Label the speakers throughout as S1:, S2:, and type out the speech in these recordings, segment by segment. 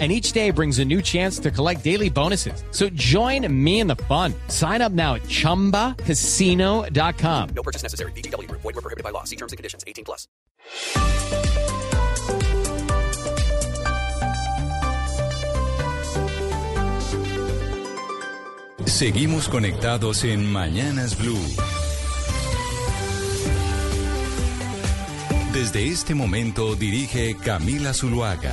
S1: and each day brings a new chance to collect daily bonuses. So join me in the fun. Sign up now at ChumbaCasino.com.
S2: No purchase necessary. BGW. Void were prohibited by law. See terms and conditions. 18 plus.
S3: Seguimos conectados en Mañanas Blue. Desde este momento dirige Camila Zuluaga.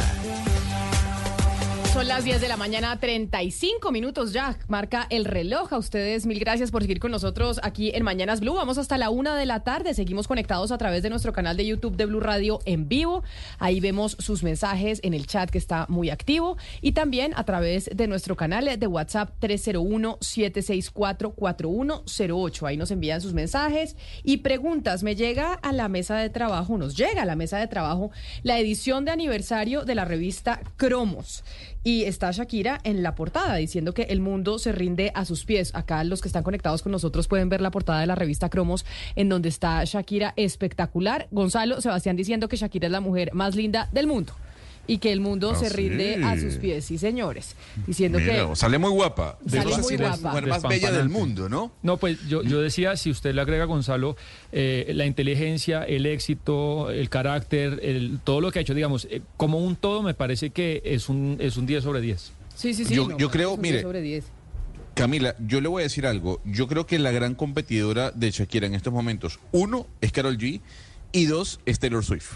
S4: Son las 10 de la mañana, 35 minutos ya. Marca el reloj. A ustedes, mil gracias por seguir con nosotros aquí en Mañanas Blue. Vamos hasta la una de la tarde. Seguimos conectados a través de nuestro canal de YouTube de Blue Radio en vivo. Ahí vemos sus mensajes en el chat que está muy activo. Y también a través de nuestro canal de WhatsApp 301-764-4108. Ahí nos envían sus mensajes y preguntas. Me llega a la mesa de trabajo, nos llega a la mesa de trabajo la edición de aniversario de la revista Cromos. Y está Shakira en la portada diciendo que el mundo se rinde a sus pies. Acá los que están conectados con nosotros pueden ver la portada de la revista Cromos en donde está Shakira espectacular. Gonzalo Sebastián diciendo que Shakira es la mujer más linda del mundo y que el mundo
S5: Ah,
S4: se rinde a sus pies, sí señores, diciendo
S5: Mira,
S4: que
S5: sale muy guapa.
S4: Sale
S5: Debe
S4: muy guapa.
S5: la mujer más bella del mundo, ¿no?
S6: No, pues yo, yo decía, si usted le agrega, Gonzalo, eh, la inteligencia, el éxito, el carácter, el, todo lo que ha hecho, digamos, eh, como un todo, me parece que es un, es un 10 sobre 10.
S4: sí, sí, sí.
S5: Yo-
S4: no,
S5: yo creo, mire,
S4: diez sobre 10.
S5: Camila, yo le voy a decir algo. Yo creo que la gran competidora de Shakira en estos momentos, uno, es Carol G y dos, es Taylor Swift.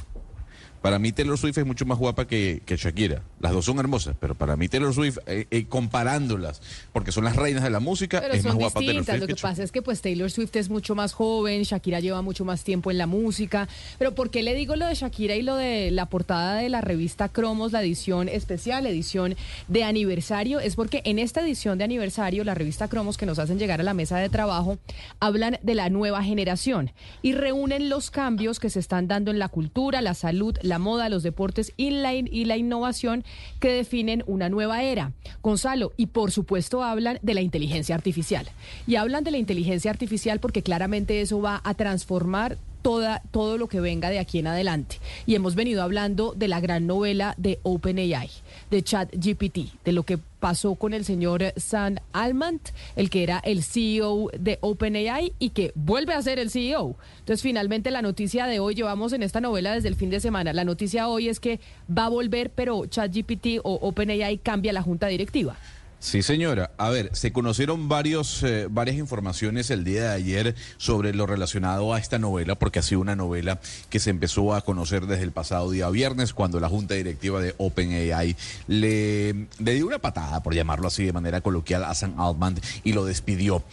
S5: Para mí Taylor Swift es mucho más guapa que, que Shakira. Las dos son hermosas, pero para mí Taylor Swift, eh, eh, comparándolas, porque son las reinas de la música,
S4: Pero
S5: es más
S4: son
S5: guapa Taylor
S4: distintas.
S5: Swift
S4: Lo que pasa es que pues Taylor Swift es mucho más joven, Shakira lleva mucho más tiempo en la música. Pero ¿por qué le digo lo de Shakira y lo de la portada de la revista Cromos, la edición especial, edición de aniversario? Es porque en esta edición de aniversario, la revista Cromos que nos hacen llegar a la mesa de trabajo, hablan de la nueva generación y reúnen los cambios que se están dando en la cultura, la salud, la moda, los deportes y la, in- y la innovación que definen una nueva era. Gonzalo, y por supuesto hablan de la inteligencia artificial. Y hablan de la inteligencia artificial porque claramente eso va a transformar toda, todo lo que venga de aquí en adelante. Y hemos venido hablando de la gran novela de OpenAI, de ChatGPT, de lo que pasó con el señor Sam Almant, el que era el CEO de OpenAI y que vuelve a ser el CEO. Entonces, finalmente la noticia de hoy, llevamos en esta novela desde el fin de semana, la noticia hoy es que va a volver, pero ChatGPT o OpenAI cambia la junta directiva.
S5: Sí, señora. A ver, se conocieron varios, eh, varias informaciones el día de ayer sobre lo relacionado a esta novela, porque ha sido una novela que se empezó a conocer desde el pasado día viernes, cuando la junta directiva de OpenAI le, le dio una patada, por llamarlo así de manera coloquial, a Sam Altman y lo despidió.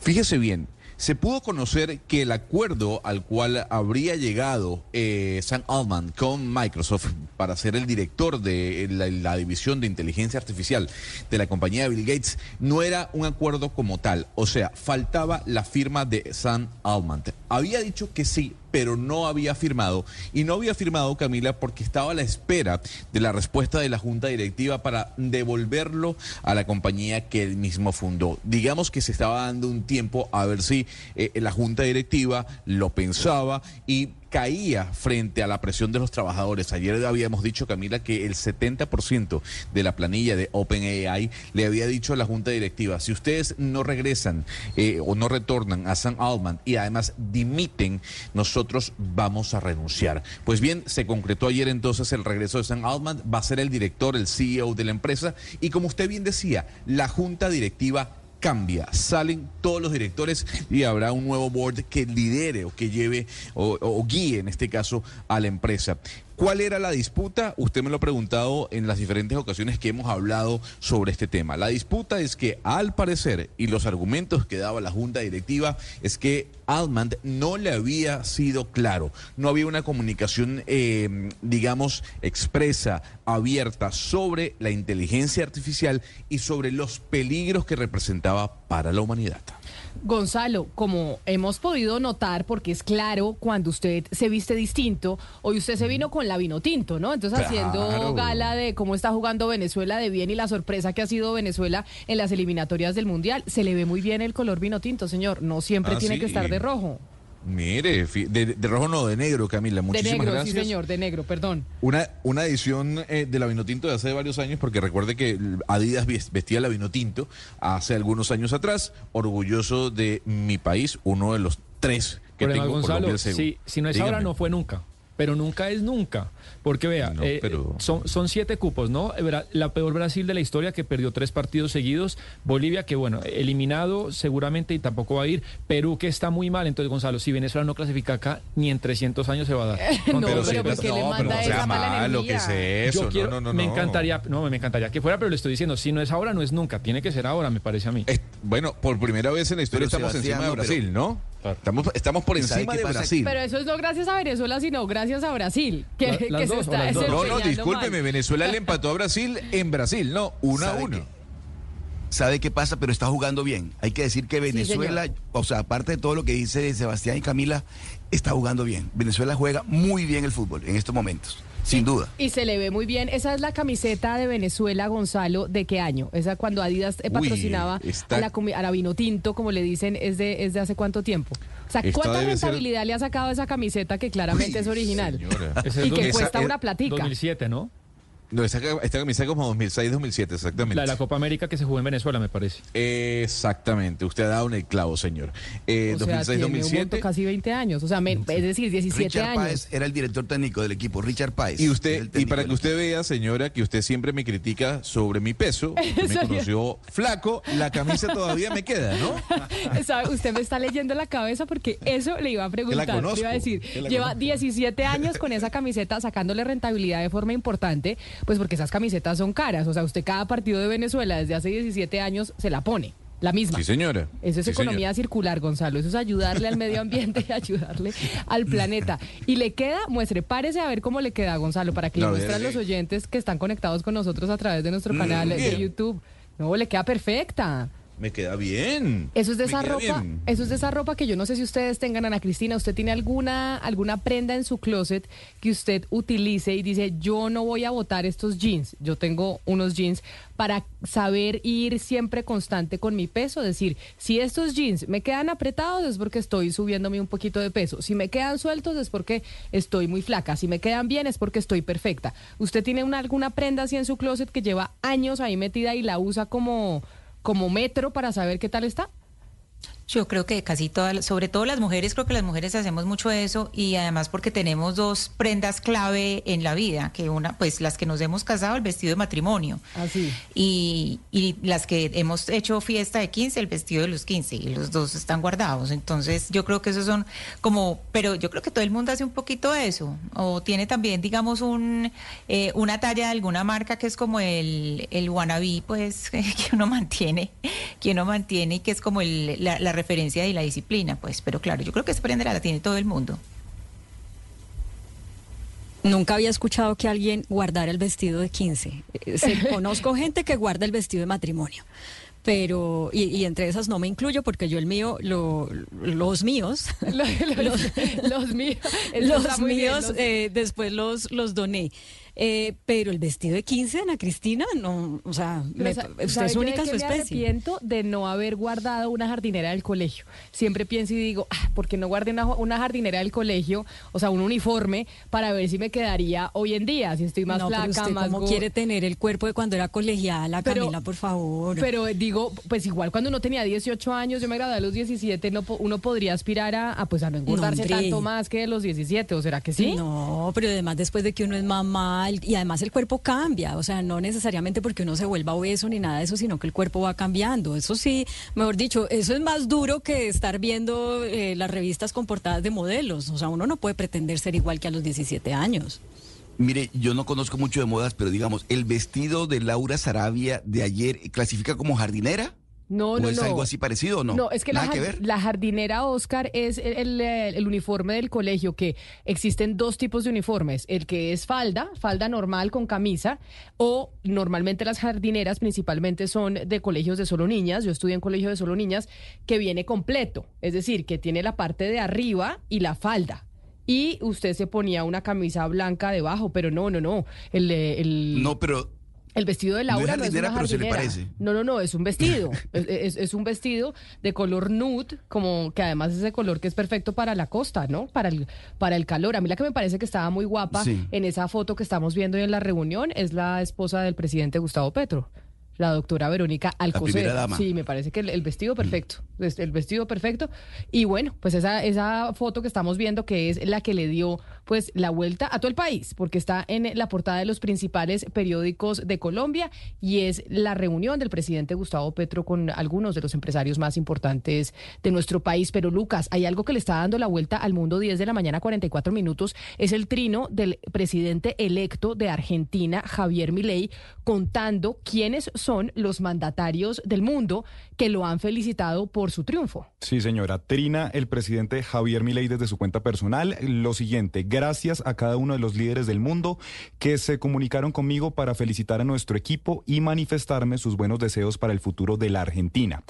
S5: Fíjese bien. Se pudo conocer que el acuerdo al cual habría llegado eh, Sam Altman con Microsoft para ser el director de la, la división de inteligencia artificial de la compañía Bill Gates no era un acuerdo como tal. O sea, faltaba la firma de Sam Altman. Había dicho que sí, pero no había firmado. Y no había firmado, Camila, porque estaba a la espera de la respuesta de la Junta Directiva para devolverlo a la compañía que él mismo fundó. Digamos que se estaba dando un tiempo a ver si eh, la Junta Directiva lo pensaba y caía frente a la presión de los trabajadores. Ayer habíamos dicho, Camila, que el 70% de la planilla de OpenAI le había dicho a la Junta Directiva, si ustedes no regresan eh, o no retornan a Sam Altman y además dimiten, nosotros vamos a renunciar. Pues bien, se concretó ayer entonces el regreso de Sam Altman, va a ser el director, el CEO de la empresa y como usted bien decía, la Junta Directiva cambia, salen todos los directores y habrá un nuevo board que lidere o que lleve o, o guíe en este caso a la empresa. ¿Cuál era la disputa? Usted me lo ha preguntado en las diferentes ocasiones que hemos hablado sobre este tema. La disputa es que al parecer y los argumentos que daba la junta directiva es que Altman no le había sido claro, no había una comunicación, eh, digamos, expresa, abierta sobre la inteligencia artificial y sobre los peligros que representaba para la humanidad.
S4: Gonzalo, como hemos podido notar, porque es claro cuando usted se viste distinto, hoy usted se vino con la vino tinto, ¿no? Entonces haciendo gala de cómo está jugando Venezuela de bien y la sorpresa que ha sido Venezuela en las eliminatorias del Mundial. Se le ve muy bien el color vino tinto, señor. No siempre
S5: Ah,
S4: tiene
S5: sí.
S4: que estar de rojo.
S5: Mire, fi- de, de rojo no, de negro, Camila.
S4: De
S5: Muchísimas
S4: negro,
S5: gracias.
S4: sí señor, de negro, perdón.
S5: Una, una edición eh, de la Vinotinto de hace varios años, porque recuerde que Adidas ves- vestía la Vinotinto hace algunos años atrás, orgulloso de mi país, uno de los tres que
S6: Pero además,
S5: tengo
S6: Gonzalo,
S5: Colombia
S6: si, si no es
S5: Dígame.
S6: ahora, no fue nunca. Pero nunca es nunca. Porque vea,
S5: No,
S6: eh,
S5: pero-
S6: son, son siete cupos, ¿no? La peor Brasil de la historia que perdió tres partidos seguidos. Bolivia, que bueno, eliminado seguramente y tampoco va a ir. Perú, que está muy mal. Entonces, Gonzalo, si Venezuela no clasifica acá, ni en 300 años se va a dar.
S4: No,
S5: pero,
S4: pero
S5: sí,
S4: ¿por qué le
S5: no,
S4: manda
S5: pero no
S4: esa
S5: sea
S4: mala
S5: malo, ¿qué
S4: energía?
S5: es eso?
S6: Yo quiero,
S5: no, no, no,
S6: me
S5: no.
S6: encantaría, no, me encantaría que fuera, pero le estoy diciendo, si no es ahora, no es nunca. Tiene que ser ahora, me parece a mí.
S5: Es- bueno, por primera vez en la historia
S7: Pero,
S5: estamos
S7: Sebastián,
S5: encima de
S7: no, pero-
S5: Brasil, ¿no? Estamos, estamos por
S7: ¿Sabe
S5: encima de? Brasil.
S4: Pero eso es no gracias a Venezuela, sino gracias a Brasil, que,
S6: La-
S4: que
S6: las
S4: se
S6: dos o
S4: está
S6: las dos.
S5: no, no, discúlpeme,
S4: mal.
S5: Venezuela le empató a Brasil en Brasil, no, uno a
S7: ¿Sabe
S5: uno.
S7: qué? ¿Sabe qué pasa? Pero está jugando bien. Hay que decir que Venezuela, o sea, aparte de todo lo que dice Sebastián y Camila, está jugando bien. Venezuela juega muy bien el fútbol en estos momentos, sin duda.
S4: Y se le ve muy bien. Esa es la camiseta de Venezuela, Gonzalo, ¿de qué año? Esa cuando Adidas
S5: Uy,
S4: patrocinaba
S5: está-
S4: a, la, a la vino tinto, como le dicen, es de, es de hace cuánto tiempo. O sea,
S5: Esta
S4: ¿cuánta
S5: ser-
S4: rentabilidad le ha sacado a esa camiseta que claramente
S5: Uy,
S4: es original?
S5: señora.
S4: Y que cuesta
S5: esa-
S4: una platica.
S6: 2007, ¿no?
S5: No, esta, esta camisa es como 2006, 2007, exactamente.
S6: La de la Copa América que se jugó en Venezuela, me parece.
S5: Exactamente, usted ha dado en el clavo, señor. Eh,
S4: o sea,
S5: 2006,
S4: tiene un
S5: 2007.
S4: monto casi 20 años. O sea, me- es decir, 17
S7: Richard
S4: años.
S7: Páez era el director técnico del equipo, Richard Páez.
S5: Y usted, y para que usted vea, señora, que usted siempre me critica sobre mi peso, usted me conoció flaco, la camisa todavía me queda, ¿no?
S4: ¿Sabe? Usted me está leyendo la cabeza porque eso le iba a preguntar. Le
S5: conozco,
S4: iba a decir, lleva
S5: conozco.
S4: 17 años con esa camiseta sacándole rentabilidad de forma importante, pues porque esas camisetas son caras. O sea, usted cada partido de Venezuela desde hace 17 años se la pone, la misma.
S5: Sí, señora.
S4: Eso es
S5: Sí,
S4: economía
S5: señora.
S4: circular, Gonzalo. Eso es ayudarle al medio ambiente y ayudarle al planeta. Y le queda, muestre, párese a ver cómo le queda, Gonzalo, para que le muestren los oyentes que están conectados con nosotros a través de nuestro canal de
S5: bien.
S4: YouTube. No, le queda perfecta.
S5: Me queda bien.
S4: Eso es de esa ropa,
S5: bien.
S4: eso es de esa ropa que yo no sé si ustedes tengan, Ana Cristina, usted tiene alguna, alguna prenda en su closet que usted utilice y dice, yo no voy a botar estos jeans, yo tengo unos jeans para saber ir siempre constante con mi peso, es decir, si estos jeans me quedan apretados es porque estoy subiéndome un poquito de peso, si me quedan sueltos es porque estoy muy flaca, si me quedan bien es porque estoy perfecta. ¿Usted tiene una, alguna prenda así en su closet que lleva años ahí metida y la usa como, como metro para saber qué tal está?
S8: Yo creo que casi todas, sobre todo las mujeres, creo que las mujeres hacemos mucho eso y además porque tenemos dos prendas clave en la vida, que una, pues las que nos hemos casado, el vestido de matrimonio.
S4: Así.
S8: Y, y las que hemos hecho fiesta de 15, el vestido de los 15, y los dos están guardados. Entonces, yo creo que esos son como, pero yo creo que todo el mundo hace un poquito eso. O tiene también, digamos, un eh, una talla de alguna marca que es como el, el wannabe, pues, que uno mantiene, que uno mantiene y que es como el, la, la referencia de la disciplina, pues. Pero claro, yo creo que esa prenda la tiene todo el mundo.
S9: Nunca había escuchado que alguien guardara el vestido de 15. Eh, se- conozco gente que guarda el vestido de matrimonio. Pero, y, y entre esas no me incluyo porque yo el mío, lo- los míos,
S4: los, los- los míos,
S9: los
S4: bien,
S9: míos
S4: los-
S9: eh, después los, los doné. Eh, pero el vestido de 15, Ana Cristina, no, o sea, me- usted
S4: ¿sabe
S9: es única en su
S4: qué Me
S9: especie.
S4: arrepiento de no haber guardado una jardinera del colegio. Siempre pienso y digo, ah, ¿por qué no guardé una, una jardinera del colegio? O sea, un uniforme para ver si me quedaría hoy en día, si estoy más
S9: no,
S4: flaca,
S9: pero usted
S4: más
S9: cómo quiere tener el cuerpo de cuando era colegiala,
S4: Pero-
S9: Camila, por favor.
S4: Pero digo, pues igual cuando uno tenía 18 años, yo me gradué a los 17, no, uno podría aspirar a, a, pues a no engordarse tanto más que de los 17, ¿o será que sí?
S9: No, pero además después de que uno es mamá y además el cuerpo cambia, o sea, no necesariamente porque uno se vuelva obeso ni nada de eso, sino que el cuerpo va cambiando. Eso sí, mejor dicho, eso es más duro que estar viendo eh, las revistas con portadas de modelos. O sea, uno no puede pretender ser igual que a los 17 años.
S7: Mire, yo no conozco mucho de modas, pero digamos, el vestido de Laura Sarabia de ayer clasifica como jardinera.
S4: No,
S7: ¿O
S4: no,
S7: es
S4: no.
S7: algo así parecido o no?
S4: No, es que la,
S7: Nada que
S4: jar-
S7: ver.
S4: la jardinera Oscar es el, el, eh, el uniforme del colegio, que existen dos tipos de uniformes, el que es falda, falda normal con camisa, o normalmente las jardineras principalmente son de colegios de solo niñas, yo estudié en colegio de solo niñas, que viene completo, es decir, que tiene la parte de arriba y la falda. Y usted se ponía una camisa blanca debajo, pero no, no, no. El, eh, el,
S7: No, pero
S4: el vestido de
S7: No es
S4: Laura no es,
S7: jardinera,
S4: una
S7: pero se le
S4: jardinera.
S7: parece.
S4: No, no, no, es un vestido. es, es- es un vestido de color nude, como que además es ese color que es perfecto para la costa, ¿no? Para el, para el calor. A mí la que me parece que estaba muy guapa
S7: Sí.
S4: en esa foto que estamos viendo hoy en la reunión es la esposa del presidente Gustavo Petro. La doctora Verónica Alcocer. Sí, me parece que el, el vestido perfecto. es El vestido perfecto. Y bueno, pues esa, esa foto que estamos viendo, que es la que le dio pues la vuelta a todo el país, porque está en la portada de los principales periódicos de Colombia y es la reunión del presidente Gustavo Petro con algunos de los empresarios más importantes de nuestro país. Pero Lucas, hay algo que le está dando la vuelta al mundo 10 de la mañana, 44 minutos, es el trino del presidente electo de Argentina, Javier Milei, contando quiénes son los mandatarios del mundo que lo han felicitado por su triunfo.
S10: Sí, señora. Trina, el presidente Javier Milei desde su cuenta personal, lo siguiente, gracias a cada uno de los líderes del mundo que se comunicaron conmigo para felicitar a nuestro equipo y manifestarme sus buenos deseos para el futuro de la Argentina.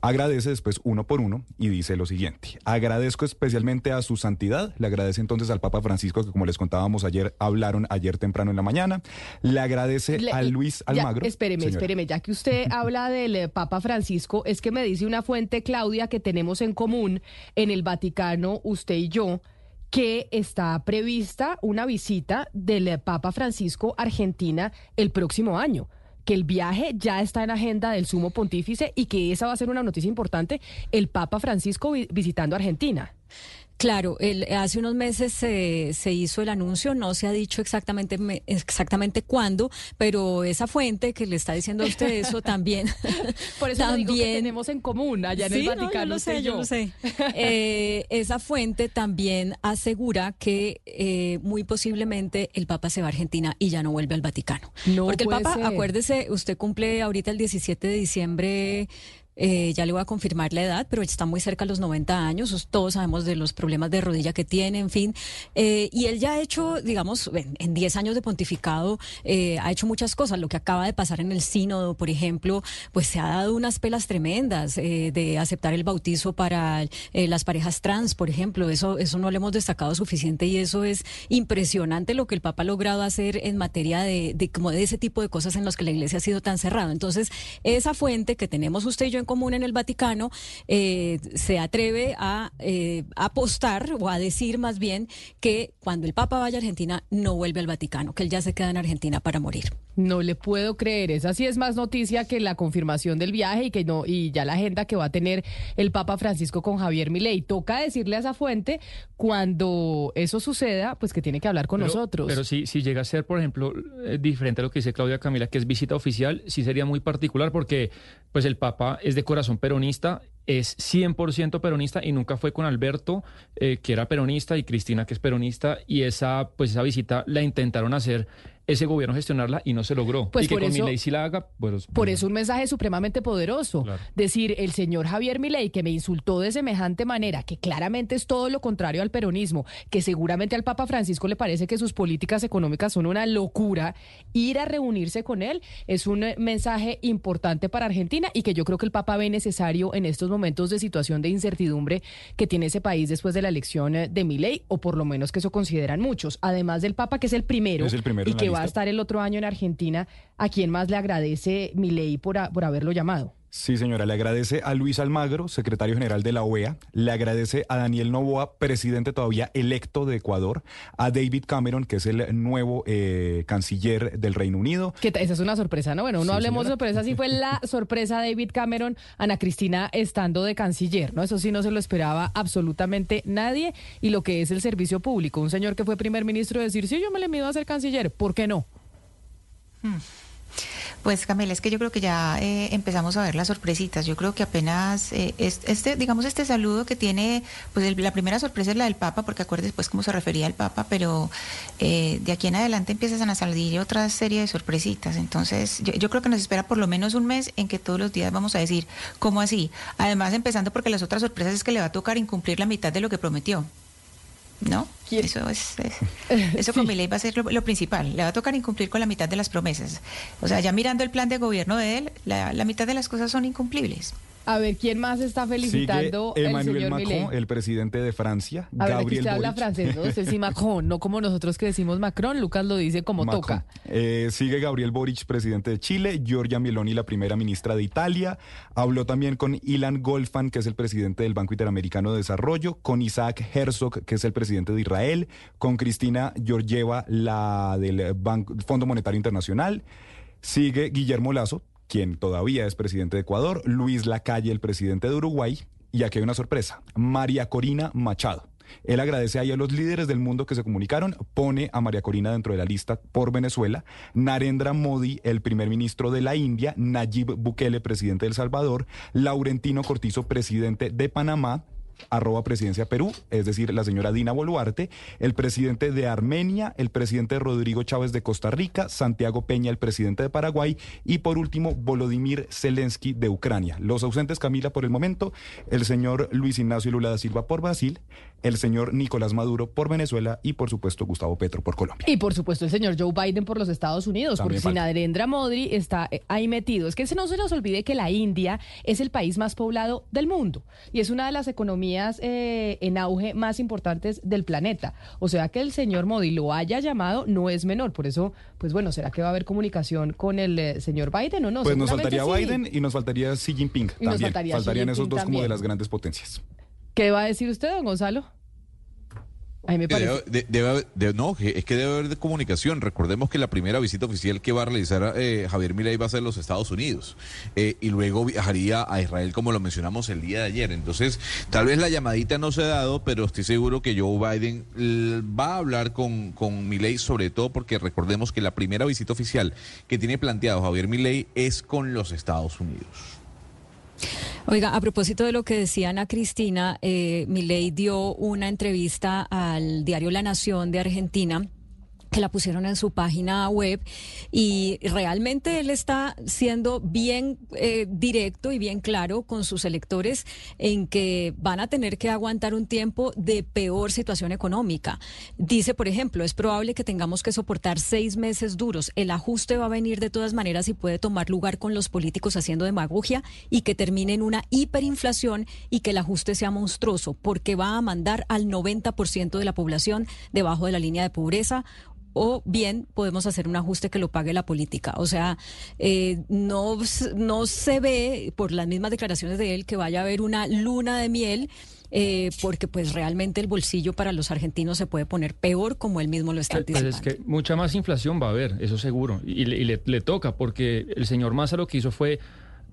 S10: Agradece después uno por uno y dice lo siguiente. Agradezco especialmente a su santidad, le agradece entonces al Papa Francisco que como les contábamos ayer, hablaron ayer temprano en la mañana, le agradece
S4: Le-
S10: a Luis
S4: ya,
S10: Almagro.
S4: espéreme,
S10: Señora.
S4: espéreme, ya que usted habla del eh, Papa Francisco, es que me dice una fuente, Claudia, que tenemos en común en el Vaticano, usted y yo, que está prevista una visita del eh, Papa Francisco a Argentina el próximo año que el viaje ya está en agenda del sumo pontífice y que esa va a ser una noticia importante, el Papa Francisco vi- visitando Argentina.
S9: Claro, el- hace unos meses se, se hizo el anuncio, no se ha dicho exactamente me- exactamente cuándo, pero esa fuente que le está diciendo a usted eso también.
S4: Por eso le digo que
S9: también-
S4: tenemos en común allá en
S9: Sí,
S4: el
S9: no,
S4: Vaticano.
S9: yo lo sé, yo lo sé. Eh, esa fuente también asegura que eh, muy posiblemente el Papa se va a Argentina y ya no vuelve al Vaticano.
S4: No
S9: Porque el Papa,
S4: ser.
S9: acuérdese, usted cumple ahorita el 17 de diciembre. Eh, ya le voy a confirmar la edad, pero está muy cerca a los 90 años. Todos sabemos de los problemas de rodilla que tiene, en fin. Eh, y él ya ha hecho, digamos, en, en 10 años de pontificado, eh, ha hecho muchas cosas. Lo que acaba de pasar en el sínodo, por ejemplo, pues se ha dado unas pelas tremendas de aceptar el bautizo para las parejas trans, por ejemplo. Eso, eso no lo hemos destacado suficiente y eso es impresionante lo que el Papa ha logrado hacer en materia de, de como de ese tipo de cosas en los que la Iglesia ha sido tan cerrada. Entonces, esa fuente que tenemos usted y yo en común en el Vaticano eh, se atreve a eh, apostar o a decir más bien que cuando el Papa vaya a Argentina no vuelve al Vaticano, que él ya se queda en Argentina para morir.
S4: No le puedo creer. Esa sí es más noticia que la confirmación del viaje y que no y ya la agenda que va a tener el Papa Francisco con Javier Milei. Toca decirle a esa fuente cuando eso suceda, pues que tiene que hablar con
S6: Pero-
S4: nosotros.
S6: Pero si, si llega a ser, por ejemplo, eh, diferente a lo que dice Claudia Camila, que es visita oficial, sí sería muy particular porque pues el Papa es de corazón peronista, es 100% peronista y nunca fue con Alberto, eh, que era peronista, y Cristina, que es peronista, y esa, pues esa visita la intentaron hacer ese gobierno gestionarla y no se logró.
S4: Pues
S6: y que
S4: por
S6: con
S4: eso-
S6: Milei sí la haga, bueno,
S4: Por eso un mensaje supremamente poderoso.
S6: Claro.
S4: Decir, el señor Javier Milei, que me insultó de semejante manera, que claramente es todo lo contrario al peronismo, que seguramente al Papa Francisco le parece que sus políticas económicas son una locura, ir a reunirse con él es un eh, mensaje importante para Argentina y que yo creo que el Papa ve necesario en estos momentos de situación de incertidumbre que tiene ese país después de la elección eh, de Milei, o por lo menos que eso consideran muchos. Además del Papa, que es el primero,
S10: Es el primero
S4: y
S10: en la
S4: que va a
S10: lista.
S4: estar el otro año en Argentina, ¿a quién más le agradece Milei por, a- por haberlo llamado?
S10: Sí, señora, le agradece a Luis Almagro, secretario general de la OEA, le agradece a Daniel Novoa, presidente todavía electo de Ecuador, a David Cameron, que es el nuevo eh, canciller del Reino Unido.
S4: Que esa es una sorpresa, ¿no? Bueno, no
S10: Sí,
S4: hablemos de sorpresa, sí fue la sorpresa de David Cameron, Ana Cristina estando de canciller, ¿no? Eso sí no se lo esperaba absolutamente nadie. Y lo que es el servicio público, un señor que fue primer ministro decir, sí, yo me le mido a ser canciller, ¿por qué no?
S8: Pues Camila, es que yo creo que ya eh, empezamos a ver las sorpresitas. Yo creo que apenas eh, es- este, digamos, este saludo que tiene, pues el- la primera sorpresa es la del Papa, porque acuerdes pues cómo se refería al Papa, pero eh, de aquí en adelante empiezan a salir otra serie de sorpresitas. Entonces, yo creo que nos espera por lo menos un mes en que todos los días vamos a decir, ¿cómo así? Además, empezando porque las otras sorpresas es que le va a tocar incumplir la mitad de lo que prometió. ¿No? Eso es, es- eso con mi ley va a ser lo, lo principal. Le va a tocar incumplir con la mitad de las promesas. O sea, ya mirando el plan de gobierno de él, la, la mitad de las cosas son incumplibles.
S4: A ver, ¿quién más está
S10: Sigue
S4: felicitando el
S10: Emmanuel
S4: señor
S10: Macron, el presidente de Francia,
S4: A ver, aquí
S10: Gabriel
S4: habla francés, ¿no? Usted sí Macron, no como nosotros que decimos Macron. Lucas lo dice como
S10: Macron.
S4: toca.
S10: Eh, sigue Gabriel Boric, presidente de Chile, Giorgia Meloni, la primera ministra de Italia. Habló también con Ilan Golfan, que es el presidente del Banco Interamericano de Desarrollo, con Isaac Herzog, que es el presidente de Israel, con Cristina Georgieva, la del Banco, Fondo Monetario Internacional. Sigue Guillermo Lazo, quien todavía es presidente de Ecuador, Luis Lacalle, el presidente de Uruguay, y aquí hay una sorpresa, María Corina Machado. Él agradece ahí a los líderes del mundo que se comunicaron, pone a María Corina dentro de la lista por Venezuela, Narendra Modi, el primer ministro de la India, Nayib Bukele, presidente de El Salvador, Laurentino Cortizo, presidente de Panamá, arroba presidencia Perú, es decir, la señora Dina Boluarte, el presidente de Armenia, el presidente Rodrigo Chávez de Costa Rica, Santiago Peña, el presidente de Paraguay y por último Volodymyr Zelensky de Ucrania. Los ausentes, Camila, por el momento, el señor Luis Ignacio Lula da Silva por Brasil, el señor Nicolás Maduro por Venezuela y por supuesto Gustavo Petro por Colombia.
S4: Y por supuesto el señor Joe Biden por los Estados Unidos,
S10: También
S4: porque si
S10: falta.
S4: Narendra Modi está eh, ahí metido. Es que no se nos olvide que la India es el país más poblado del mundo y es una de las economías eh, en auge más importantes del planeta. O sea que el señor Modi lo haya llamado no es menor. Por eso, pues bueno, ¿será que va a haber comunicación con el eh, señor Biden o no?
S10: Pues nos faltaría
S4: sí.
S10: Biden y nos faltaría Xi Jinping
S4: Y nos
S10: también.
S4: faltaría Xi
S10: Faltarían esos dos como de las grandes potencias.
S4: ¿Qué va a decir usted, don Gonzalo? A mí me
S5: Que
S4: parece.
S5: debe- de- debe haber- de- no, que- es que debe haber de comunicación. Recordemos que la primera visita oficial que va a realizar eh, Javier Milei va a ser los Estados Unidos eh, y luego viajaría a Israel como lo mencionamos el día de ayer. Entonces, tal vez la llamadita no se ha dado, pero estoy seguro que Joe Biden l- va a hablar con, con Milei, sobre todo porque recordemos que la primera visita oficial que tiene planteado Javier Milei es con los Estados Unidos.
S9: Oiga, a propósito de lo que decía Ana Cristina, eh, Milei dio una entrevista al diario La Nación de Argentina que la pusieron en su página web y realmente él está siendo bien eh, directo y bien claro con sus electores en que van a tener que aguantar un tiempo de peor situación económica. Dice, por ejemplo, es probable que tengamos que soportar seis meses duros. El ajuste va a venir de todas maneras y puede tomar lugar con los políticos haciendo demagogia y que termine en una hiperinflación y que el ajuste sea monstruoso porque va a mandar al 90% de la población debajo de la línea de pobreza o bien podemos hacer un ajuste que lo pague la política. O sea, eh, no, no se ve, por las mismas declaraciones de él, que vaya a haber una luna de miel. eh, porque pues realmente el bolsillo para los argentinos se puede poner peor como él mismo lo está
S6: Pues
S9: anticipando.
S6: es que mucha más inflación va a haber, eso seguro. Y, le, y le- le toca, porque el señor Massa lo que hizo fue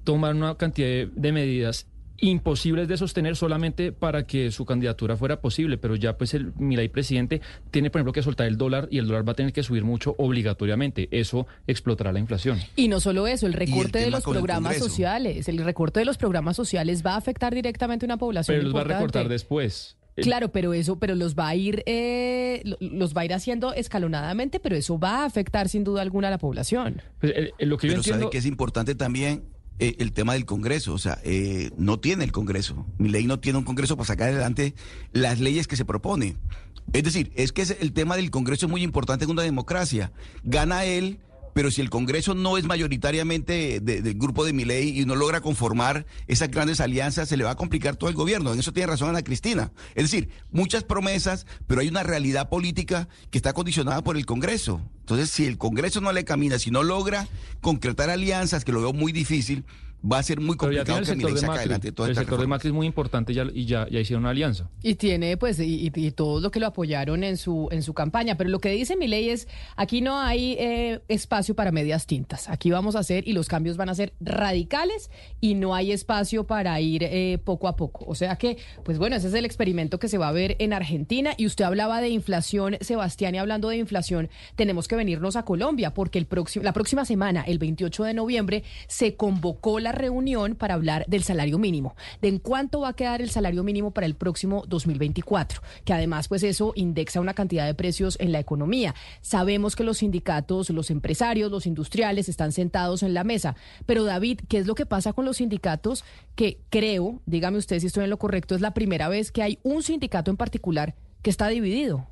S6: tomar una cantidad de, de medidas imposibles de sostener solamente para que su candidatura fuera posible, pero ya pues el Milei presidente tiene por ejemplo que soltar el dólar y el dólar va a tener que subir mucho obligatoriamente, eso explotará la inflación.
S4: Y no solo eso, el recorte de los programas sociales, el recorte de los programas sociales va a afectar directamente a una población
S6: Pero los va a recortar después. Eh,
S4: Claro, pero eso, pero los va a ir, eh, lo- los va a ir haciendo escalonadamente, pero eso va a afectar sin duda alguna a la población.
S6: Pues, eh, eh, lo que yo
S7: Pero
S6: entiendo...
S7: sabe que es importante también eh, el tema del Congreso. O sea, eh, no tiene el Congreso. Mi ley no tiene un Congreso para sacar adelante las leyes que se propone. Es decir, es que el tema del Congreso es muy importante en una democracia. Gana él, pero si el Congreso no es mayoritariamente de- del grupo de mi ley y no logra conformar esas grandes alianzas, se le va a complicar todo el gobierno. En eso tiene razón Ana Cristina. Es decir, muchas promesas, pero hay una realidad política que está condicionada por el Congreso. Entonces, si el Congreso no le camina, si no logra concretar alianzas, que lo veo muy difícil, va a ser muy complicado que
S6: sector
S7: Milei
S6: de
S7: saque
S6: Macri.
S7: adelante toda
S6: El
S7: esta
S6: sector de. Macri es muy importante ya, y ya, ya hicieron una alianza.
S4: Y tiene, pues, y, y todo lo que lo apoyaron en su, en su campaña. Pero lo que dice mi ley es, aquí no hay eh, espacio para medias tintas. Aquí vamos a hacer, y los cambios van a ser radicales, y no hay espacio para ir eh, poco a poco. O sea que, pues bueno, ese es el experimento que se va a ver en Argentina. Y usted hablaba de inflación, Sebastián, y hablando de inflación, tenemos que venirnos a Colombia, porque el próximo, la próxima semana, el 28 de noviembre, se convocó la reunión para hablar del salario mínimo, de en cuánto va a quedar el salario mínimo para el próximo 2024, que además pues eso indexa una cantidad de precios en la economía. Sabemos que los sindicatos, los empresarios, los industriales están sentados en la mesa, pero David, ¿qué es lo que pasa con los sindicatos que creo, dígame usted si estoy en lo correcto, es la primera vez que hay un sindicato en particular que está dividido?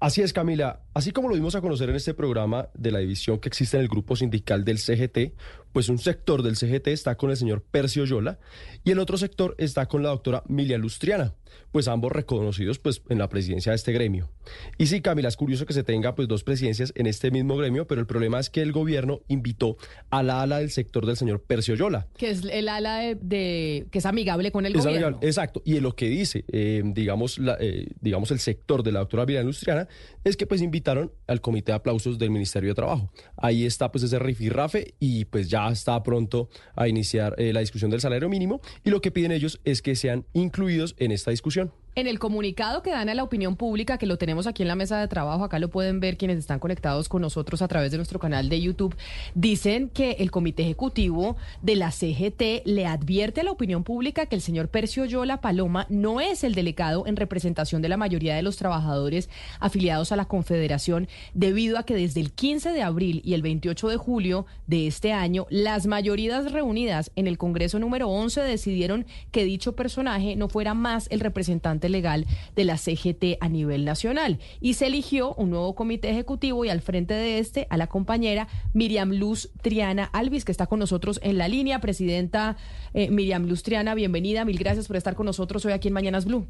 S11: Así es, Camila. Así como lo dimos a conocer en este programa de la división que existe en el grupo sindical del CGT, pues un sector del CGT está con el señor Percio Yola y el otro sector está con la doctora Milia Lustriana, pues ambos reconocidos pues en la presidencia de este gremio. Y sí, Camila, es curioso que se tenga pues dos presidencias en este mismo gremio, pero el problema es que el gobierno invitó a la ala del sector del señor Percio Yola.
S4: Que es el ala de, de- que es amigable con el
S11: Es
S4: gobierno.
S11: amigable, exacto. Y lo que dice, eh, digamos, la, eh, digamos, el sector de la doctora Vilán Lustriana es que pues al comité de aplausos del Ministerio de Trabajo. Ahí está pues ese rifirrafe y pues ya está pronto a iniciar eh, la discusión del salario mínimo y lo que piden ellos es que sean incluidos en esta discusión.
S4: En el comunicado que dan a la opinión pública, que lo tenemos aquí en la mesa de trabajo, acá lo pueden ver quienes están conectados con nosotros a través de nuestro canal de YouTube, dicen que el Comité Ejecutivo de la CGT le advierte a la opinión pública que el señor Percio Yola Paloma no es el delegado en representación de la mayoría de los trabajadores afiliados a la Confederación, debido a que desde el 15 de abril y el 28 de julio de este año, las mayorías reunidas en el Congreso número 11 decidieron que dicho personaje no fuera más el representante legal de la CGT a nivel nacional. Y se eligió un nuevo comité ejecutivo y al frente de este a la compañera Miriam Luz Triana Alvis, que está con nosotros en la línea. Presidenta eh, Miriam Luz Triana, bienvenida. Mil gracias por estar con nosotros hoy aquí en Mañanas Blue.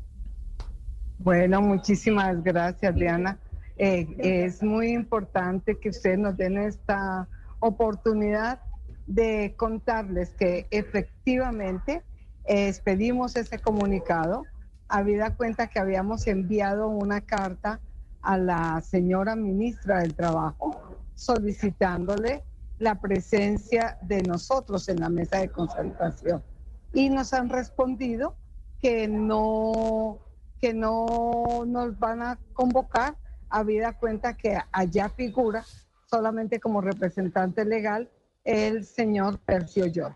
S12: Bueno, muchísimas gracias, Diana. Eh, es muy importante que ustedes nos den esta oportunidad de contarles que efectivamente eh, expedimos ese comunicado, habida cuenta que habíamos enviado una carta a la señora ministra del Trabajo solicitándole la presencia de nosotros en la mesa de concertación. Y nos han respondido que no, que no nos van a convocar, habida cuenta que allá figura solamente como representante legal el señor Percio Yor.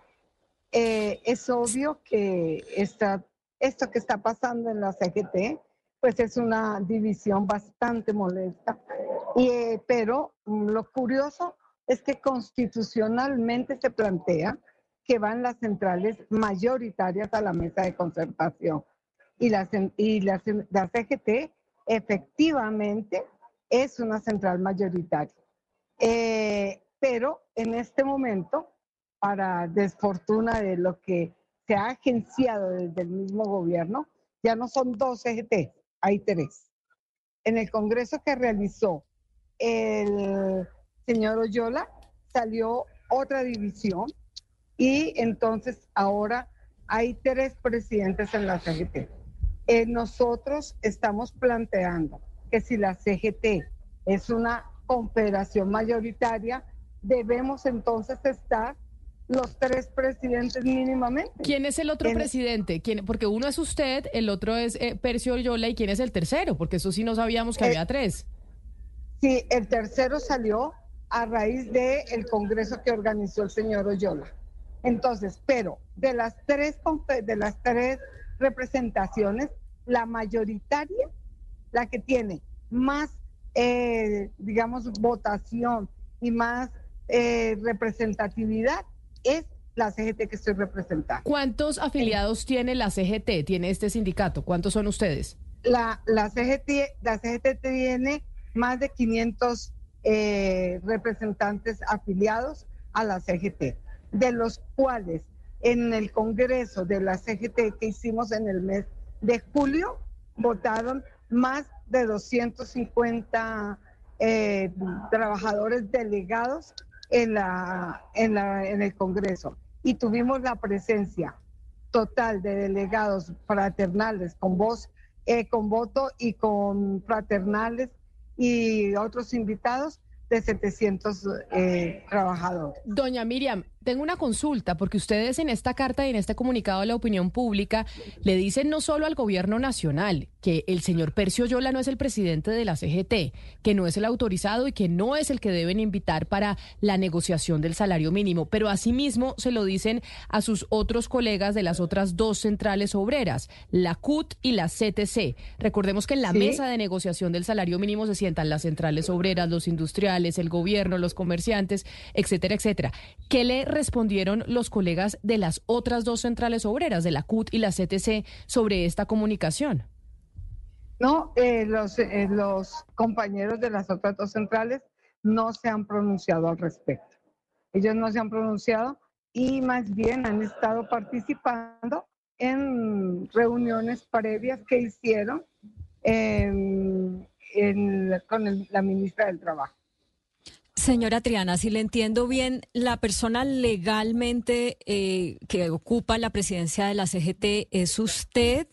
S12: Eh, es obvio que esta, esto que está pasando en la CGT, pues es una división bastante molesta, y, eh, pero mm, lo curioso es que constitucionalmente se plantea que van las centrales mayoritarias a la mesa de concertación. Y la, CGT efectivamente es una central mayoritaria. Eh, pero en este momento, para desfortuna de lo que se ha agenciado desde el mismo gobierno, ya no son dos CGT, hay tres. En el congreso que realizó el señor Oyola salió otra división y entonces ahora hay tres presidentes en la CGT. Eh, nosotros estamos planteando que si la CGT es una confederación mayoritaria, debemos entonces estar los tres presidentes mínimamente.
S4: ¿Quién es el otro
S12: En-
S4: presidente? ¿Quién? Porque uno es usted, el otro es eh, Percio Yola y quién es el tercero, porque eso sí no sabíamos que
S12: Eh,
S4: había tres.
S12: Sí, el tercero salió a raíz del congreso que organizó el señor Oyola. Entonces, pero de las tres, de las tres representaciones, la mayoritaria, la que tiene más, eh, digamos, votación y más eh, representatividad, es la CGT que estoy representando.
S4: ¿Cuántos afiliados tiene la CGT, tiene este sindicato? ¿Cuántos son ustedes?
S12: la, la, CGT, la CGT tiene más de 500 eh, representantes afiliados a la CGT, de los cuales en el Congreso de la CGT que hicimos en el mes de julio, votaron más de 250 eh, trabajadores delegados en, la, en, la, en el Congreso. y tuvimos la presencia total de delegados fraternales con voz, eh, con voto y con fraternales y otros invitados de 700 eh, trabajadores.
S4: Doña Miriam, tengo una consulta, porque ustedes en esta carta y en este comunicado a la opinión pública le dicen no solo al gobierno nacional que el señor Percio Yola no es el presidente de la CGT, que no es el autorizado y que no es el que deben invitar para la negociación del salario mínimo, pero asimismo se lo dicen a sus otros colegas de las otras dos centrales obreras, la CUT y la CTC. Recordemos que en la
S12: Sí.
S4: mesa de negociación del salario mínimo se sientan las centrales obreras, los industriales, el gobierno, los comerciantes, etcétera, etcétera. ¿Qué le respondieron los colegas de las otras dos centrales obreras, de la CUT y la CTC, sobre esta comunicación?
S12: No, eh, los, eh, los compañeros de las otras dos centrales no se han pronunciado al respecto. Ellos no se han pronunciado y más bien han estado participando en reuniones previas que hicieron con la ministra del Trabajo.
S9: Señora Triana, si le entiendo bien, la persona legalmente eh, que ocupa la presidencia de la CGT es usted,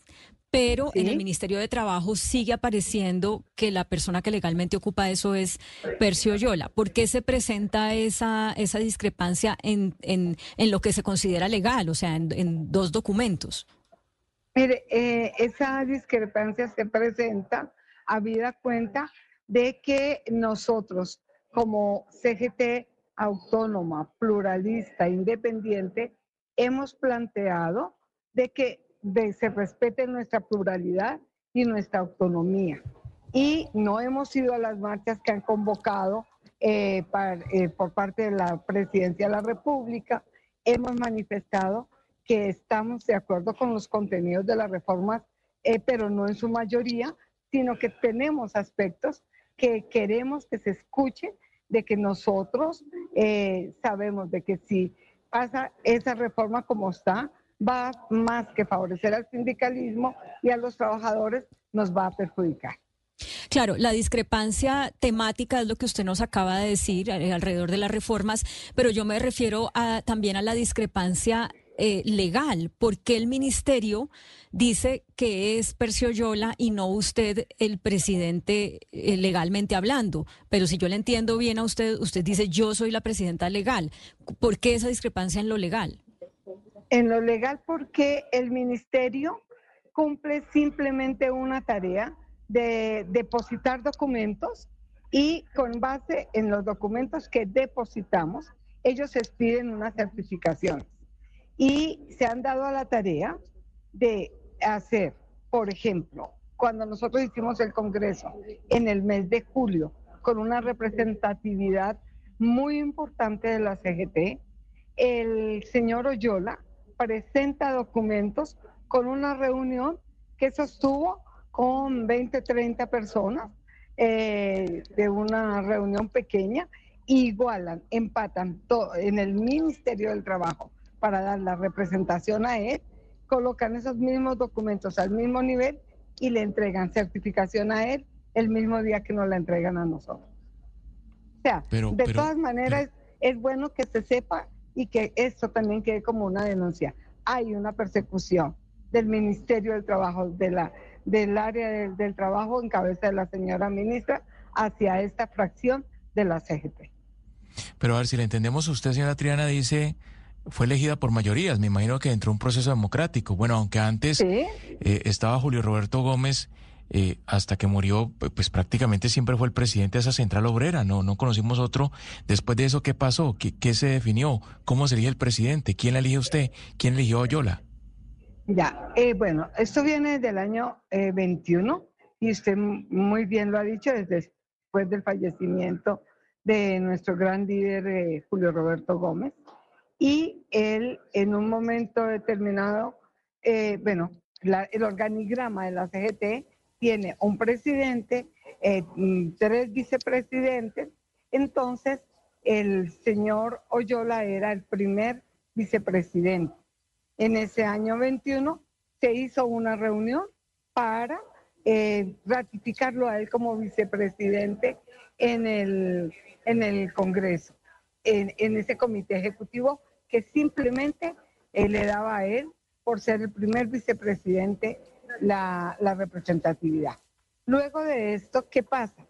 S9: pero en el Ministerio de Trabajo sigue apareciendo que la persona que legalmente ocupa eso es Percio Yola. ¿Por qué se presenta esa, esa discrepancia en, en, en lo que se considera legal, o sea, en, en dos documentos?
S12: Mire, eh, esa discrepancia se presenta habida cuenta de que nosotros, como CGT autónoma, pluralista, independiente, hemos planteado de que de- se respete nuestra pluralidad y nuestra autonomía. Y no hemos ido a las marchas que han convocado eh, par- eh, por parte de la Presidencia de la República. Hemos manifestado que estamos de acuerdo con los contenidos de las reformas, eh, pero no en su mayoría, sino que tenemos aspectos que queremos que se escuche, de que nosotros eh, sabemos de que si pasa esa reforma como está, va más que favorecer al sindicalismo y a los trabajadores, nos va a perjudicar.
S9: Claro, la discrepancia temática es lo que usted nos acaba de decir eh, alrededor de las reformas, pero yo me refiero a, también a la discrepancia eh, legal, porque el ministerio dice que es Percio Yola y no usted el presidente eh, legalmente hablando. Pero si yo le entiendo bien a usted, usted dice yo soy la presidenta legal. ¿Por qué esa discrepancia en lo legal?
S12: En lo legal, porque el ministerio cumple simplemente una tarea de depositar documentos y con base en los documentos que depositamos, ellos expiden una certificación. Y se han dado a la tarea de hacer, por ejemplo, cuando nosotros hicimos el Congreso en el mes de julio, con una representatividad muy importante de la CGT, el señor Oyola presenta documentos con una reunión que sostuvo con 20, 30 personas eh, de una reunión pequeña, igualan, empatan to- en el Ministerio del Trabajo para dar la representación a él, colocan esos mismos documentos al mismo nivel y le entregan certificación a él el mismo día que nos la entregan a nosotros. O sea,
S5: Pero-
S12: de
S5: pero-
S12: todas maneras, es bueno que se sepa y que esto también quede como una denuncia. Hay una persecución del Ministerio del Trabajo, de la, del área del, del trabajo en cabeza de la señora ministra, hacia esta fracción de la CGT.
S13: Pero a ver, si le entendemos, usted, señora Triana, dice, fue elegida por mayorías. Me imagino que entró un proceso democrático. Bueno, aunque antes
S12: Sí.
S13: eh, estaba Julio Roberto Gómez, eh, hasta que murió, pu- pues prácticamente siempre fue el presidente de esa central obrera. No, no conocimos otro. Después de eso, ¿qué pasó? ¿Qué, qué se definió? ¿Cómo se elige el presidente? ¿Quién la elige usted? ¿Quién eligió a Oyola?
S12: Ya, eh, bueno, esto viene del año eh, 21 y usted muy bien lo ha dicho desde después del fallecimiento de nuestro gran líder eh, Julio Roberto Gómez. Y él en un momento determinado, eh, bueno, el organigrama de la CGT tiene un presidente, eh, mm, tres vicepresidentes, entonces el señor Oyola era el primer vicepresidente. En ese año 21 se hizo una reunión para eh, ratificarlo a él como vicepresidente en el, en el Congreso, en, en ese comité ejecutivo que simplemente eh, le daba a él, por ser el primer vicepresidente, la, la representatividad. Luego de esto, ¿qué pasa?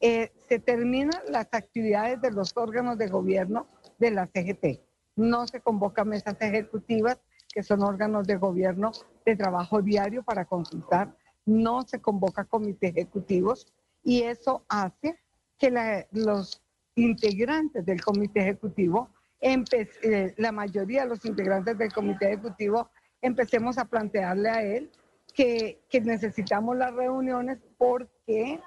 S12: Eh, se terminan las actividades de los órganos de gobierno de la CGT. No se convocan mesas ejecutivas, que son órganos de gobierno de trabajo diario para consultar. No se convoca comités ejecutivos y eso hace que los integrantes del comité ejecutivo, eh, la mayoría de los integrantes del comité ejecutivo, empecemos a plantearle a él que, que necesitamos las reuniones porque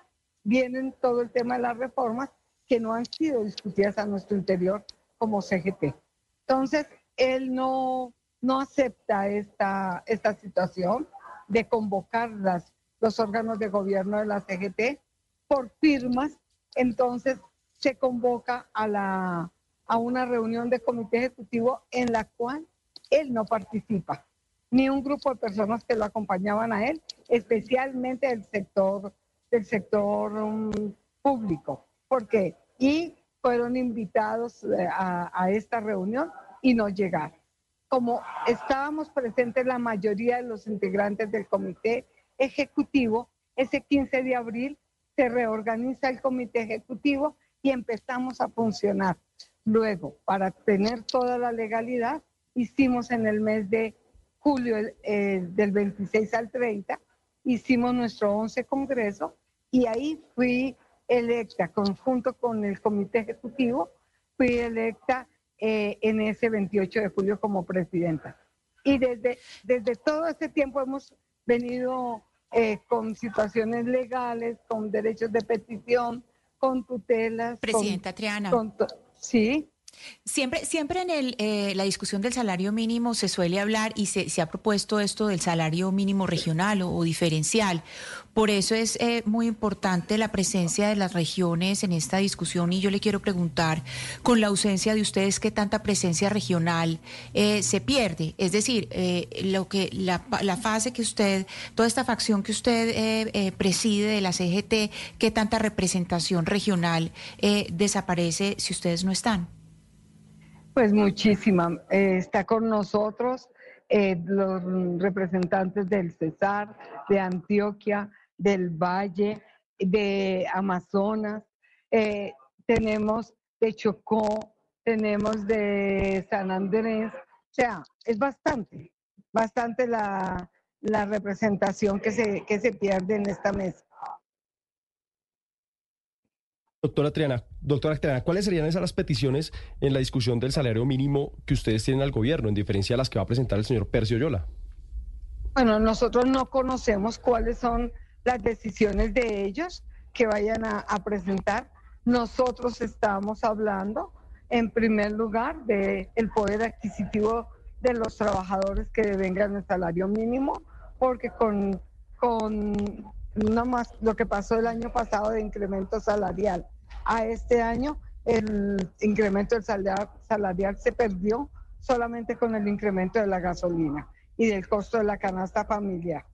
S12: vienen todo el tema de las reformas que no han sido discutidas a nuestro interior como CGT. Entonces, él no, no acepta esta, esta situación de convocar las, los órganos de gobierno de la CGT por firmas, entonces se convoca a, la, a una reunión de comité ejecutivo en la cual él no participa, ni un grupo de personas que lo acompañaban a él, especialmente del sector, del sector um, público. ¿Por qué? Y fueron invitados eh, a, a esta reunión y no llegaron. Como estábamos presentes la mayoría de los integrantes del comité ejecutivo, ese 15 de abril se reorganiza el comité ejecutivo y empezamos a funcionar. Luego, para tener toda la legalidad, hicimos en el mes de julio, eh, del 26 al 30, hicimos nuestro 11 congreso y ahí fui electa, conjunto con el comité ejecutivo, fui electa eh, en ese 28 de julio como presidenta. Y desde, desde todo ese tiempo hemos venido eh, con situaciones legales, con derechos de petición, con tutelas. con-
S8: Presidenta Triana.
S12: con sí.
S8: Siempre, siempre en el, eh, la discusión del salario mínimo se suele hablar y se, se ha propuesto esto del salario mínimo regional o, diferencial. Por eso es eh, muy importante la presencia de las regiones en esta discusión y yo le quiero preguntar, con la ausencia de ustedes, ¿qué tanta presencia regional eh, se pierde? Es decir, eh, lo que la, la fase que usted, toda esta facción que usted eh, preside de la CGT, ¿qué tanta representación regional desaparece si ustedes no están?
S12: Pues muchísima. Eh, está con nosotros eh, los representantes del Cesar, de Antioquia, del Valle, de Amazonas. Eh, tenemos de Chocó, tenemos de San Andrés. O sea, es bastante, bastante la, la representación que se, que se pierde en esta mesa.
S11: Doctora Triana, doctora Triana, ¿cuáles serían esas las peticiones en la discusión del salario mínimo que ustedes tienen al gobierno, en diferencia a las que va a presentar el señor Percio Yola?
S12: Bueno, nosotros no conocemos cuáles son las decisiones de ellos que vayan a, presentar. Nosotros estamos hablando, en primer lugar, del poder adquisitivo de los trabajadores que devengan el salario mínimo, porque con, con no más lo que pasó el año pasado de incremento salarial a este año, el incremento del salarial, se perdió solamente con el incremento de la gasolina y del costo de la canasta familiar.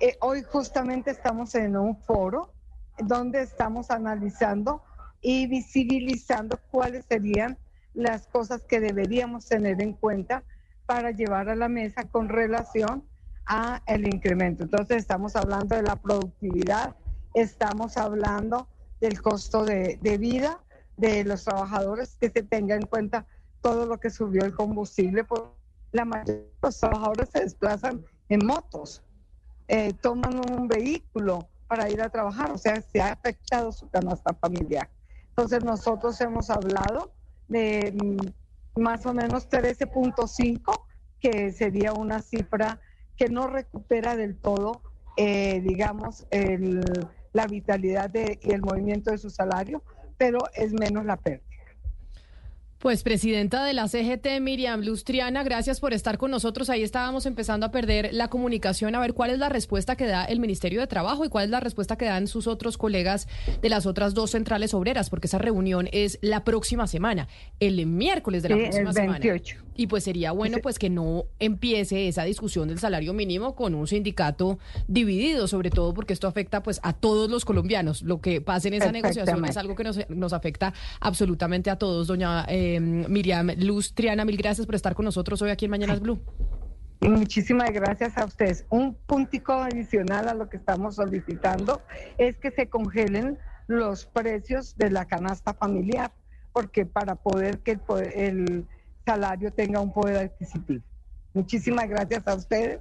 S12: Eh, hoy justamente estamos en un foro donde estamos analizando y visibilizando cuáles serían las cosas que deberíamos tener en cuenta para llevar a la mesa con relación a el incremento. Entonces estamos hablando de la productividad, estamos hablando del costo de, de vida de los trabajadores, que se tenga en cuenta todo lo que subió el combustible, por la mayoría de los trabajadores se desplazan en motos, eh, toman un vehículo para ir a trabajar, o sea, se ha afectado su canasta familiar. Entonces nosotros hemos hablado de mm, más o menos 13.5, que sería una cifra que no recupera del todo, eh, digamos, el- la vitalidad de- y el movimiento de su salario, pero es menos la pérdida.
S4: Pues presidenta de la CGT, Miriam Lustriana, gracias por estar con nosotros. Ahí estábamos empezando a perder la comunicación, a ver cuál es la respuesta que da el Ministerio de Trabajo y cuál es la respuesta que dan sus otros colegas de las otras dos centrales obreras, porque esa reunión es la próxima semana, el miércoles de la
S12: Sí,
S4: próxima
S12: el
S4: semana.
S12: 28.
S4: Y pues sería bueno pues que no empiece esa discusión del salario mínimo con un sindicato dividido, sobre todo porque esto afecta pues a todos los colombianos. Lo que pase en esa negociación es algo que nos, nos afecta absolutamente a todos, doña eh, Miriam Luz Triana, mil gracias por estar con nosotros hoy aquí en Mañanas Blue.
S12: Y muchísimas gracias a ustedes. Un puntico adicional a lo que estamos solicitando es que se congelen los precios de la canasta familiar, porque para poder que el salario tenga un poder adquisitivo. Muchísimas gracias a ustedes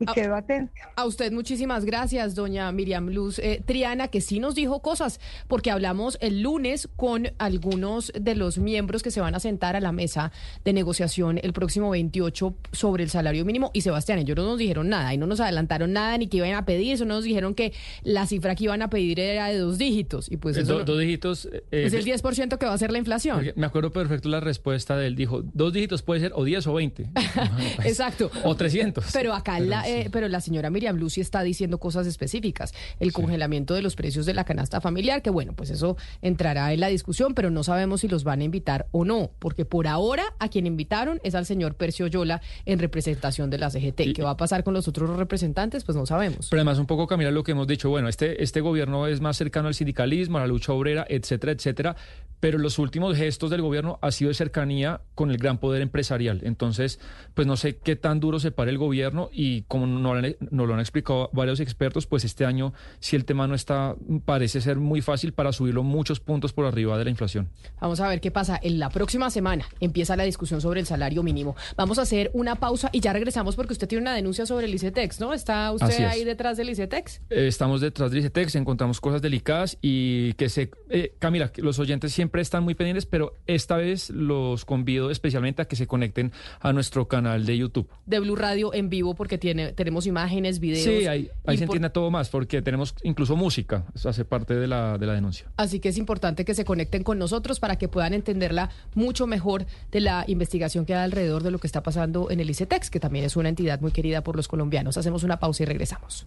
S12: y quedo atenta.
S4: A usted muchísimas gracias, doña Miriam Luz eh, Triana, que sí nos dijo cosas, porque hablamos el lunes con algunos de los miembros que se van a sentar a la mesa de negociación el próximo 28 sobre el salario mínimo. Y Sebastián, ellos no nos dijeron nada y no nos adelantaron nada ni que iban a pedir, eso no nos dijeron que la cifra que iban a pedir era de dos dígitos. Y pues
S6: Eh,
S4: eso
S6: do-
S4: no-
S6: dos dígitos. eh,
S4: es el
S6: eh,
S4: 10% que va a ser la inflación.
S6: me acuerdo perfecto la respuesta de él. Dijo, dos dígitos puede ser o 10 o 20.
S4: Exacto.
S6: O 300.
S4: Pero acá la, eh, pero la señora Miriam Lucy está diciendo cosas específicas. El congelamiento de los precios de la canasta familiar, que bueno, pues eso entrará en la discusión, pero no sabemos si los van a invitar o no, porque por ahora a quien invitaron es al señor Percio Yola en representación de la CGT. ¿Qué va a pasar con los otros representantes? Pues no sabemos.
S6: Pero además un poco, Camila, lo que hemos dicho, bueno, este, este gobierno es más cercano al sindicalismo, a la lucha obrera, etcétera, etcétera, pero los últimos gestos del gobierno ha sido de cercanía con el gran poder empresarial. Entonces, pues no sé qué tan duro se para el gobierno y como no lo han, nos lo han explicado varios expertos, pues este año, si el tema no está, parece ser muy fácil para subirlo muchos puntos por arriba de la inflación.
S4: Vamos a ver qué pasa. En la próxima semana empieza la discusión sobre el salario mínimo. Vamos a hacer una pausa y ya regresamos porque usted tiene una denuncia sobre el ICETEX, ¿no? ¿Está usted
S6: es.
S4: ahí detrás del ICETEX?
S6: Eh, Estamos detrás del ICETEX, encontramos cosas delicadas y que se... eh, Camila, los oyentes siempre están muy pendientes, pero esta vez los convido especialmente a que se conecten a nuestro canal de YouTube.
S4: de Blue Radio en vivo porque tiene, tenemos imágenes, videos.
S6: Sí, ahí, se entiende todo más, porque tenemos incluso música, eso hace parte de la, de la denuncia.
S4: Así que es importante que se conecten con nosotros para que puedan entenderla mucho mejor de la investigación que hay alrededor de lo que está pasando en el ICETEX, que también es una entidad muy querida por los colombianos. Hacemos una pausa y regresamos.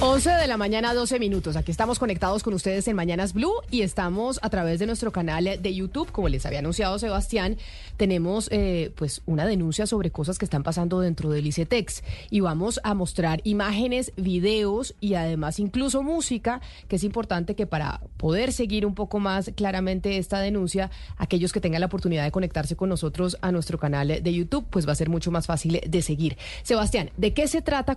S4: 11 de la mañana, 12 minutos. Aquí estamos conectados con ustedes en Mañanas Blue y estamos a través de nuestro canal de YouTube. Como les había anunciado Sebastián, tenemos eh, pues una denuncia sobre cosas que están pasando dentro del ICETEX y vamos a mostrar imágenes, videos y además incluso música, que es importante que para poder seguir un poco más claramente esta denuncia, aquellos que tengan la oportunidad de conectarse con nosotros a nuestro canal de YouTube, pues va a ser mucho más fácil de seguir. Sebastián, ¿de qué se trata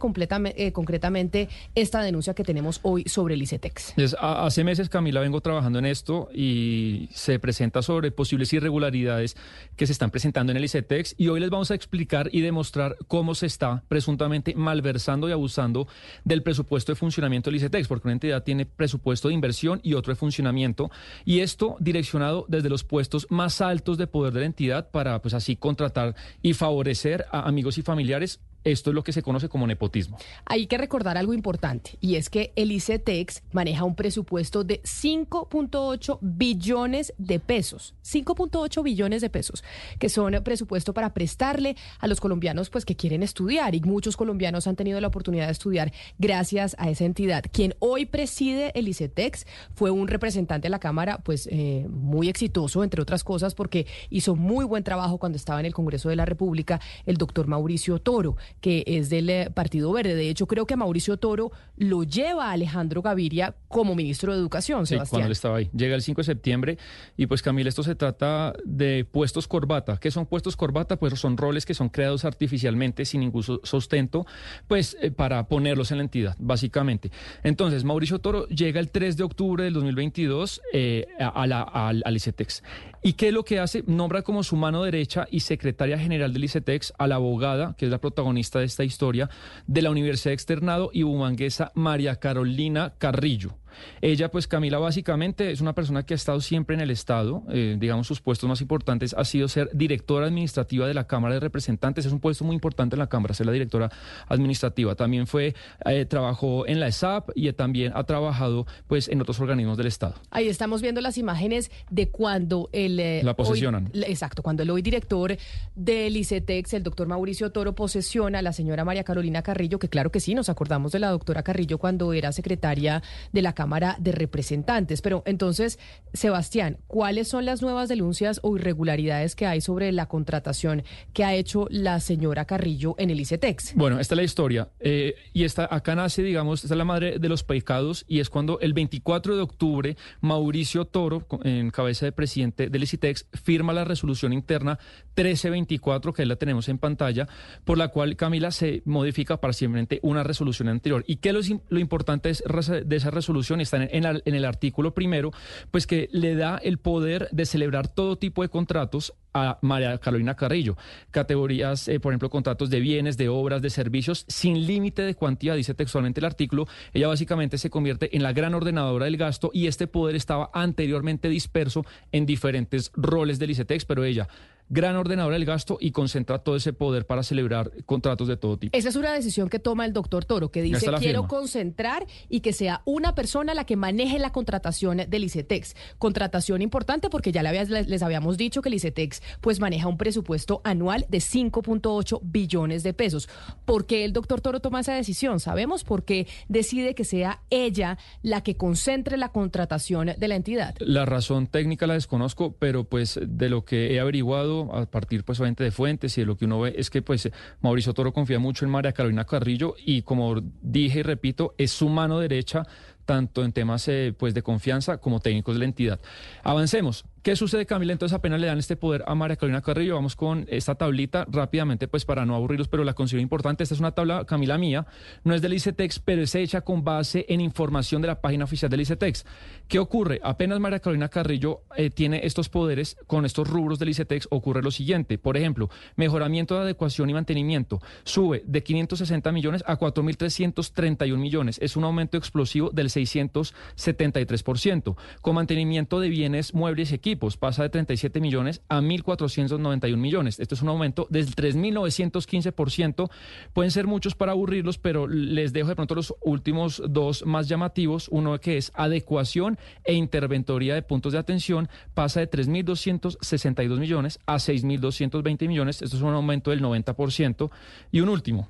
S4: eh, concretamente esta denuncia que tenemos hoy sobre el ICETEX?
S6: Es- a- hace meses, Camila, vengo trabajando en esto y se presenta sobre posibles irregularidades que se están presentando en el ICETEX y hoy les vamos a explicar y demostrar cómo se está presuntamente malversando y abusando del presupuesto de funcionamiento del ICETEX, porque una entidad tiene presupuesto de inversión y otro de funcionamiento y esto direccionado desde los puestos más altos de poder de la entidad para pues así contratar y favorecer a amigos y familiares. Esto es lo que se conoce como nepotismo.
S4: Hay que recordar algo importante y es que el ICETEX maneja un presupuesto de 5.8 billones de pesos, 5.8 billones de pesos, que son presupuesto para prestarle a los colombianos pues que quieren estudiar y muchos colombianos han tenido la oportunidad de estudiar gracias a esa entidad. Quien hoy preside el ICETEX fue un representante de la Cámara pues eh, muy exitoso entre otras cosas porque hizo muy buen trabajo cuando estaba en el Congreso de la República el doctor Mauricio Toro, que es del eh, Partido Verde. De hecho, creo que a Mauricio Toro lo lleva Alejandro Gaviria como ministro de Educación,
S6: Sí,
S4: Sebastián.
S6: cuando él estaba ahí. Llega el 5 de septiembre y pues Camila, esto se trata de puestos corbata. ¿Qué son puestos corbata? Pues son roles que son creados artificialmente sin ningún sustento, pues eh, para ponerlos en la entidad, básicamente. Entonces, Mauricio Toro llega el 3 de octubre del 2022 eh, a, a la, al, al ICETEX. ¿Y qué es lo que hace? Nombra como su mano derecha y secretaria general del ICETEX a la abogada, que es la protagonista de esta historia, de la Universidad Externado y bumanguesa María Carolina Carrillo. Ella, pues Camila, básicamente es una persona que ha estado siempre en el Estado, eh, digamos, sus puestos más importantes ha sido ser directora administrativa de la Cámara de Representantes, es un puesto muy importante en la Cámara, ser la directora administrativa. También fue, eh, trabajó en la ESAP y también ha trabajado, pues, en otros organismos del Estado.
S4: Ahí estamos viendo las imágenes de cuando el... eh,
S6: La
S4: hoy-
S6: posesionan.
S4: la- exacto, cuando el hoy director del ICETEX, el doctor Mauricio Toro, posesiona a la señora María Carolina Carrillo, que claro que sí, nos acordamos de la doctora Carrillo cuando era secretaria de la Cámara de Representantes. Pero entonces, Sebastián, ¿cuáles son las nuevas denuncias o irregularidades que hay sobre la contratación que ha hecho la señora Carrillo en el ICETEX?
S6: Bueno, esta es la historia. eh, y esta, acá nace, digamos, esta es la madre de los pecados y es cuando el 24 de octubre Mauricio Toro, en cabeza de presidente del ICITEX, firma la resolución interna 1324, que ahí la tenemos en pantalla, por la cual Camila se modifica parcialmente una resolución anterior. ¿Y qué lo, lo importante es de esa resolución? Está en, el artículo primero, pues que le da el poder de celebrar todo tipo de contratos a María Carolina Carrillo. Categorías, eh, por ejemplo, contratos de bienes, de obras, de servicios, sin límite de cuantía, dice textualmente el artículo. Ella básicamente se convierte en la gran ordenadora del gasto y este poder estaba anteriormente disperso en diferentes roles del ICETEX, pero ella, gran ordenadora del gasto y concentra todo ese poder para celebrar contratos de todo tipo.
S4: Esa es una decisión que toma el doctor Toro, que dice quiero
S6: firma".
S4: concentrar y que sea una persona la que maneje la contratación del ICETEX. Contratación importante porque ya les habíamos dicho que el ICETEX pues maneja un presupuesto anual de 5.8 billones de pesos. ¿Por qué el doctor Toro toma esa decisión? Sabemos por qué decide que sea ella la que concentre la contratación de la entidad.
S6: La razón técnica la desconozco, pero pues de lo que he averiguado a partir pues obviamente de fuentes y de lo que uno ve es que pues Mauricio Toro confía mucho en María Carolina Carrillo y como dije y repito, es su mano derecha tanto en temas eh, pues de confianza como técnicos de la entidad. Avancemos. ¿Qué sucede, Camila? Entonces apenas le dan este poder a María Carolina Carrillo. Vamos con esta tablita rápidamente, pues para no aburrirlos, pero la considero importante. Esta es una tabla, Camila, mía. No es del ICETEX, pero es hecha con base en información de la página oficial del ICETEX. ¿Qué ocurre? Apenas María Carolina Carrillo eh, tiene estos poderes con estos rubros del ICETEX, ocurre lo siguiente. Por ejemplo, mejoramiento de adecuación y mantenimiento sube de 560 millones a 4.331 millones. Es un aumento explosivo del 673%. Con mantenimiento de bienes, muebles y equipos pasa de 37 millones a 1.491 millones. Esto es un aumento del 3.915%. Pueden ser muchos para aburrirlos, pero les dejo de pronto los últimos dos más llamativos. Uno que es adecuación e interventoría de puntos de atención pasa de 3.262 millones a 6.220 millones. Esto es un aumento del 90%. Y un último,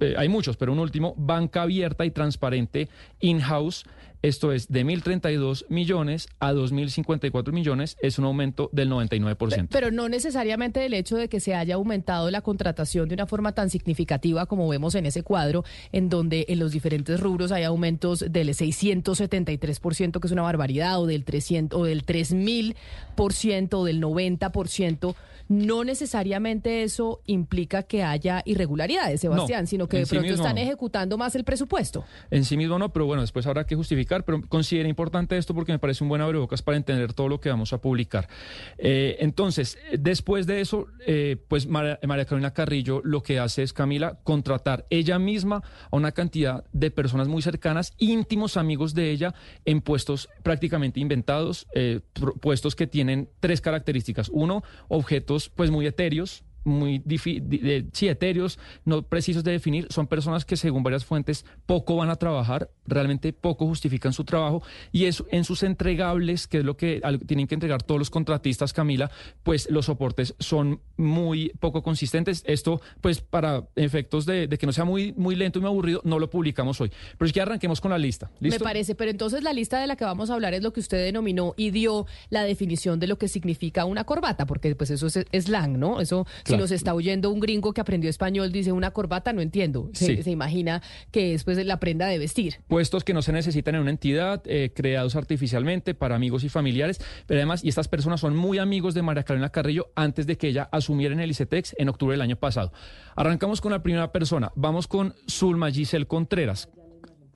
S6: eh, hay muchos, pero un último, banca abierta y transparente in-house. Esto es de 1.032 millones a 2.054 millones, es un aumento del 99%.
S4: Pero no necesariamente el hecho de que se haya aumentado la contratación de una forma tan significativa como vemos en ese cuadro, en donde en los diferentes rubros hay aumentos del 673%, que es una barbaridad, o del 300, o del 3000%, o del 90%. No necesariamente eso implica que haya irregularidades, Sebastián,
S6: No,
S4: sino que de pronto están ejecutando más el presupuesto.
S6: En sí mismo no, pero bueno, después habrá que justificar, pero considero importante esto porque me parece un buen abrebocas para entender todo lo que vamos a publicar. Eh, entonces, después de eso, eh, pues María, Carolina Carrillo lo que hace es, Camila, contratar ella misma a una cantidad de personas muy cercanas, íntimos amigos de ella, en puestos prácticamente inventados, eh, puestos que tienen tres características. Uno, objetos pues muy etéreos, muy de- sí, etéreos, no precisos de definir, son personas que según varias fuentes poco van a trabajar, realmente poco justifican su trabajo y es en sus entregables, que es lo que al- tienen que entregar todos los contratistas, Camila, pues los soportes son muy poco consistentes. Esto, pues para efectos de, de que no sea muy, muy lento y muy aburrido, no lo publicamos hoy. Pero es que arranquemos con la lista. ¿Listo?
S4: Me parece, pero entonces la lista de la que vamos a hablar es lo que usted denominó y dio la definición de lo que significa una corbata, porque pues eso es slang, ¿no? Eso, si nos está oyendo un gringo que aprendió español, dice una corbata, no entiendo. Se,
S6: Sí.
S4: se imagina que es pues la prenda de vestir.
S6: puestos que no se necesitan en una entidad, eh, creados artificialmente para amigos y familiares, pero además, y estas personas son muy amigos de María Carolina Carrillo antes de que ella asumiera en el ICETEX en octubre del año pasado. Arrancamos con la primera persona, vamos con Zulma Giselle Contreras.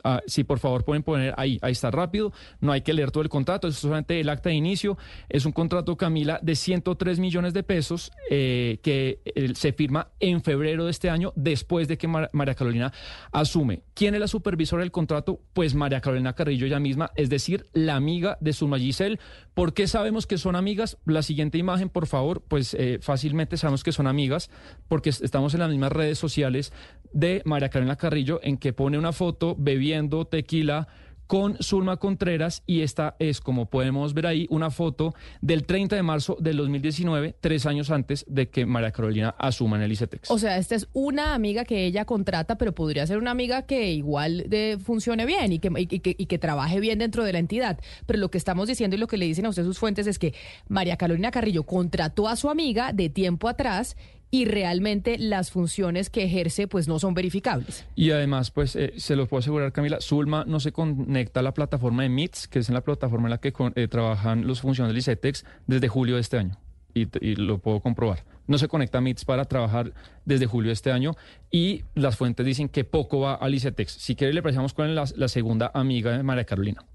S6: Ah, sí, por favor, pueden poner ahí, ahí está rápido. No hay que leer todo el contrato, es solamente el acta de inicio. Es un contrato, Camila, de 103 millones de pesos eh, que eh, se firma en febrero de este año, después de que Mar- María Carolina asume. ¿Quién es la supervisora del contrato? Pues María Carolina Carrillo ella misma, es decir, la amiga de Zulma Giselle. ¿Por qué sabemos que son amigas? La siguiente imagen, por favor, pues eh, fácilmente sabemos que son amigas porque es- estamos en las mismas redes sociales de María Carolina Carrillo en que pone una foto bebiendo tequila con Zulma Contreras y esta es, como podemos ver ahí, una foto del 30 de marzo del 2019, tres años antes de que María Carolina asuma en el ICETEX.
S4: O sea, esta es una amiga que ella contrata, pero podría ser una amiga que igual de, funcione bien y que, y, que, y que trabaje bien dentro de la entidad. Pero lo que estamos diciendo y lo que le dicen a usted sus fuentes es que María Carolina Carrillo contrató a su amiga de tiempo atrás y realmente las funciones que ejerce pues no son verificables.
S6: Y además, pues eh, se lo puedo asegurar, Camila, Zulma no se conecta a la plataforma de MITS, que es en la plataforma en la que eh, trabajan los funcionarios del ICETEX desde julio de este año. Y, lo puedo comprobar. No se conecta a MITS para trabajar desde julio de este año y las fuentes dicen que poco va al ICETEX. Si quiere le presentamos con la segunda amiga de María Carolina.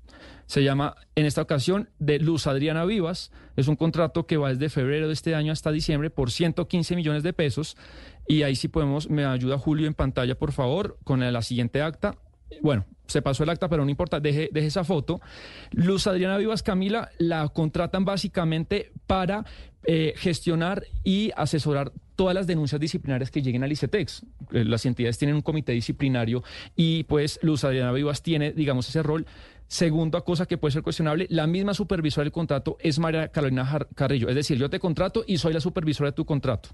S6: Se llama, en esta ocasión, de Luz Adriana Vivas. Es un contrato que va desde febrero de este año hasta diciembre por 115 millones de pesos. Y ahí sí podemos, me ayuda Julio en pantalla, por favor, con la, siguiente acta. Bueno, se pasó el acta, pero no importa, deje, deje esa foto. Luz Adriana Vivas Camila la contratan básicamente para eh, gestionar y asesorar todas las denuncias disciplinarias que lleguen al ICETEX. Eh, Las entidades tienen un comité disciplinario y pues Luz Adriana Vivas tiene, digamos, ese rol. Segunda cosa que puede ser cuestionable, la misma supervisora del contrato es María Carolina Jar- Carrillo. Es decir, yo te contrato y soy la supervisora de tu contrato.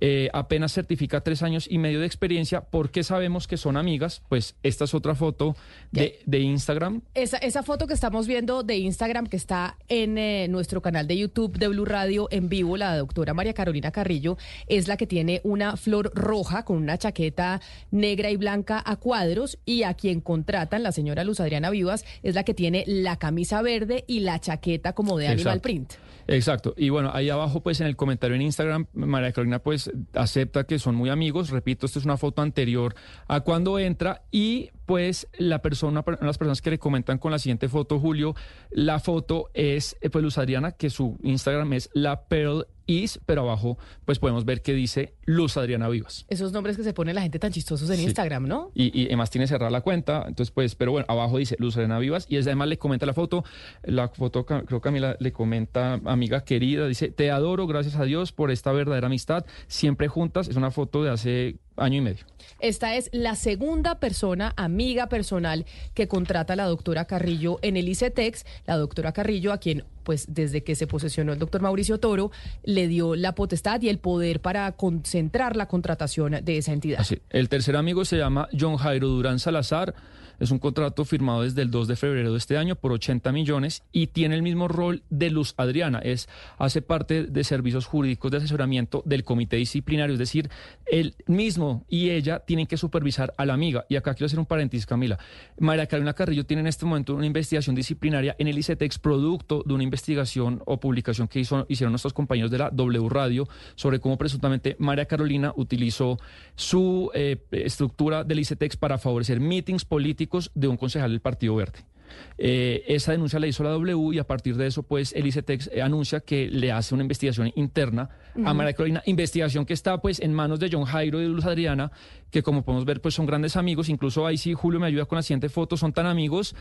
S6: Eh, apenas certifica tres años y medio de experiencia. ¿Por qué sabemos que son amigas? Pues esta es otra foto de, de Instagram.
S4: Esa, esa foto que estamos viendo de Instagram que está en eh, nuestro canal de YouTube de Blue Radio en vivo, la doctora María Carolina Carrillo, es la que tiene una flor roja con una chaqueta negra y blanca a cuadros y a quien contratan, la señora Luz Adriana Vivas, es la que tiene la camisa verde y la chaqueta como de Animal. Print.
S6: Exacto. Y bueno, ahí abajo, pues en el comentario en Instagram, María Carolina, pues acepta que son muy amigos. Repito, esta es una foto anterior a cuando entra y pues la persona, una de las personas que le comentan con la siguiente foto, Julio, la foto es eh, pues Luz Adriana, que su Instagram es la Pearl Is, pero abajo pues podemos ver que dice Luz Adriana Vivas.
S4: Esos nombres que se pone la gente tan chistosos en
S6: Sí.
S4: Instagram, ¿no?
S6: Y, y además tiene cerrada la cuenta, entonces pues, pero bueno, abajo dice Luz Arena Vivas y es- además le comenta la foto, la foto creo que Camila le comenta, amiga querida, dice, te adoro, gracias a Dios por esta verdadera amistad, siempre juntas, es una foto de hace año y medio.
S4: Esta es la segunda persona, amiga personal, que contrata a la doctora Carrillo en el ICETEX. La doctora Carrillo, a quien, pues, desde que se posesionó el doctor Mauricio Toro, le dio la potestad y el poder para concentrar la contratación de esa entidad.
S6: Así. El tercer amigo se llama John Jairo Durán Salazar. Es un contrato firmado desde el 2 de febrero de este año por 80 millones y tiene el mismo rol de Luz Adriana. Es, hace parte de servicios jurídicos de asesoramiento del comité disciplinario. Es decir, él mismo y ella tienen que supervisar a la amiga. Y acá quiero hacer un paréntesis, Camila. María Carolina Carrillo tiene en este momento una investigación disciplinaria en el ICETEX, producto de una investigación o publicación que hizo, hicieron nuestros compañeros de la W Radio sobre cómo presuntamente María Carolina utilizó su eh, estructura del ICETEX para favorecer meetings políticos de un concejal del Partido Verde. Eh, esa denuncia la hizo la W y a partir de eso, pues el ICETEX eh, anuncia que le hace una investigación interna a. María Carolina, investigación que está pues en manos de John Jairo y de Luz Adriana, que como podemos ver, pues son grandes amigos. Incluso ahí sí, Julio me ayuda con la siguiente foto, son tan amigos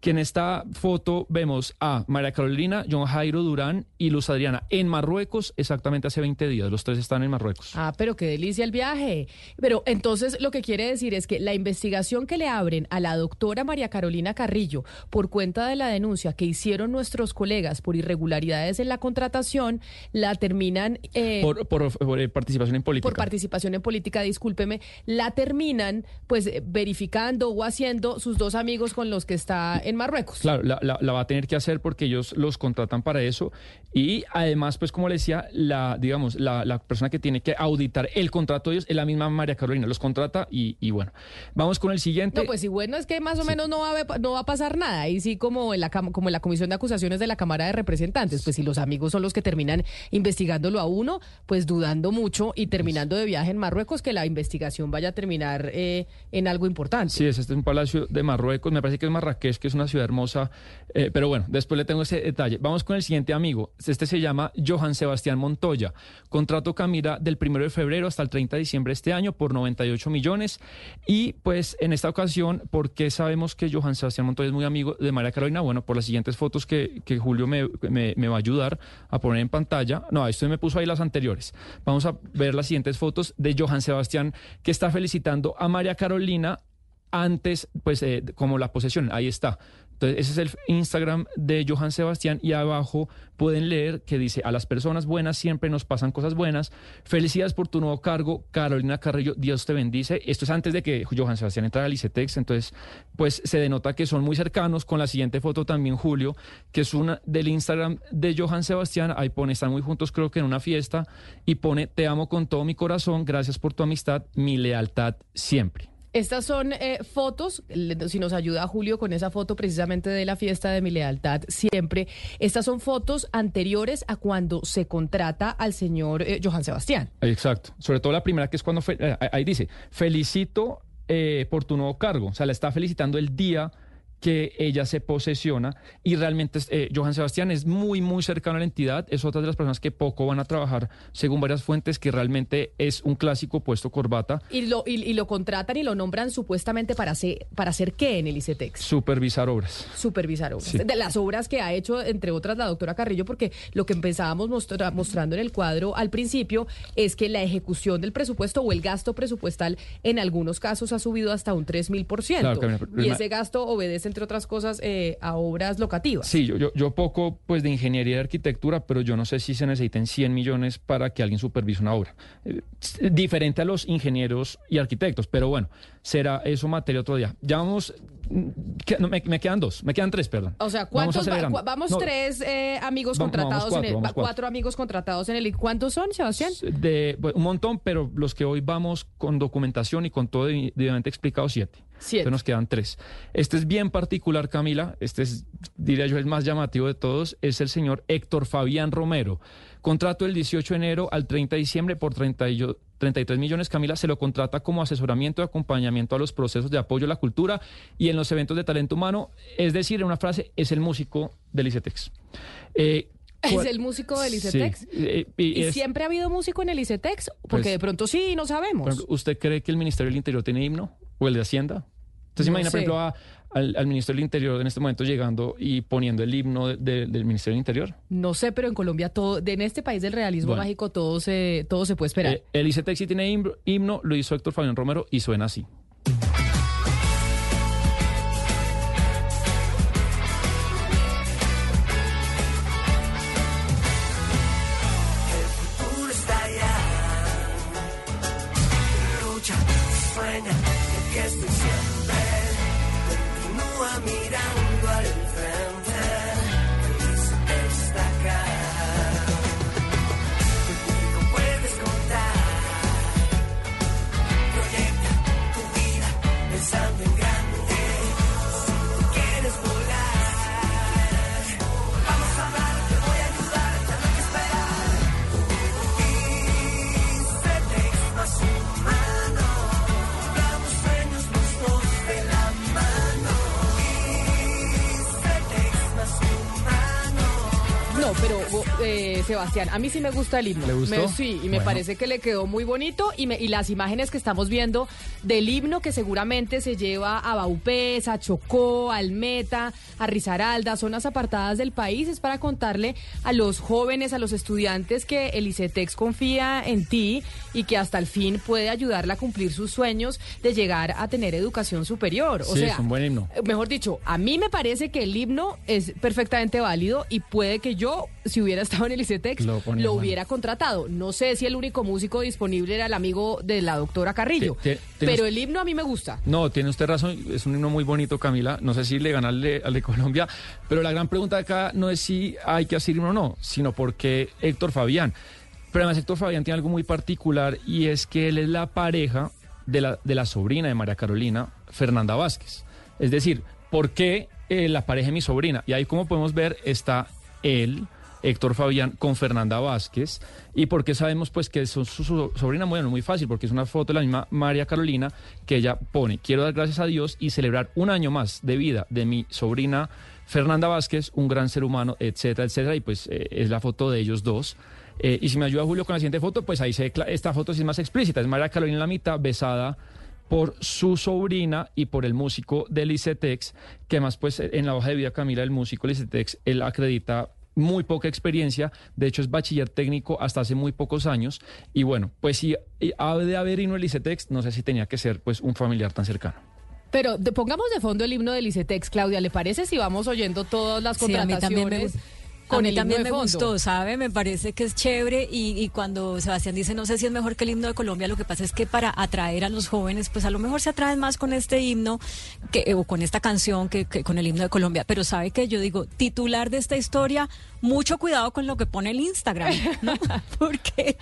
S6: que en esta foto vemos a María Carolina, John Jairo Durán y Luz Adriana en Marruecos exactamente hace 20 días. Los tres están en Marruecos.
S4: Ah, pero qué delicia el viaje. Pero entonces lo que quiere decir es que la investigación que le abren a la doctora María Carolina Carrillo por cuenta de la denuncia que hicieron nuestros colegas por irregularidades en la contratación, la terminan... eh,
S6: por, por- por, eh, participación en política.
S4: por participación en política, discúlpeme, la terminan pues eh, verificando o haciendo sus dos amigos con los que está en Marruecos.
S6: Claro, la, la- la va a tener que hacer porque ellos los contratan para eso. Y además, pues como le decía, la, digamos, la, la persona que tiene que auditar el contrato de ellos es la misma María Carolina. Los contrata y, y bueno. Vamos con el siguiente.
S4: No, pues sí, bueno, es que más o menos no va, a, no va a pasar nada. Y sí, como en, la, como en la Comisión de Acusaciones de la Cámara de Representantes, pues si los amigos son los que terminan investigándolo a uno, pues dudando mucho y terminando de viaje en Marruecos, que la investigación vaya a terminar eh, en algo importante.
S6: Sí, es, este es un palacio de Marruecos. Me parece que es Marrakech, que es una ciudad hermosa. Eh, pero bueno, después le tengo ese detalle. Vamos con el siguiente amigo. Este se llama Johan Sebastián Montoya. Contrato Camila del 1 de febrero hasta el 30 de diciembre de este año por 98 millones. Y pues en esta ocasión, ¿por qué sabemos que Johan Sebastián Montoya es muy amigo de María Carolina? Bueno, por las siguientes fotos que, que Julio me, me- me va a ayudar a poner en pantalla. No, esto me puso ahí las anteriores. Vamos a ver las siguientes fotos de Johan Sebastián que está felicitando a María Carolina antes, pues, eh, como la posesión, ahí está. Entonces, ese es el Instagram de Johan Sebastián y abajo pueden leer que dice, a las personas buenas siempre nos pasan cosas buenas. Felicidades por tu nuevo cargo, Carolina Carrillo, Dios te bendice. Esto es antes de que Johan Sebastián entrara al ICETEX, entonces pues se denota que son muy cercanos. Con la siguiente foto también, Julio, que es una del Instagram de Johan Sebastián, ahí pone, están muy juntos creo que en una fiesta, y pone, te amo con todo mi corazón, gracias por tu amistad, mi lealtad siempre.
S4: Estas son eh, fotos, si nos ayuda Julio con esa foto precisamente de la fiesta de mi lealtad siempre. Estas son fotos anteriores a cuando se contrata al señor eh, Johan Sebastián.
S6: Exacto. Sobre todo la primera, que es cuando fe- eh, ahí dice, felicito eh, por tu nuevo cargo. O sea, la está felicitando el día que ella se posesiona y realmente eh, Johan Sebastián es muy, muy cercano a la entidad. Es otra de las personas que poco van a trabajar, según varias fuentes, que realmente es un clásico puesto corbata,
S4: Y lo, y, y lo contratan y lo nombran supuestamente para hacer, para hacer qué en el ICETEX.
S6: supervisar obras.
S4: Supervisar obras.
S6: Sí.
S4: De las obras que ha hecho, entre otras, la doctora Carrillo, porque lo que empezábamos mostra- mostrando en el cuadro al principio es que la ejecución del presupuesto o el gasto presupuestal en algunos casos ha subido hasta un 3 mil por ciento.
S6: Claro, Camila, pero-
S4: Y ese gasto obedece, entre otras cosas, eh, a obras locativas.
S6: Sí, yo, yo, yo poco pues de ingeniería y arquitectura, pero yo no sé si se necesiten 100 millones para que alguien supervise una obra. Eh, diferente a los ingenieros y arquitectos, pero bueno, será eso materia otro día. Ya vamos, mm, que- no, me, me quedan dos, me quedan tres, perdón.
S4: O sea,
S6: Vamos
S4: ¿cuántos va- cua- vamos,
S6: No,
S4: tres eh, amigos
S6: Vamos-
S4: contratados
S6: vamos
S4: en el
S6: cuatro, vamos
S4: cuatro.
S6: cuatro.
S4: amigos contratados en el ¿Cuántos son, Sebastián?
S6: De, bueno, un montón, pero los que hoy vamos con documentación y con todo debi- debidamente explicado, siete.
S4: Siete.
S6: Entonces nos quedan tres. Este es bien particular, Camila. Este es, diría yo, el más llamativo de todos. Es el señor Héctor Fabián Romero. Contrato el 18 de enero al 30 de diciembre por 30 y yo- 33 millones. Camila se lo contrata como asesoramiento y acompañamiento a los procesos de apoyo a la cultura y en los eventos de talento humano. Es decir, en una frase, es el músico del ICETEX. Eh,
S4: ¿Es
S6: ¿cuál-
S4: el músico del ICETEX?
S6: Sí, eh, y
S4: ¿Y
S6: es-
S4: siempre ha habido músico en el ICETEX? Porque
S6: Pues-
S4: de pronto sí, no sabemos.
S6: ¿Usted cree que el Ministerio del Interior tiene himno? ¿O el de Hacienda? Entonces
S4: No
S6: imagina, por ejemplo, a- al, al Ministerio del Interior en este momento llegando y poniendo el himno de- de- del Ministerio del Interior.
S4: No sé, pero en Colombia todo, de- en este país del realismo
S6: Bueno.
S4: mágico todo se, todo se puede esperar.
S6: Eh, el ICETEX sí tiene himno, himno, lo hizo Héctor Fabián Romero y suena así.
S4: Sebastián, a mí sí me gusta el himno.
S6: ¿Le gustó?
S4: Me- sí, y me parece que le quedó muy bonito. Y, me- y las imágenes que estamos viendo del himno que seguramente se lleva a Baupés, a Chocó, al Meta, a Risaralda, zonas apartadas del país, es para contarle a los jóvenes, a los estudiantes que el ICETEX confía en ti y que hasta el fin puede ayudarla a cumplir sus sueños de llegar a tener educación superior. O
S6: sí,
S4: sea,
S6: es un buen himno.
S4: eh, Mejor dicho, a mí me parece que el himno es perfectamente válido y puede que yo, si hubiera estado en el ICETEX,
S6: Lo
S4: hubiera contratado. No sé si el único músico disponible era el amigo de la doctora Carrillo, pero el himno a mí me gusta.
S6: No, tiene usted razón, es un himno muy bonito, Camila. No sé si le gana al de, al de Colombia, pero la gran pregunta acá no es si hay que hacer himno o no, sino porque Héctor Fabián. Pero además Héctor Fabián tiene algo muy particular y es que él es la pareja de la, de la sobrina de María Carolina, Fernanda Vázquez. Es decir, ¿por qué eh, la pareja de mi sobrina? Y ahí como podemos ver está él, Héctor Fabián, con Fernanda Vázquez. ¿Y por qué sabemos pues que es su, su- sobrina? Bueno, muy fácil, porque es una foto de la misma María Carolina que ella pone, quiero dar gracias a Dios y celebrar un año más de vida de mi sobrina Fernanda Vázquez, un gran ser humano, etcétera, etcétera. Y pues eh, es la foto de ellos dos. Eh, y si me ayuda Julio con la siguiente foto, pues ahí se esta foto sí es más explícita. Es María Carolina la mitad, besada por su sobrina y por el músico del ICETEX, que además pues en la hoja de vida Camila, el músico del ICETEX, él acredita muy poca experiencia, de hecho es bachiller técnico hasta hace muy pocos años, y bueno, pues si ha de haber himno el ICETEX, no sé si tenía que ser pues un familiar tan cercano.
S4: Pero de- pongamos de fondo el himno del ICETEX, Claudia, ¿le parece si vamos oyendo todas las
S9: Sí, a mí
S4: contrataciones?
S9: también me gustó.
S4: Con
S9: a mí
S4: el himno
S9: también
S4: de
S9: me
S4: fondo?
S9: gustó, ¿sabe? Me parece que es chévere y, y cuando Sebastián dice no sé si es mejor que el himno de Colombia, lo que pasa es que para atraer a los jóvenes, pues a lo mejor se atraen más con este himno que, eh, o con esta canción que, que con el himno de Colombia. Pero sabe que yo digo, titular de esta historia, mucho cuidado con lo que pone el Instagram, ¿no? Porque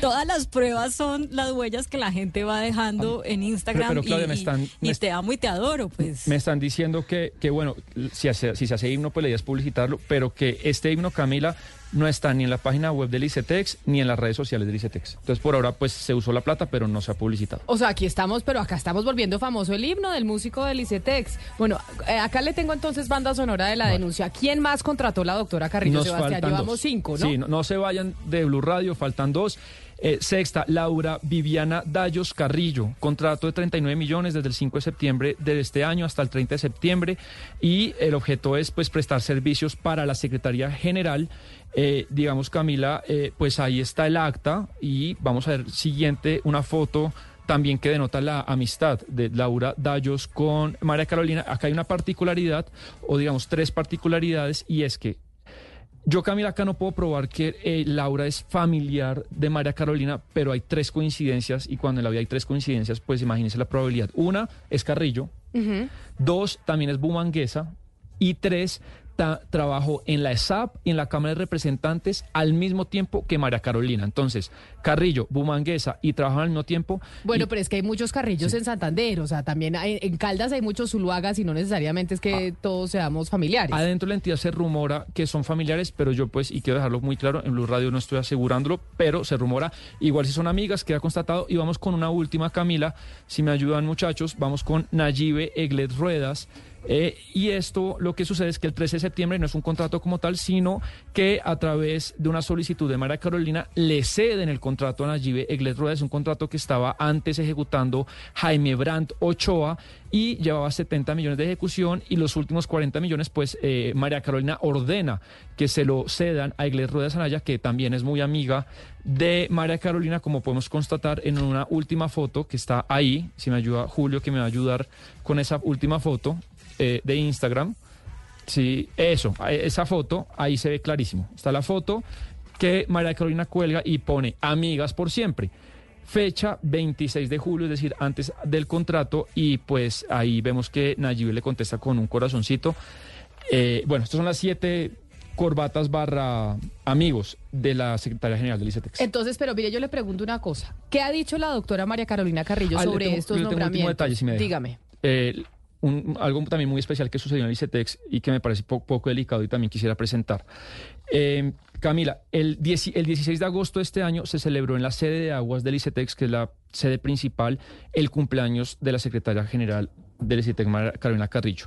S9: todas las pruebas son las huellas que la gente va dejando en Instagram
S6: pero, Claudia,
S9: y,
S6: me están-
S9: y
S6: me-
S9: te amo y te adoro, pues.
S6: Me están diciendo que, que bueno, si, hace- si se hace himno, pues la idea es publicitarlo, pero que este himno, Camila, no está ni en la página web del ICETEX ni en las redes sociales del ICETEX. Entonces, por ahora, pues se usó la plata, pero no se ha publicitado.
S4: O sea, aquí estamos, pero acá estamos volviendo famoso el himno del músico del ICETEX. Bueno, eh, acá le tengo entonces banda sonora de la denuncia. ¿Quién más contrató la doctora Carrillo
S6: Nos
S4: Sebastián? Llevamos
S6: dos.
S4: cinco, ¿no?
S6: Sí, no, no se vayan de Blue Radio, faltan dos. Eh, sexta, Laura Viviana Dallos Carrillo, contrato de 39 millones desde el 5 de septiembre de este año hasta el 30 de septiembre y el objeto es pues prestar servicios para la Secretaría General. Eh, digamos Camila, eh, pues ahí está el acta y vamos a ver siguiente una foto también que denota la amistad de Laura Dallos con María Carolina. Acá hay una particularidad, o digamos tres particularidades, y es que yo, Camila, acá no puedo probar que eh, Laura es familiar de María Carolina, pero hay tres coincidencias y cuando en la vida hay tres coincidencias, pues imagínense la probabilidad. Una es Carrillo, dos también es Bumanguesa. Y tres trabajó en la ESAP y en la Cámara de Representantes al mismo tiempo que María Carolina. Entonces, Carrillo, Bumanguesa y trabajan al mismo tiempo.
S4: Bueno,
S6: y-
S4: pero es que hay muchos carrillos en Santander, o sea, también hay- en Caldas hay muchos zuluagas y no necesariamente es que todos seamos familiares.
S6: Adentro de la entidad se rumora que son familiares, pero yo pues, y quiero dejarlo muy claro, en Blue Radio no estoy asegurándolo, pero se rumora, igual si son amigas, queda constatado. Y vamos con una última, Camila, si me ayudan muchachos, vamos con Nayibe Eglet Ruedas. Eh, y esto lo que sucede es que el 13 de septiembre no es un contrato como tal, sino que a través de una solicitud de María Carolina le ceden el contrato a Nayibe Eglet Ruedas, un contrato que estaba antes ejecutando Jaime Brandt Ochoa y llevaba 70 millones de ejecución y los últimos 40 millones pues eh, María Carolina ordena que se lo cedan a Eglet Ruedas Anaya, que también es muy amiga de María Carolina, como podemos constatar en una última foto que está ahí, si me ayuda Julio que me va a ayudar con esa última foto eh, de Instagram. Sí, eso, esa foto, ahí se ve clarísimo. Está la foto que María Carolina cuelga y pone amigas por siempre. Fecha 26 de julio, es decir, antes del contrato, y pues ahí vemos que Nayib le contesta con un corazoncito. Eh, bueno, estas son las siete corbatas barra amigos de la Secretaría General del ICETEX.
S4: Entonces, pero mire, yo le pregunto una cosa. ¿Qué ha dicho la doctora María Carolina Carrillo
S6: Ah,
S4: sobre
S6: tengo-
S4: estos nombramientos?
S6: detalle, si me deja.
S4: Dígame.
S6: Eh, un- algo también muy especial que sucedió en el ICETEX y que me parece po- poco delicado y también quisiera presentar. Eh, Camila, el, 10 el 16 de agosto de este año se celebró en la sede de aguas del ICETEX, que es la sede principal, el cumpleaños de la secretaria general del ICETEX, Carolina Carrillo.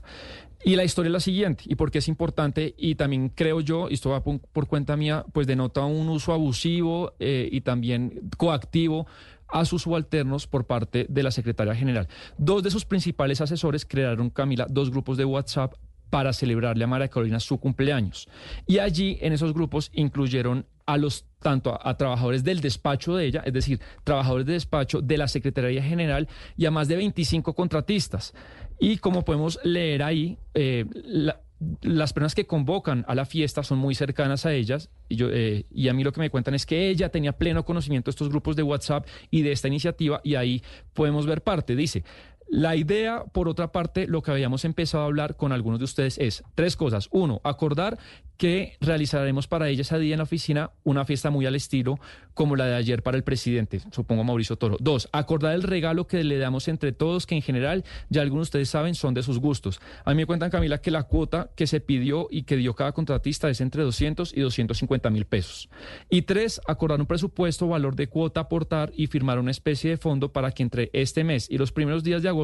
S6: Y la historia es la siguiente, y porque es importante, y también creo yo, y esto va por, por cuenta mía, pues denota un uso abusivo eh, y también coactivo a sus subalternos por parte de la secretaria general. Dos de sus principales asesores crearon, Camila, dos grupos de WhatsApp para celebrarle a María Carolina su cumpleaños. Y allí, en esos grupos, incluyeron a los tanto a, trabajadores del despacho de ella, es decir, trabajadores de despacho de la Secretaría General y a más de 25 contratistas. Y como podemos leer ahí, eh, la- las personas que convocan a la fiesta son muy cercanas a ellas y, yo, eh, y a mí lo que me cuentan es que ella tenía pleno conocimiento de estos grupos de WhatsApp y de esta iniciativa y ahí podemos ver parte. Dice, la idea, por otra parte, lo que habíamos empezado a hablar con algunos de ustedes es tres cosas. Uno, acordar que realizaremos para ella ese día en la oficina una fiesta muy al estilo como la de ayer para el presidente, supongo Mauricio Toro. Dos, acordar el regalo que le damos entre todos, que en general ya algunos de ustedes saben son de sus gustos. A mí me cuentan, Camila, que la cuota que se pidió y que dio cada contratista es entre 200 y 250 mil pesos. Y tres, acordar un presupuesto, valor de cuota aportar y firmar una especie de fondo para que entre este mes y los primeros días de agosto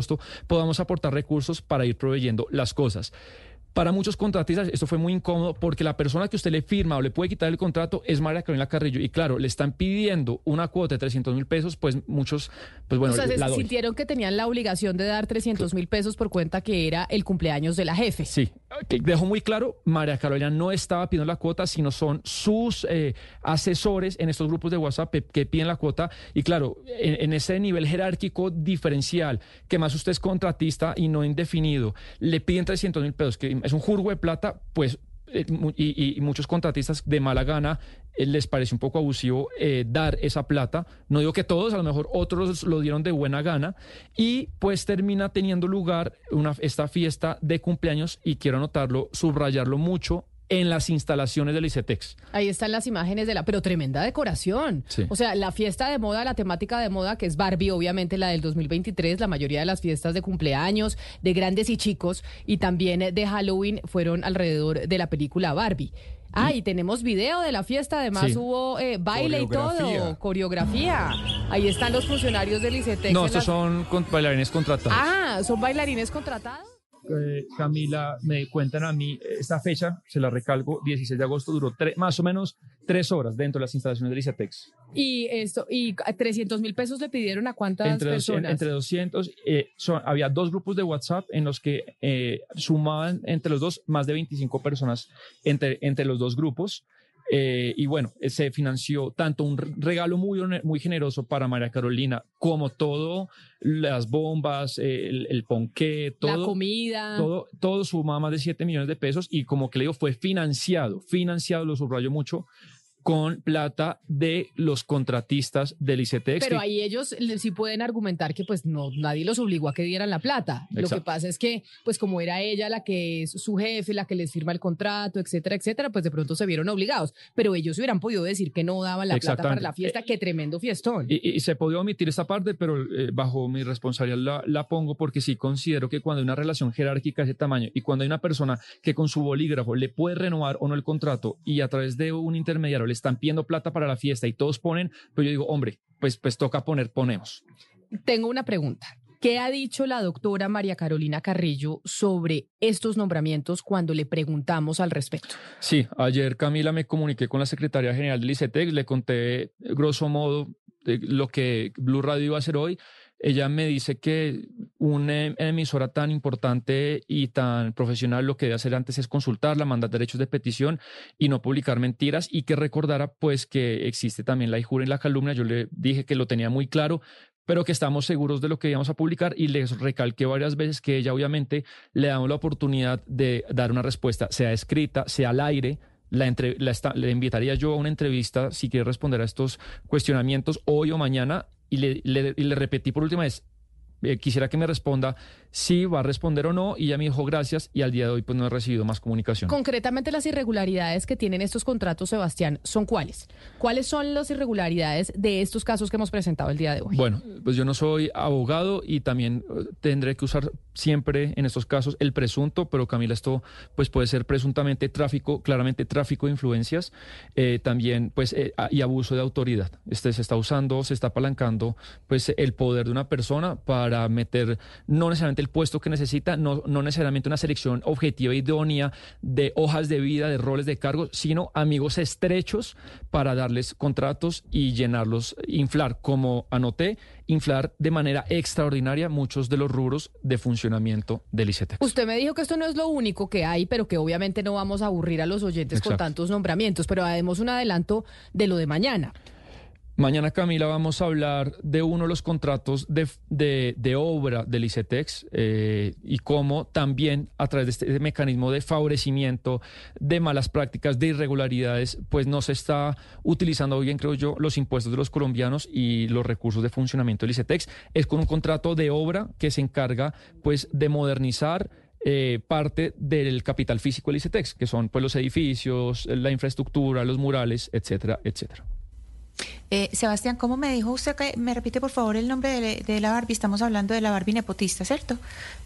S6: podamos aportar recursos para ir proveyendo las cosas. Para muchos contratistas esto fue muy incómodo porque la persona que usted le firma o le puede quitar el contrato es María Carolina Carrillo. Y claro, le están pidiendo una cuota de 300 mil pesos, pues muchos, pues bueno,
S4: o sea, se
S6: la doy.
S4: sintieron que tenían la obligación de dar 300 mil pesos por cuenta que era el cumpleaños de la jefe.
S6: Sí, dejó muy claro, María Carolina no estaba pidiendo la cuota, sino son sus eh, asesores en estos grupos de WhatsApp que, que piden la cuota. Y claro, en, en ese nivel jerárquico diferencial, que más usted es contratista y no indefinido, le piden 300 mil pesos, que es un jurgo de plata, pues eh, y muchos contratistas de mala gana eh, les parece un poco abusivo eh, dar esa plata. No digo que todos, a lo mejor otros lo dieron de buena gana. Y pues termina teniendo lugar una, esta fiesta de cumpleaños y quiero anotarlo, subrayarlo mucho en las instalaciones del ICETEX.
S4: Ahí están las imágenes de la, pero tremenda decoración.
S6: Sí.
S4: O sea, la fiesta de moda, la temática de moda, que es Barbie, obviamente la del 2023, la mayoría de las fiestas de cumpleaños, de grandes y chicos, y también de Halloween fueron alrededor de la película Barbie. Ah, y tenemos video de la fiesta, además
S6: Sí.
S4: hubo eh, baile y todo,
S6: Coreografía.
S4: Ahí están los funcionarios del ICETEX.
S6: No, estos
S4: las-
S6: son con- bailarines contratados.
S4: Ah, ¿son bailarines contratados?
S6: Eh, Camila, me cuentan a mí, esta fecha, se la recalco, 16 de agosto, duró más o menos tres horas dentro de las instalaciones del ICETEX.
S4: Y esto, y 300 mil pesos le pidieron a cuántas
S6: Entre, 200,
S4: personas.
S6: entre 200, eh, son- había dos grupos de WhatsApp en los que eh, sumaban entre los dos más de 25 personas entre, entre los dos grupos. Eh, y bueno, se financió tanto un re- regalo muy, muy generoso para María Carolina, como todo, las bombas, el, el ponqué, todo.
S4: la comida.
S6: Todo, todo sumaba más de 7 millones de pesos y como que le digo, fue financiado, financiado, lo subrayo mucho, con plata de los contratistas del ICETEX.
S4: Pero ahí ellos sí pueden argumentar que pues no nadie los obligó a que dieran la plata. Lo que pasa es que pues como era ella la que es su jefe, la que les firma el contrato, etcétera, etcétera, pues de pronto se vieron obligados. Pero ellos hubieran podido decir que no daban la plata para la fiesta. Qué tremendo fiestón.
S6: Y, y se podía omitir esta parte, pero eh, bajo mi responsabilidad la, la pongo porque sí considero que cuando hay una relación jerárquica de ese tamaño y cuando hay una persona que con su bolígrafo le puede renovar o no el contrato y a través de un intermediario le están pidiendo plata para la fiesta y todos ponen, pues yo digo, hombre, pues, pues toca poner, ponemos.
S4: Tengo una pregunta. ¿Qué ha dicho la doctora María Carolina Carrillo sobre estos nombramientos cuando le preguntamos al respecto?
S6: Sí, ayer Camila me comuniqué con la secretaria general del ICETEX, le conté grosso modo lo que Blue Radio iba a hacer hoy. Ella me dice que una em- emisora tan importante y tan profesional lo que debe hacer antes es consultarla, mandar derechos de petición y no publicar mentiras y que recordara pues que existe también la injuria y la calumnia. Yo le dije que lo tenía muy claro, pero que estamos seguros de lo que íbamos a publicar y les recalqué varias veces que ella obviamente le damos la oportunidad de dar una respuesta, sea escrita, sea al aire. La entre- la le invitaría yo a una entrevista si quiere responder a estos cuestionamientos hoy o mañana y le, y le repetí por última vez, eh, quisiera que me responda si va a responder o no y ella me dijo gracias y al día de hoy pues no he recibido más comunicación.
S4: Concretamente las irregularidades que tienen estos contratos, Sebastián, ¿son cuáles? ¿Cuáles son las irregularidades de estos casos que hemos presentado el día de hoy?
S6: Bueno, pues yo no soy abogado y también eh, tendré que usar siempre en estos casos el presunto, pero Camila, esto pues puede ser presuntamente tráfico, claramente tráfico de influencias, eh, también pues eh, y abuso de autoridad. Este se está usando, se está apalancando pues el poder de una persona para meter no necesariamente el puesto que necesita, no, no necesariamente una selección objetiva e idónea de hojas de vida, de roles de cargos, sino amigos estrechos para darles contratos y llenarlos, inflar, como anoté, inflar de manera extraordinaria muchos de los rubros de funcionamiento del ICETEX.
S4: Usted me dijo que esto no es lo único que hay, pero que obviamente no vamos a aburrir a los oyentes con tantos nombramientos, pero haremos un adelanto de lo de mañana.
S6: Mañana, Camila, vamos a hablar de uno de los contratos de, de- obra del ICETEX eh, y cómo también a través de este mecanismo de favorecimiento, de malas prácticas, de irregularidades, pues no se está utilizando bien, creo yo, los impuestos de los colombianos y los recursos de funcionamiento del ICETEX. Es con un contrato de obra que se encarga pues de modernizar eh, parte del capital físico del ICETEX, que son pues los edificios, la infraestructura, los murales, etcétera, etcétera.
S8: Eh, Sebastián, ¿cómo me dijo usted que me repite por favor el nombre de, de la Barbie? Estamos hablando de la Barbie nepotista, ¿cierto?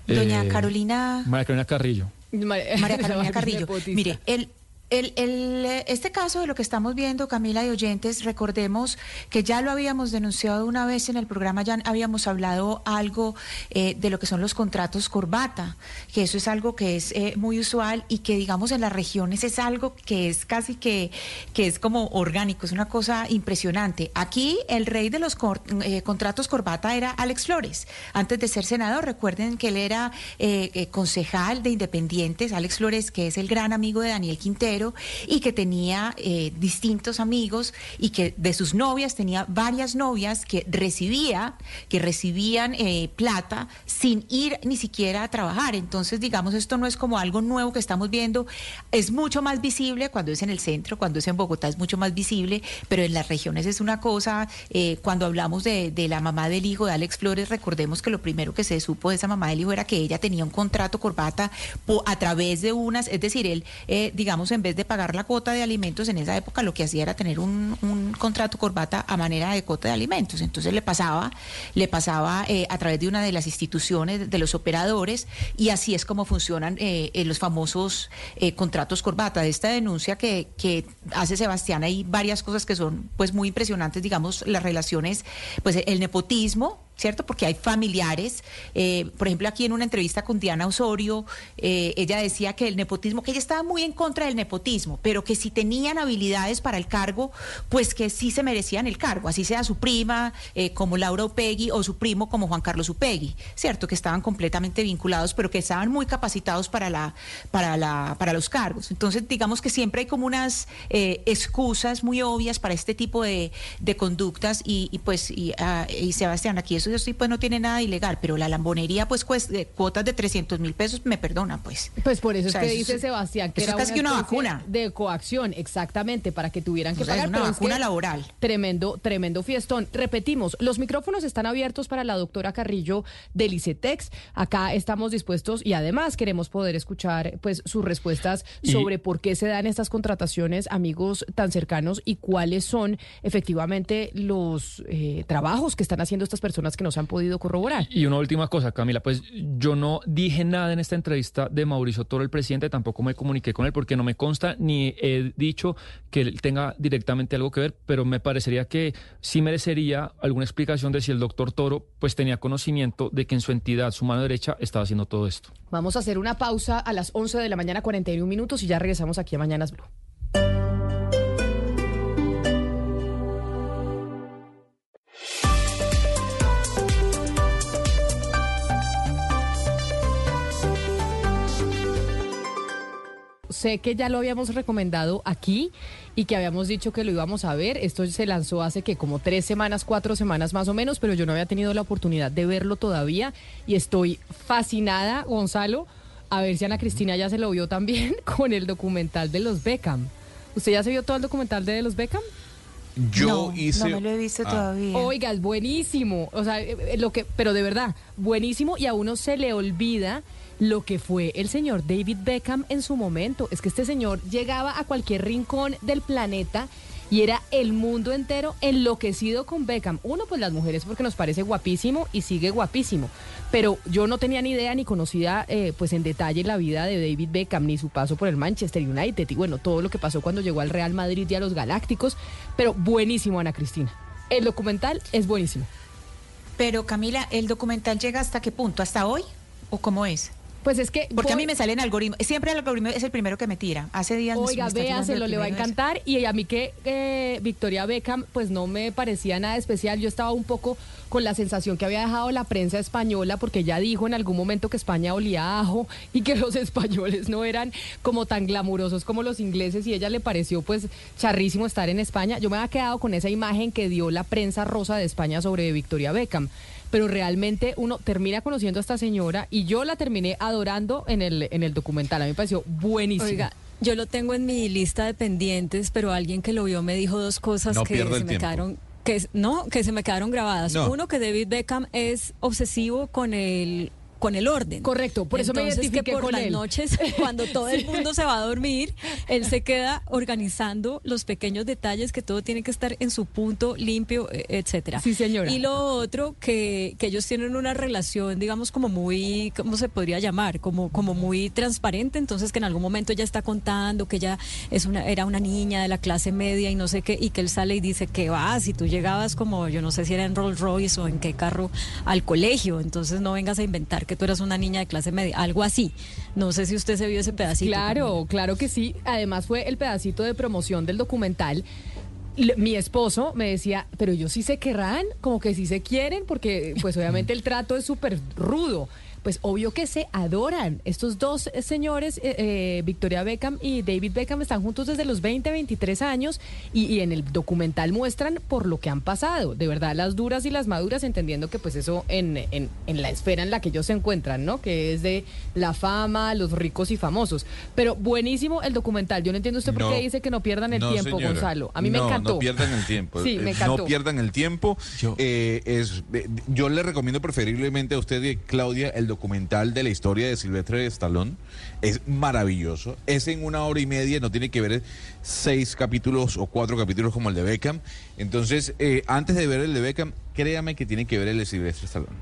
S8: Doña
S6: Eh,
S8: Carolina
S6: María Carolina Carrillo.
S8: María Carolina Carrillo. Mire, el El, el, eh, este caso de lo que estamos viendo, Camila y oyentes, recordemos que ya lo habíamos denunciado una vez en el programa, ya habíamos hablado algo eh, de lo que son los contratos corbata, que eso es algo que es eh, muy usual y que digamos en las regiones es algo que es casi que, que es como orgánico, es una cosa impresionante. Aquí el rey de los contratos corbata era Alex Flores. Antes de ser senador, recuerden que él era concejal de Independientes, Alex Flores, que es el gran amigo de Daniel Quintero y que tenía eh, distintos amigos y que de sus novias tenía varias novias que recibía, que recibían eh, plata sin ir ni siquiera a trabajar. Entonces, digamos, esto no es como algo nuevo que estamos viendo, es mucho más visible cuando es en el centro, cuando es en Bogotá es mucho más visible, pero en las regiones es una cosa, eh, cuando hablamos de, la mamá del hijo de Alex Flores, recordemos que lo primero que se supo de esa mamá del hijo era que ella tenía un contrato corbata a través de unas, es decir, él, digamos, en vez de pagar la cuota de alimentos en esa época, lo que hacía era tener un, contrato corbata a manera de cuota de alimentos. Entonces le pasaba, le pasaba eh, a través de una de las instituciones de los operadores y así es como funcionan eh, eh, los famosos contratos corbata. De esta denuncia que, que hace Sebastián hay varias cosas que son pues muy impresionantes, digamos, las relaciones, pues el nepotismo, ¿cierto? Porque hay familiares. eh, por ejemplo, aquí en una entrevista con Diana Osorio, eh, ella decía que el nepotismo, que ella estaba muy en contra del nepotismo, pero que si tenían habilidades para el cargo, pues que sí se merecían el cargo, así sea su prima eh, como Laura Upegui o su primo como Juan Carlos Upegui, ¿cierto? Que estaban completamente vinculados, pero que estaban muy capacitados para, la, para, la, para los cargos. Entonces, digamos que siempre hay como unas eh, excusas muy obvias para este tipo de, de conductas y, pues, y, ah, y Sebastián, aquí eso sí pues no tiene nada de ilegal, pero la lambonería pues cuesta cuotas de 300 mil pesos, me perdona pues.
S4: Pues por eso
S8: O sea,
S4: es que
S8: eso
S4: dice
S8: es-
S4: Sebastián que
S8: eso
S4: era
S8: es casi una vacuna.
S4: de coacción, exactamente, para que tuvieran que
S8: O sea,
S4: pagar.
S8: es una
S4: pero
S8: vacuna
S4: que
S8: laboral.
S4: Tremendo, tremendo fiestón. Repetimos, los micrófonos están abiertos para la doctora Carrillo del ICETEX. Acá estamos dispuestos y además queremos poder escuchar pues sus respuestas
S6: Y-
S4: sobre por qué se dan estas contrataciones, amigos tan cercanos y cuáles son efectivamente los eh, trabajos que están haciendo estas personas que nos han podido corroborar.
S6: Y una última cosa, Camila, pues yo no dije nada en esta entrevista de Mauricio Toro, el presidente, tampoco me comuniqué con él porque no me consta ni he dicho que él tenga directamente algo que ver, pero me parecería que sí merecería alguna explicación de si el doctor Toro pues tenía conocimiento de que en su entidad, su mano derecha, estaba haciendo todo esto.
S4: Vamos a hacer una pausa a las 11 de la mañana, 41 minutos y ya regresamos aquí a Mañanas Blue. Sé que ya lo habíamos recomendado aquí y que habíamos dicho que lo íbamos a ver. Esto se lanzó hace que como tres semanas, cuatro semanas más o menos, pero yo no había tenido la oportunidad de verlo todavía y estoy fascinada, Gonzalo, a ver si Ana Cristina ya se lo vio también con el documental de los Beckham. ¿Usted ya se vio todo el documental de los Beckham?
S5: Yo
S8: no,
S5: hice.
S8: no me lo he visto
S5: Ah.
S8: todavía.
S4: Oiga, es buenísimo. O sea, eh, eh, lo que, pero de verdad, buenísimo y a uno se le olvida lo que fue el señor David Beckham en su momento. Es que este señor llegaba a cualquier rincón del planeta y era el mundo entero enloquecido con Beckham. Uno, pues las mujeres porque nos parece guapísimo y sigue guapísimo. Pero yo no tenía ni idea ni conocía eh, pues en detalle la vida de David Beckham ni su paso por el Manchester United y bueno, todo lo que pasó cuando llegó al Real Madrid y a los Galácticos. Pero buenísimo, Ana Cristina. El documental es buenísimo.
S8: Pero Camila, ¿el documental llega hasta qué punto? ¿Hasta hoy? ¿O cómo es?
S4: Pues es que.
S8: Porque a mí me salen algoritmos. Siempre el algoritmo es el primero que me tira. Hace días
S4: Oiga, véaselo,
S8: el
S4: le va a encantar. Y a mí que eh, Victoria Beckham, pues no me parecía nada especial. Yo estaba un poco con la sensación que había dejado la prensa española, porque ella dijo en algún momento que España olía a ajo y que los españoles no eran como tan glamurosos como los ingleses. Y ella le pareció, pues, charrísimo estar en España. Yo me había quedado con esa imagen que dio la prensa rosa de España sobre Victoria Beckham. Pero realmente uno termina conociendo a esta señora y yo la terminé adorando en el, en el documental. A mí me pareció buenísimo.
S9: Oiga, yo lo tengo en mi lista de pendientes, pero alguien que lo vio me dijo dos cosas
S5: No
S9: que se me
S5: tiempo.
S9: quedaron que no, que se me quedaron grabadas.
S5: No.
S9: Uno que David Beckham es obsesivo con el con el orden.
S4: Correcto, por eso me
S9: Entonces, que
S4: identifiqué
S9: por
S4: con
S9: las
S4: él.
S9: noches, cuando todo el mundo se va a dormir, él se queda organizando los pequeños detalles, que todo tiene que estar en su punto limpio, eh, etcétera.
S4: Sí, señora.
S9: Y lo otro, que, que ellos tienen una relación, digamos, como muy, ¿cómo se podría llamar? Como, como muy transparente, entonces que en algún momento ella está contando que ella es una, era una niña de la clase media y no sé qué, y que él sale y dice que va, si tú llegabas como, yo no sé si era en Rolls Royce o en qué carro al colegio, entonces no vengas a inventar que tú eras una niña de clase media, algo así. No sé si usted se vio ese pedacito.
S4: Claro, claro que sí. Además fue el pedacito de promoción del documental. Mi esposo me decía, pero ellos sí se querrán, como que sí se quieren, porque pues obviamente el trato es súper rudo. Pues obvio que se adoran. Estos dos eh, señores, eh, eh, Victoria Beckham y David Beckham, están juntos desde los 20, 23 años y, y en el documental muestran por lo que han pasado. De verdad, las duras y las maduras, entendiendo que pues eso en, en, en la esfera en la que ellos se encuentran, ¿no? Que es de la fama, los ricos y famosos. Pero buenísimo el documental. Yo no entiendo usted por
S5: No.
S4: qué dice que no pierdan el
S5: No,
S4: tiempo,
S5: señora.
S4: Gonzalo. A mí me encantó.
S5: No pierdan el tiempo.
S4: Sí, me
S5: Eh,
S4: encantó.
S5: No pierdan el tiempo. Eh, es, eh, yo le recomiendo preferiblemente a usted, y Claudia, el documental de la historia de Silvestre Stallone. Es maravilloso. Es en una hora y media, no tiene que ver seis capítulos o cuatro capítulos como el de Beckham. Entonces, eh, antes de ver el de Beckham, créame que tiene que ver el de Silvestre Stallone.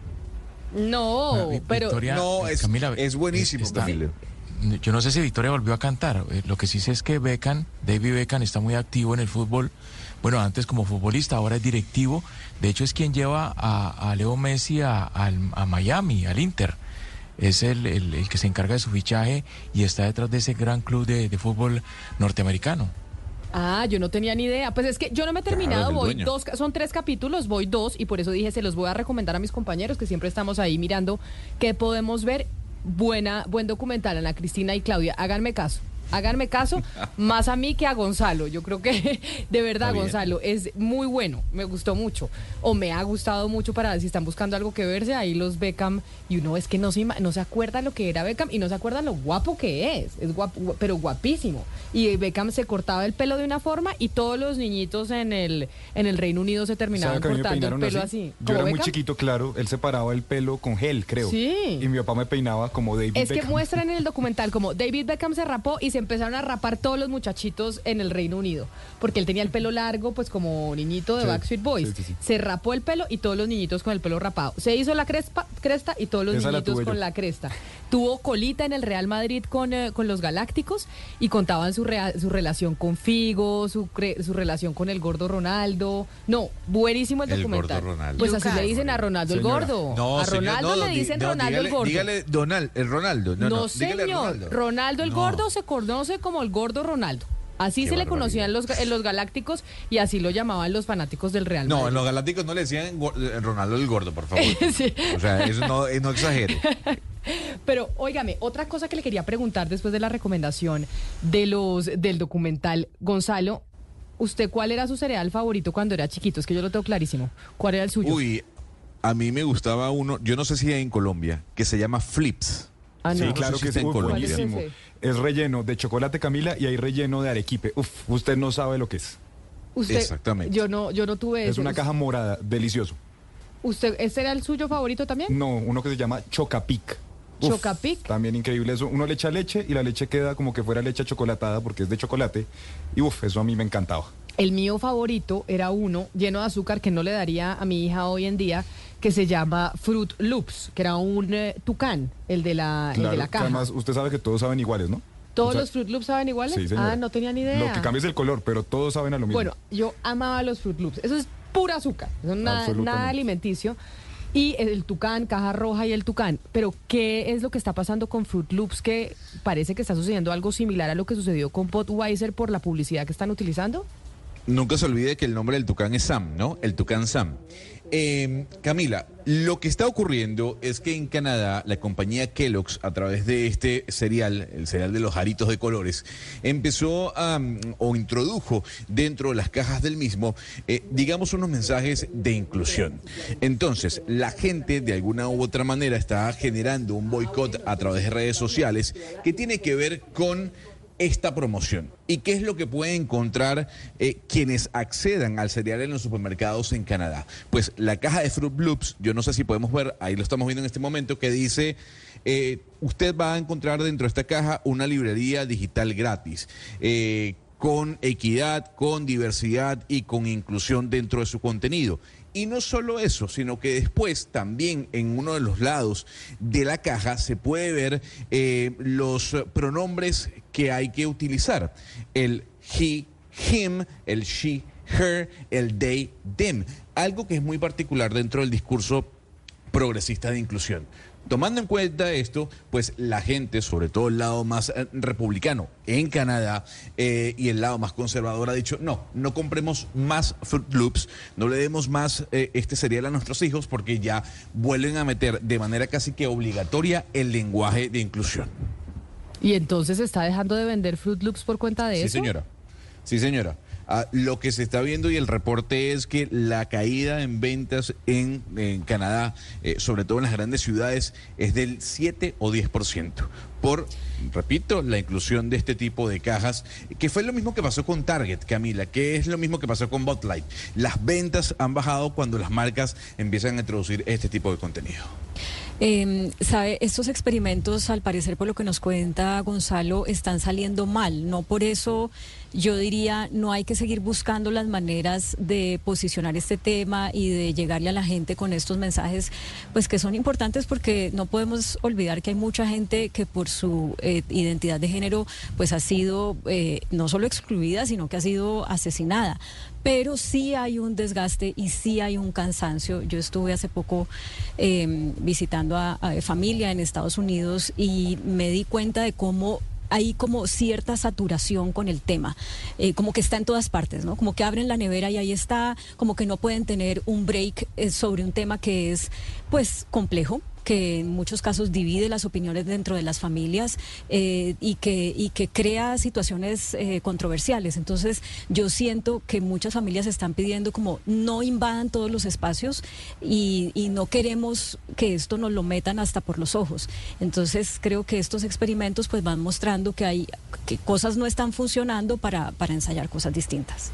S4: No, pero...
S13: Victoria,
S5: no,
S13: eh,
S5: es-
S13: Camila,
S5: es buenísimo,
S13: está-
S5: Camila.
S13: Yo no sé si Victoria volvió a cantar. Eh, Lo que sí sé es que Beckham, David Beckham, está muy activo en el fútbol. Bueno, antes como futbolista, ahora es directivo. De hecho, es quien lleva a, a Leo Messi a, Miami, al Inter. Es el, el- el que se encarga de su fichaje y está detrás de ese gran club de, de fútbol norteamericano.
S4: Ah, yo no tenía ni idea. Pues es que yo no me he terminado,
S13: Claro,
S4: voy
S13: dueño.
S4: dos, son tres capítulos, voy dos y por eso dije se los voy a recomendar a mis compañeros que siempre estamos ahí mirando qué podemos ver. Buena, buen documental, Ana Cristina y Claudia. Háganme caso. Háganme caso, más a mí que a Gonzalo. Yo creo que de verdad. Gonzalo, es muy bueno. Me gustó mucho. O me ha gustado mucho para si están buscando algo que verse, ahí los Beckham. Y uno es que no se, no se acuerda lo que era Beckham y no se acuerda lo guapo que es. Es guapo, pero guapísimo. Y Beckham se cortaba el pelo de una forma y todos los niñitos en el, en el Reino Unido se terminaban
S10: ¿Sabe que
S4: cortando el pelo
S10: así?
S4: así.
S10: Yo
S4: ¿Como
S10: era muy chiquito, claro. Él se paraba el pelo con gel, creo.
S4: Sí.
S10: Y mi papá me peinaba como David
S4: Es que
S10: Beckham.
S4: muestran en el documental como David Beckham se rapó y se empezaron a rapar todos los muchachitos en el Reino Unido. Porque él tenía el pelo largo, pues como niñito de
S10: Sí,
S4: Backstreet Boys.
S10: sí, sí, sí.
S4: Se rapó el pelo y todos los niñitos con el pelo rapado. Se hizo la crespa- cresta y todos los
S10: Esa
S4: niñitos con
S10: yo.
S4: la cresta. Tuvo colita en el Real Madrid con, eh, con los Galácticos y contaban su, rea- su relación con Figo, su, cre- su relación con el gordo Ronaldo. No, buenísimo el
S5: El
S4: documental.
S5: gordo Ronaldo.
S4: Pues así le dicen a Ronaldo el gordo.
S5: No,
S4: a
S5: señor,
S4: Ronaldo
S5: no,
S4: le
S5: di-
S4: dicen
S5: no,
S4: Ronaldo
S5: dígale,
S4: el gordo.
S5: Dígale Donald, el Ronaldo. No,
S4: No, señor.
S5: Ronaldo.
S4: Ronaldo, el
S5: No.
S4: gordo se conoce como el gordo Ronaldo. Así
S5: Qué
S4: se le conocían los, en los Galácticos y así lo llamaban los fanáticos del Real
S5: No, en
S4: Madrid.
S5: los galácticos no le decían eh, Ronaldo el gordo, por favor.
S4: Sí.
S5: O sea, eso no, eh, no exagere.
S4: Pero, óigame, otra cosa que le quería preguntar después de la recomendación de los del documental, Gonzalo, ¿usted cuál era su cereal favorito cuando era chiquito? Es que yo lo tengo clarísimo. ¿Cuál era el suyo?
S5: Uy, a mí me gustaba uno, yo no sé si hay en Colombia, que se llama Flips.
S4: Ah,
S10: Sí,
S4: no.
S10: claro
S5: sé si
S10: que sí,
S5: en Colombia.
S10: buenísimo.
S4: ¿Cuál es
S10: Es relleno de chocolate Camila y hay relleno de arequipe. Uf, usted no sabe lo que es.
S4: Usted,
S5: Exactamente.
S4: Yo no, yo no tuve
S10: Es
S4: ese.
S10: una caja morada, delicioso.
S4: ¿Usted, ¿Ese era el suyo favorito también?
S10: No, uno que se llama Chocapic. Uf,
S4: Chocapic.
S10: También increíble eso. Uno le echa leche y la leche queda como que fuera leche chocolatada porque es de chocolate. Y uff, eso a mí me encantaba.
S4: El mío favorito era uno lleno de azúcar que no le daría a mi hija hoy en día, que se llama Fruit Loops, que era un eh, tucán, el de la, el de
S10: Claro,
S4: la caja.
S10: además usted sabe que todos saben iguales, ¿no?
S4: ¿Todos
S10: O sea,
S4: los Fruit Loops saben iguales?
S10: Sí,
S4: ah, no tenía ni idea.
S10: Lo que cambia es el color, pero todos saben a lo mismo.
S4: Bueno, yo amaba los Fruit Loops. Eso es pura azúcar, eso es nada, nada alimenticio. Y el tucán, caja roja y el tucán. Pero, ¿qué es lo que está pasando con Fruit Loops? Que parece que está sucediendo algo similar a lo que sucedió con Budweiser por la publicidad que están utilizando.
S5: Nunca se olvide que el nombre del tucán es Sam, ¿no? El tucán Sam. Eh, Camila, lo que está ocurriendo es que en Canadá la compañía Kellogg's, a través de este cereal, el cereal de los aritos de colores, empezó o introdujo dentro de las cajas del mismo, eh, digamos, unos mensajes de inclusión. Entonces, la gente de alguna u otra manera está generando un boicot a través de redes sociales que tiene que ver con esta promoción. ¿Y qué es lo que pueden encontrar eh, quienes accedan al cereal en los supermercados en Canadá? Pues la caja de Fruit Loops, yo no sé si podemos ver, ahí lo estamos viendo en este momento, que dice, eh, usted va a encontrar dentro de esta caja una librería digital gratis. eh, con equidad, con diversidad y con inclusión dentro de su contenido. Y no solo eso, sino que después también en uno de los lados de la caja se puede ver los pronombres que hay que utilizar. El he, him, el she, her, el they, them. Algo que es muy particular dentro del discurso progresista de inclusión. Tomando en cuenta esto, pues la gente, sobre todo el lado más eh, republicano en Canadá eh, y el lado más conservador ha dicho, no, no compremos más Fruit Loops, no le demos más eh, este cereal a nuestros hijos porque ya vuelven a meter de manera casi que obligatoria el lenguaje de inclusión.
S4: Y entonces está dejando de vender Fruit Loops por cuenta de
S5: Sí,
S4: eso.
S5: señora. Sí, señora. Ah, lo que se está viendo y el reporte es que la caída en ventas en, en Canadá, eh, sobre todo en las grandes ciudades, es del 7 o 10%. Por, repito, la inclusión de este tipo de cajas, que fue lo mismo que pasó con Target, Camila, que es lo mismo que pasó con Botlight. Las ventas han bajado cuando las marcas empiezan a introducir este tipo de contenido.
S9: Eh, sabe, estos experimentos, al parecer, por lo que nos cuenta Gonzalo, están saliendo mal. No por eso yo diría no hay que seguir buscando las maneras de posicionar este tema y de llegarle a la gente con estos mensajes, pues que son importantes porque no podemos olvidar que hay mucha gente que por su eh, identidad de género, pues ha sido eh, no solo excluida, sino que ha sido asesinada pero sí hay un desgaste y sí hay un cansancio. Yo estuve hace poco eh, visitando a, a familia en Estados Unidos y me di cuenta de cómo hay como cierta saturación con el tema, eh, como que está en todas partes, ¿no? Como que abren la nevera y ahí está, como que no pueden tener un break eh, sobre un tema que es, pues, complejo que en muchos casos divide las opiniones dentro de las familias eh, y, que, y que crea situaciones eh, controversiales. Entonces yo siento que muchas familias están pidiendo como no invadan todos los espacios y, y no queremos que esto nos lo metan hasta por los ojos. Entonces creo que estos experimentos pues van mostrando que hay que cosas no están funcionando para, para ensayar cosas distintas.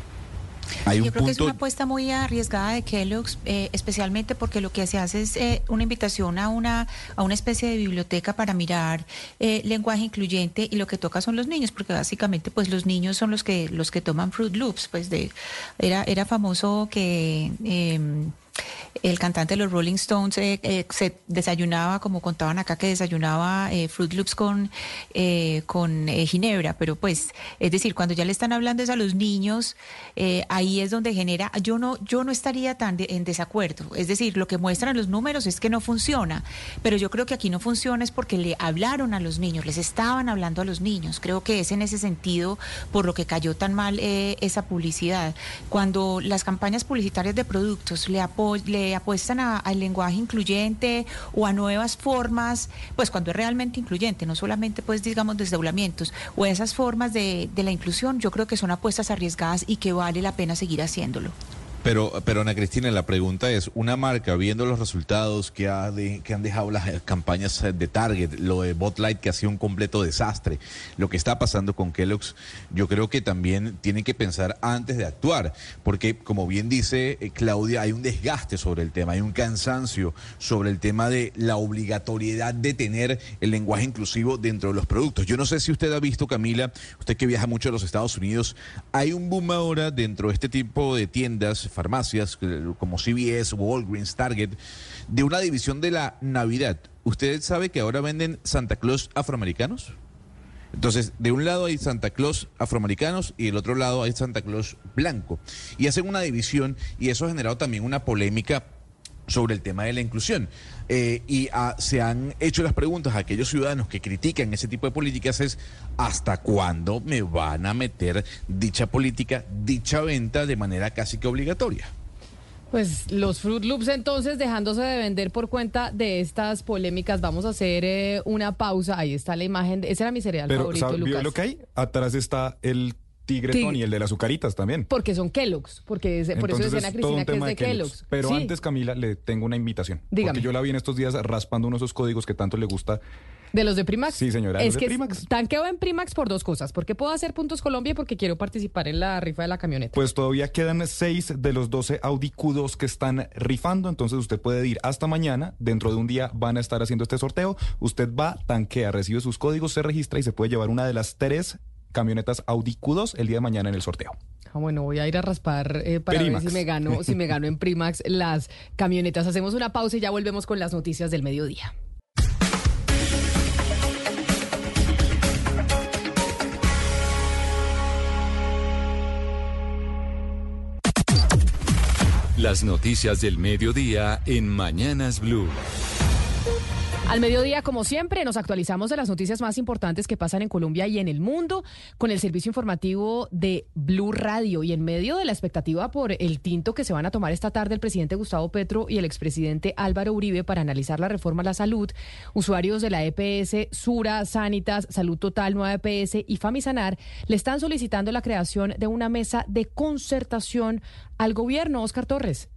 S5: Hay un
S8: Yo creo que es una apuesta muy arriesgada de Kellogg's, eh, especialmente porque lo que se hace es eh, una invitación a una, a una especie de biblioteca para mirar eh, lenguaje incluyente y lo que toca son los niños, porque básicamente pues los niños son los que los que toman Fruit Loops, pues de era era famoso que em, el cantante de los Rolling Stones eh, eh, se desayunaba, como contaban acá, que desayunaba eh, Fruit Loops con, con ginebra, pero pues, es decir, cuando ya le están hablando es a los niños, ahí es donde genera, yo no, yo no estaría tan de- en desacuerdo, es decir, lo que muestran los números es que no funciona, pero yo creo que aquí no funciona es porque le hablaron a los niños, les estaban hablando a los niños, creo que es en ese sentido por lo que cayó tan mal esa publicidad. Cuando las campañas publicitarias de productos le, le apuestan al lenguaje incluyente o a nuevas formas, pues cuando es realmente incluyente, no solamente pues digamos desdoblamientos o esas formas de, de la inclusión, yo creo que son apuestas arriesgadas y que vale la pena seguir haciéndolo.
S5: Pero, pero Ana Cristina, la pregunta es, una marca viendo los resultados que, ha de- que han dejado las eh, campañas eh, de Target, lo de Botlight que ha sido un completo desastre, lo que está pasando con Kellogg's, yo creo que también tienen que pensar antes de actuar, porque como bien dice eh, Claudia, hay un desgaste sobre el tema, hay un cansancio sobre el tema de la obligatoriedad de tener el lenguaje inclusivo dentro de los productos. Yo no sé si usted ha visto, Camila, usted que viaja mucho a los Estados Unidos, hay un boom ahora dentro de este tipo de tiendas, farmacias eh, como CVS, Walgreens, Target, de una división de la Navidad. ¿Usted sabe que ahora venden Santa Claus afroamericanos? Entonces, de un lado hay Santa Claus afroamericanos y del otro lado hay Santa Claus blanco. Y hacen una división y eso ha generado también una polémica sobre el tema de la inclusión. Eh, y ah, se han hecho las preguntas a aquellos ciudadanos que critican ese tipo de políticas es ¿hasta cuándo me van a meter dicha política, dicha venta de manera casi que obligatoria?
S4: Pues los Fruit Loops entonces dejándose de vender por cuenta de estas polémicas. Vamos a hacer eh, una pausa. Ahí está la imagen. de- ese era mi cereal
S10: Pero
S4: favorito,
S10: ¿sabe- ¿vio
S4: Lucas.
S10: lo que hay? Atrás está el tigre
S4: Tig-
S10: Tony, el de las azucaritas también.
S4: Porque son Kellogg's. Porque es- por eso
S10: Entonces
S4: decía Ana Cristina que es
S10: tema
S4: de
S10: Kellogg's.
S4: Kellogg's.
S10: Pero
S4: Sí.
S10: antes, Camila, le tengo una invitación.
S4: Dígame.
S10: Porque yo la vi en estos días raspando uno de esos códigos que tanto le gusta
S4: ¿De los de Primax?
S10: Sí, señora,
S4: Es
S10: los de
S4: que
S10: Primax.
S4: tanqueo en Primax por dos cosas. Porque puedo hacer puntos Colombia y porque quiero participar en la rifa de la camioneta.
S10: Pues todavía quedan seis de los 12 Audi Q2 que están rifando, entonces usted puede ir hasta mañana, dentro de un día van a estar haciendo este sorteo, usted va, tanquea, recibe sus códigos, se registra y se puede llevar una de las tres camionetas Audi Q2 el día de mañana en el sorteo.
S4: Ah, bueno, voy a ir a raspar eh, para
S10: Primax.
S4: ver si me gano, si me gano en Primax las camionetas. Hacemos una pausa y ya volvemos con las noticias del mediodía.
S3: Las noticias del mediodía en Mañanas Blue.
S4: Al mediodía, como siempre, nos actualizamos de las noticias más importantes que pasan en Colombia y en el mundo con el servicio informativo de Blue Radio. Y en medio de la expectativa por el tinto que se van a tomar esta tarde el presidente Gustavo Petro y el expresidente Álvaro Uribe para analizar la reforma a la salud, usuarios de la EPS, Sura, Sanitas, Salud Total, Nueva EPS y Famisanar le están solicitando la creación de una mesa de concertación al gobierno. Oscar Torres.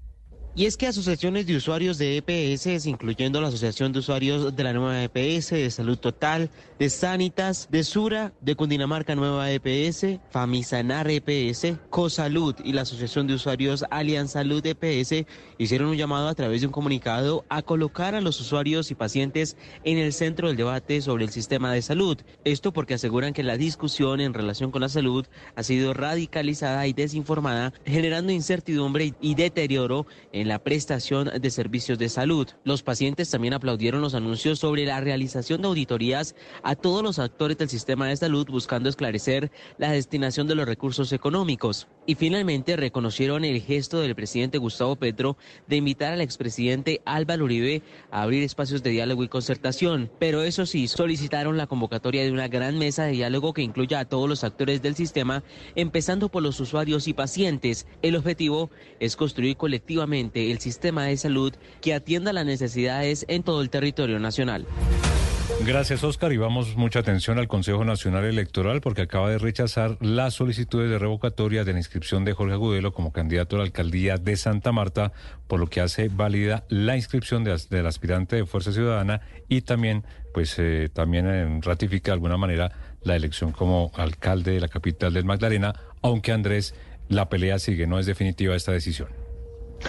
S14: Y es que asociaciones de usuarios de EPS, incluyendo la Asociación de Usuarios de la Nueva EPS, de Salud Total, de Sanitas, de Sura, de Cundinamarca Nueva EPS, Famisanar EPS, Cosalud y la Asociación de Usuarios Alianza Salud EPS hicieron un llamado a través de un comunicado a colocar a los usuarios y pacientes en el centro del debate sobre el sistema de salud. Esto porque aseguran que la discusión en relación con la salud ha sido radicalizada y desinformada, generando incertidumbre y deterioro en la prestación de servicios de salud. Los pacientes también aplaudieron los anuncios sobre la realización de auditorías a todos los actores del sistema de salud buscando esclarecer la destinación de los recursos económicos. Y finalmente reconocieron el gesto del presidente Gustavo Petro de invitar al expresidente Álvaro Uribe a abrir espacios de diálogo y concertación. Pero eso sí, solicitaron la convocatoria de una gran mesa de diálogo que incluya a todos los actores del sistema, empezando por los usuarios y pacientes. El objetivo es construir colectivamente el sistema de salud que atienda las necesidades en todo el territorio nacional.
S15: Gracias, Oscar. Y vamos mucha atención al Consejo Nacional Electoral porque acaba de rechazar las solicitudes de revocatoria de la inscripción de Jorge Agudelo como candidato a la alcaldía de Santa Marta, por lo que hace válida la inscripción de- del aspirante de Fuerza Ciudadana y también, pues, eh, también eh, ratifica de alguna manera la elección como alcalde de la capital del Magdalena, aunque Andrés, la pelea sigue, no es definitiva esta decisión.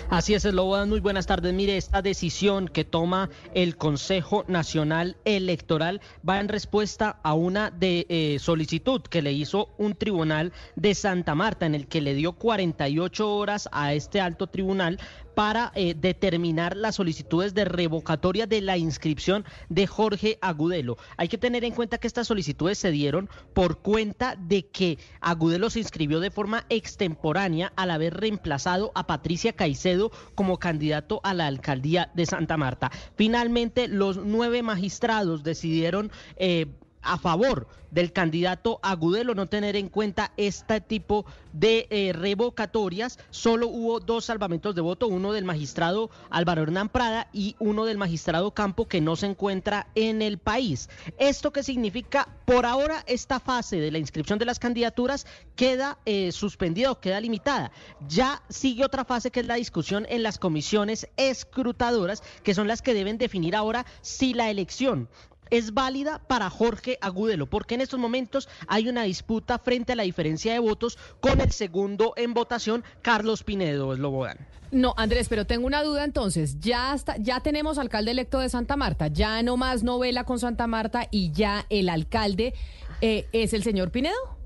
S16: Así es, Slobodan, muy buenas tardes. Mire, esta decisión que toma el Consejo Nacional Electoral va en respuesta a una de, eh, solicitud que le hizo un tribunal de Santa Marta, en el que le dio 48 horas a este alto tribunal para eh, determinar las solicitudes de revocatoria de la inscripción de Jorge Agudelo. Hay que tener en cuenta que estas solicitudes se dieron por cuenta de que Agudelo se inscribió de forma extemporánea al haber reemplazado a Patricia Caicedo como candidato a la alcaldía de Santa Marta. Finalmente, los nueve magistrados decidieron... eh, a favor del candidato Agudelo no tener en cuenta este tipo de eh, revocatorias. Solo hubo dos salvamentos de voto, uno del magistrado Álvaro Hernán Prada y uno del magistrado Campo que no se encuentra en el país. ¿Esto qué significa? Por ahora esta fase de la inscripción de las candidaturas queda eh, suspendida o queda limitada. Ya sigue otra fase que es la discusión en las comisiones escrutadoras, que son las que deben definir ahora si la elección es válida para Jorge Agudelo, porque en estos momentos hay una disputa frente a la diferencia de votos con el segundo en votación, Carlos Pinedo Slobodan.
S4: No, Andrés, pero tengo una duda entonces. Ya está, ya tenemos alcalde electo de Santa Marta, ya no más novela con Santa Marta y ya el alcalde eh, es el señor Pinedo.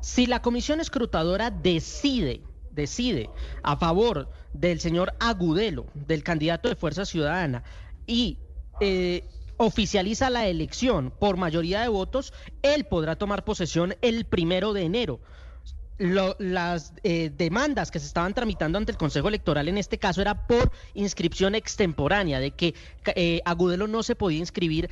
S16: Si la comisión escrutadora decide, decide a favor del señor Agudelo, del candidato de Fuerza Ciudadana, y eh, oficializa la elección por mayoría de votos, él podrá tomar posesión el primero de enero. Lo- las eh, demandas que se estaban tramitando ante el Consejo Electoral en este caso era por inscripción extemporánea, de que eh, Agudelo no se podía inscribir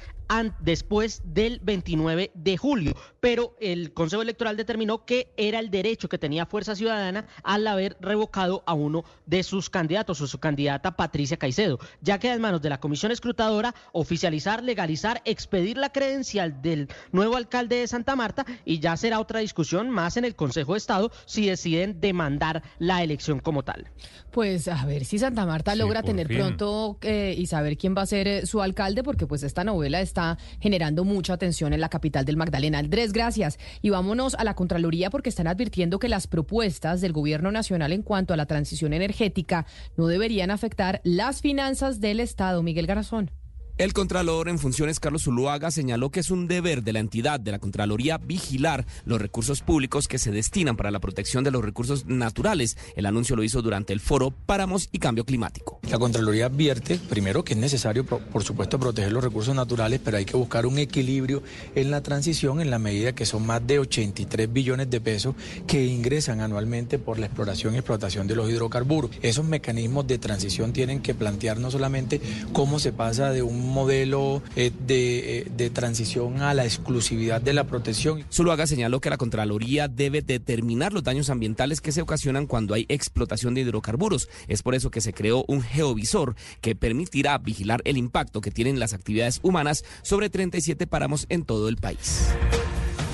S16: después del 29 de julio, pero el Consejo Electoral determinó que era el derecho que tenía Fuerza Ciudadana al haber revocado a uno de sus candidatos o su candidata Patricia Caicedo. Ya queda en manos de la Comisión Escrutadora oficializar, legalizar, expedir la credencial del nuevo alcalde de Santa Marta y ya será otra discusión más en el Consejo de Estado Estado si deciden demandar la elección como tal.
S4: Pues a ver si Santa Marta
S16: Sí,
S4: logra tener
S16: fin.
S4: pronto eh, y saber quién va a ser eh, su alcalde, porque pues esta novela está generando mucha atención en la capital del Magdalena. Andrés, gracias. Y vámonos a la Contraloría porque están advirtiendo que las propuestas del gobierno nacional en cuanto a la transición energética no deberían afectar las finanzas del Estado. Miguel Garazón.
S17: El Contralor en funciones Carlos Zuluaga señaló que es un deber de la entidad de la Contraloría vigilar los recursos públicos que se destinan para la protección de los recursos naturales. El anuncio lo hizo durante el foro Páramos y Cambio Climático.
S18: La Contraloría advierte, primero, que es necesario, por supuesto, proteger los recursos naturales, pero hay que buscar un equilibrio en la transición en la medida que son más de 83 billones de pesos que ingresan anualmente por la exploración y explotación de los hidrocarburos. Esos mecanismos de transición tienen que plantear no solamente cómo se pasa de un modelo eh, de, eh, de transición a la exclusividad de la protección.
S17: Zuluaga señaló que la Contraloría debe determinar los daños ambientales que se ocasionan cuando hay explotación de hidrocarburos. Es por eso que se creó un geovisor que permitirá vigilar el impacto que tienen las actividades humanas sobre 37 páramos en todo el país.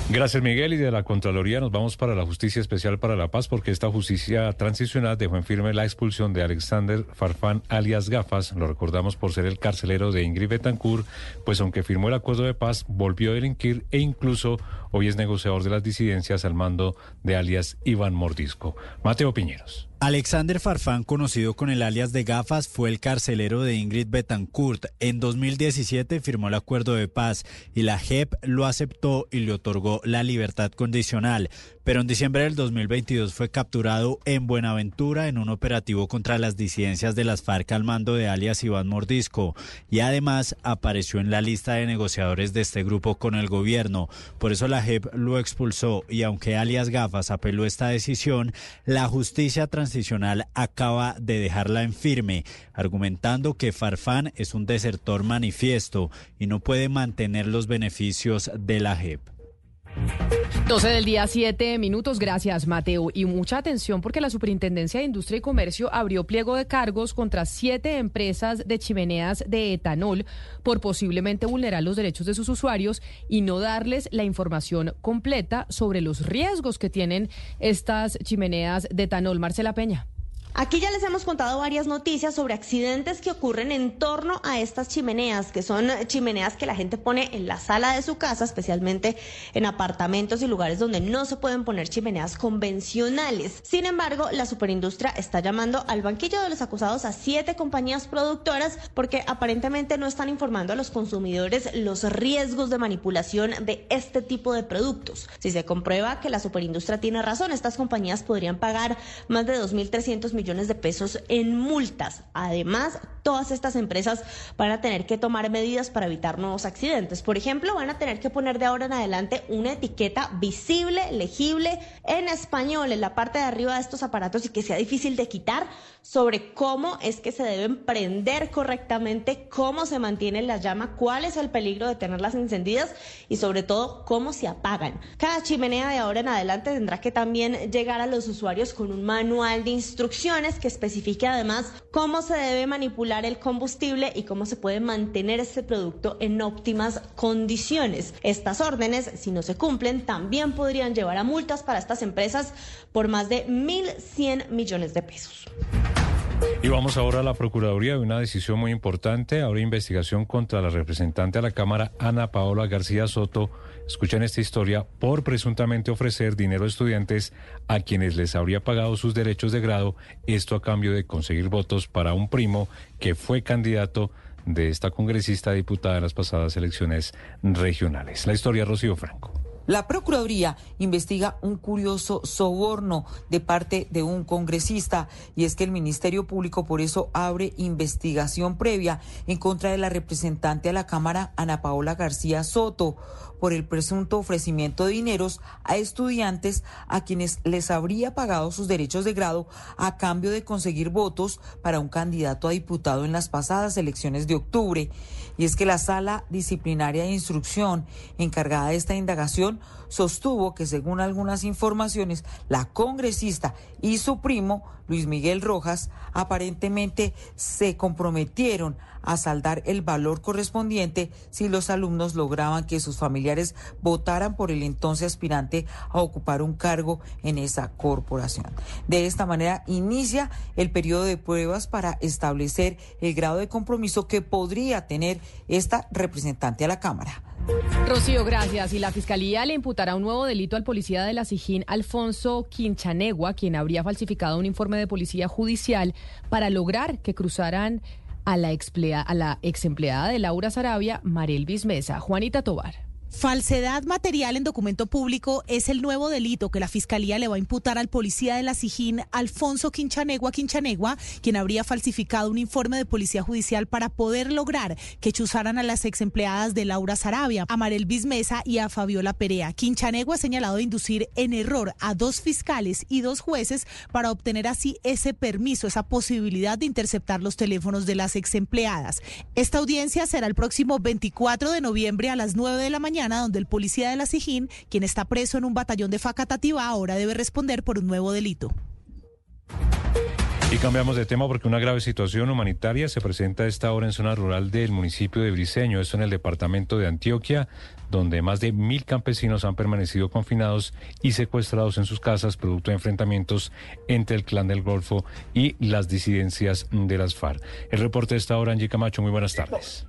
S15: Gracias, Miguel. Y de la Contraloría nos vamos para la Justicia Especial para la Paz, porque esta justicia transicional dejó en firme la expulsión de Alexander Farfán, alias Gafas. Lo recordamos por ser el carcelero de Ingrid Betancourt, pues aunque firmó el acuerdo de paz, volvió a delinquir e incluso hoy es negociador de las disidencias al mando de alias Iván Mordisco. Mateo Piñeros.
S19: Alexander Farfán, conocido con el alias de Gafas, fue el carcelero de Ingrid Betancourt. En 2017 firmó el acuerdo de paz y la JEP lo aceptó y le otorgó la libertad condicional. Pero en diciembre del 2022 fue capturado en Buenaventura en un operativo contra las disidencias de las FARC al mando de alias Iván Mordisco y además apareció en la lista de negociadores de este grupo con el gobierno. Por eso la JEP lo expulsó y aunque alias Gafas apeló esta decisión, la justicia transicional acaba de dejarla en firme, argumentando que Farfán es un desertor manifiesto y no puede mantener los beneficios de la JEP.
S4: 12 del día, 7 minutos. Gracias, Mateo. Y mucha atención porque la Superintendencia de Industria y Comercio abrió pliego de cargos contra siete empresas de chimeneas de etanol por posiblemente vulnerar los derechos de sus usuarios y no darles la información completa sobre los riesgos que tienen estas chimeneas de etanol. Marcela Peña.
S20: Aquí ya les hemos contado varias noticias sobre accidentes que ocurren en torno a estas chimeneas, que son chimeneas que la gente pone en la sala de su casa, especialmente en apartamentos y lugares donde no se pueden poner chimeneas convencionales. Sin embargo, la superindustria está llamando al banquillo de los acusados a siete compañías productoras porque aparentemente no están informando a los consumidores los riesgos de manipulación de este tipo de productos. Si se comprueba que la superindustria tiene razón, estas compañías podrían pagar más de 2.300 millones de pesos en multas. Además, todas estas empresas van a tener que tomar medidas para evitar nuevos accidentes. Por ejemplo, van a tener que poner de ahora en adelante una etiqueta visible, legible, en español en la parte de arriba de estos aparatos y que sea difícil de quitar sobre cómo es que se deben prender correctamente, cómo se mantiene la llama, cuál es el peligro de tenerlas encendidas y sobre todo cómo se apagan. Cada chimenea de ahora en adelante tendrá que también llegar a los usuarios con un manual de instrucciones que especifique además cómo se debe manipular el combustible y cómo se puede mantener este producto en óptimas condiciones. Estas órdenes, si no se cumplen, también podrían llevar a multas para estas empresas por más de 1.100 millones de pesos.
S15: Y vamos ahora a la Procuraduría de una decisión muy importante. Ahora investigación contra la representante a la Cámara, Ana Paola García Soto. Escuchen esta historia por presuntamente ofrecer dinero a estudiantes a quienes les habría pagado sus derechos de grado, esto a cambio de conseguir votos para un primo que fue candidato de esta congresista diputada en las pasadas elecciones regionales. La historia, Rocío Franco.
S21: La Procuraduría investiga un curioso soborno de parte de un congresista y es que el Ministerio Público por eso abre investigación previa en contra de la representante a la Cámara, Ana Paola García Soto, por el presunto ofrecimiento de dineros a estudiantes a quienes les habría pagado sus derechos de grado a cambio de conseguir votos para un candidato a diputado en las pasadas elecciones de octubre. Y es que la sala disciplinaria de instrucción encargada de esta indagación sostuvo que según algunas informaciones, la congresista y su primo, Luis Miguel Rojas, aparentemente se comprometieron a saldar el valor correspondiente si los alumnos lograban que sus familiares votaran por el entonces aspirante a ocupar un cargo en esa corporación. De esta manera inicia el periodo de pruebas para establecer el grado de compromiso que podría tener esta representante a la Cámara.
S4: Rocío, gracias. Y la Fiscalía le imputará un nuevo delito al policía de la Sijín, Alfonso Quinchanegua, quien habría falsificado un informe de policía judicial para lograr que cruzaran a la, explea- a la ex empleada de Laura Sarabia, Marelvis Mesa. Juanita Tobar.
S22: Falsedad material en documento público es el nuevo delito que la Fiscalía le va a imputar al policía de la Sijín, Alfonso Quinchanegua Quinchanegua, quien habría falsificado un informe de policía judicial para poder lograr que chuzaran a las ex empleadas de Laura Sarabia, a Marel Bismesa y a Fabiola Perea. Quinchanegua ha señalado inducir en error a dos fiscales y dos jueces para obtener así ese permiso, esa posibilidad de interceptar los teléfonos de las ex empleadas. Esta audiencia será el próximo 24 de noviembre a las 9 de la mañana, donde el policía de la Sijín, quien está preso en un batallón de Facatativá, ahora debe responder por un nuevo delito.
S15: Y cambiamos de tema porque una grave situación humanitaria se presenta a esta hora en zona rural del municipio de Briceño, esto en el departamento de Antioquia, donde más de mil campesinos han permanecido confinados y secuestrados en sus casas producto de enfrentamientos entre el clan del Golfo y las disidencias de las FARC. El reporte de esta hora, Angie Camacho, muy buenas tardes.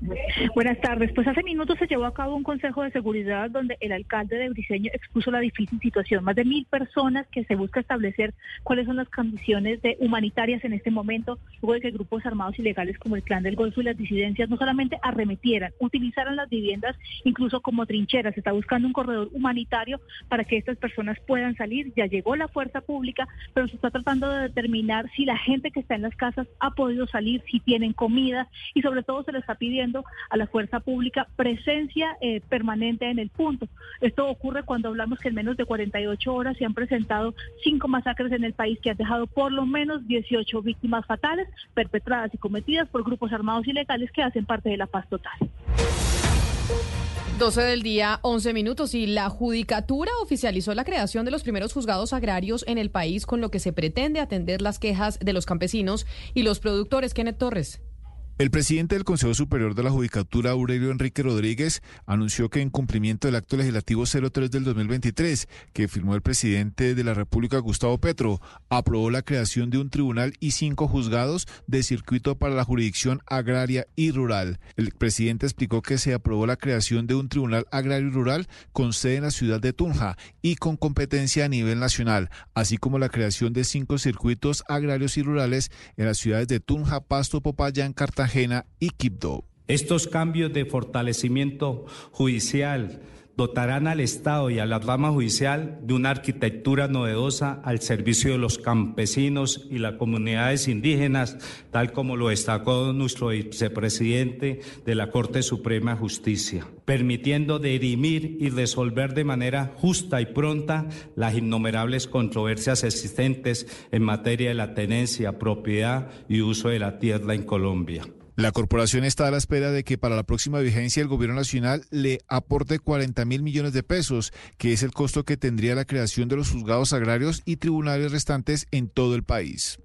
S23: Buenas tardes. Pues hace minutos se llevó a cabo un consejo de seguridad donde el alcalde de Briceño expuso la difícil situación. Más de mil personas que se busca establecer cuáles son las condiciones de humanitarias en este momento, luego de que grupos armados ilegales como el Clan del Golfo y las disidencias no solamente arremetieran, utilizaran las viviendas incluso como trincheras. Se está buscando un corredor humanitario para que estas personas puedan salir. Ya llegó la fuerza pública, pero se está tratando de determinar si la gente que está en las casas ha podido salir, si tienen comida y sobre todo se le está pidiendo a la fuerza pública presencia eh, permanente en el punto. Esto ocurre cuando hablamos que en menos de 48 horas se han presentado cinco masacres en el país que han dejado por lo menos 18 víctimas fatales perpetradas y cometidas por grupos armados ilegales que hacen parte de la paz total.
S4: 12 del día, 11 minutos y la Judicatura oficializó la creación de los primeros juzgados agrarios en el país con lo que se pretende atender las quejas de los campesinos y los productores. Kenneth Torres.
S24: El presidente del Consejo Superior de la Judicatura, Aurelio Enrique Rodríguez, anunció que en cumplimiento del acto legislativo 03 del 2023, que firmó el presidente de la República, Gustavo Petro, aprobó la creación de un tribunal y cinco juzgados de circuito para la jurisdicción agraria y rural. El presidente explicó que se aprobó la creación de un tribunal agrario y rural con sede en la ciudad de Tunja y con competencia a nivel nacional, así como la creación de cinco circuitos agrarios y rurales en las ciudades de Tunja, Pasto, Popayán, Cartagena y.
S25: Estos cambios de fortalecimiento judicial dotarán al Estado y a la rama judicial de una arquitectura novedosa al servicio de los campesinos y las comunidades indígenas, tal como lo destacó nuestro vicepresidente de la Corte Suprema de Justicia, permitiendo dirimir y resolver de manera justa y pronta las innumerables controversias existentes en materia de la tenencia, propiedad y uso de la tierra en Colombia.
S24: La corporación está a la espera de que para la próxima vigencia el gobierno nacional le aporte 40 mil millones de pesos, que es el costo que tendría la creación de los juzgados agrarios y tribunales restantes en todo el país.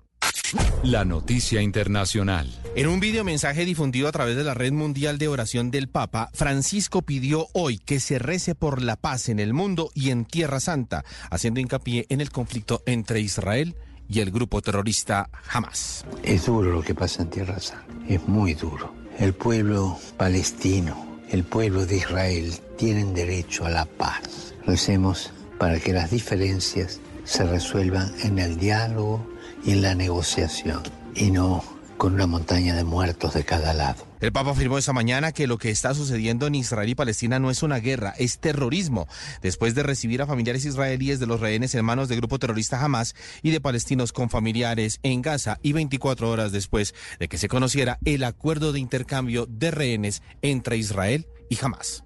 S3: La noticia internacional.
S26: En un video mensaje difundido a través de la Red Mundial de Oración del Papa, Francisco pidió hoy que se rece por la paz en el mundo y en Tierra Santa, haciendo hincapié en el conflicto entre Israel y el grupo terrorista Hamas.
S27: Es duro lo que pasa en Tierra Santa, es muy duro. El pueblo palestino, el pueblo de Israel tienen derecho a la paz. Recemos para que las diferencias se resuelvan en el diálogo y en la negociación y no con una montaña de muertos de cada lado.
S26: El Papa afirmó esta mañana que lo que está sucediendo en Israel y Palestina no es una guerra, es terrorismo, después de recibir a familiares israelíes de los rehenes en manos del grupo terrorista Hamas y de palestinos con familiares en Gaza y 24 horas después de que se conociera el acuerdo de intercambio de rehenes entre Israel y Hamas.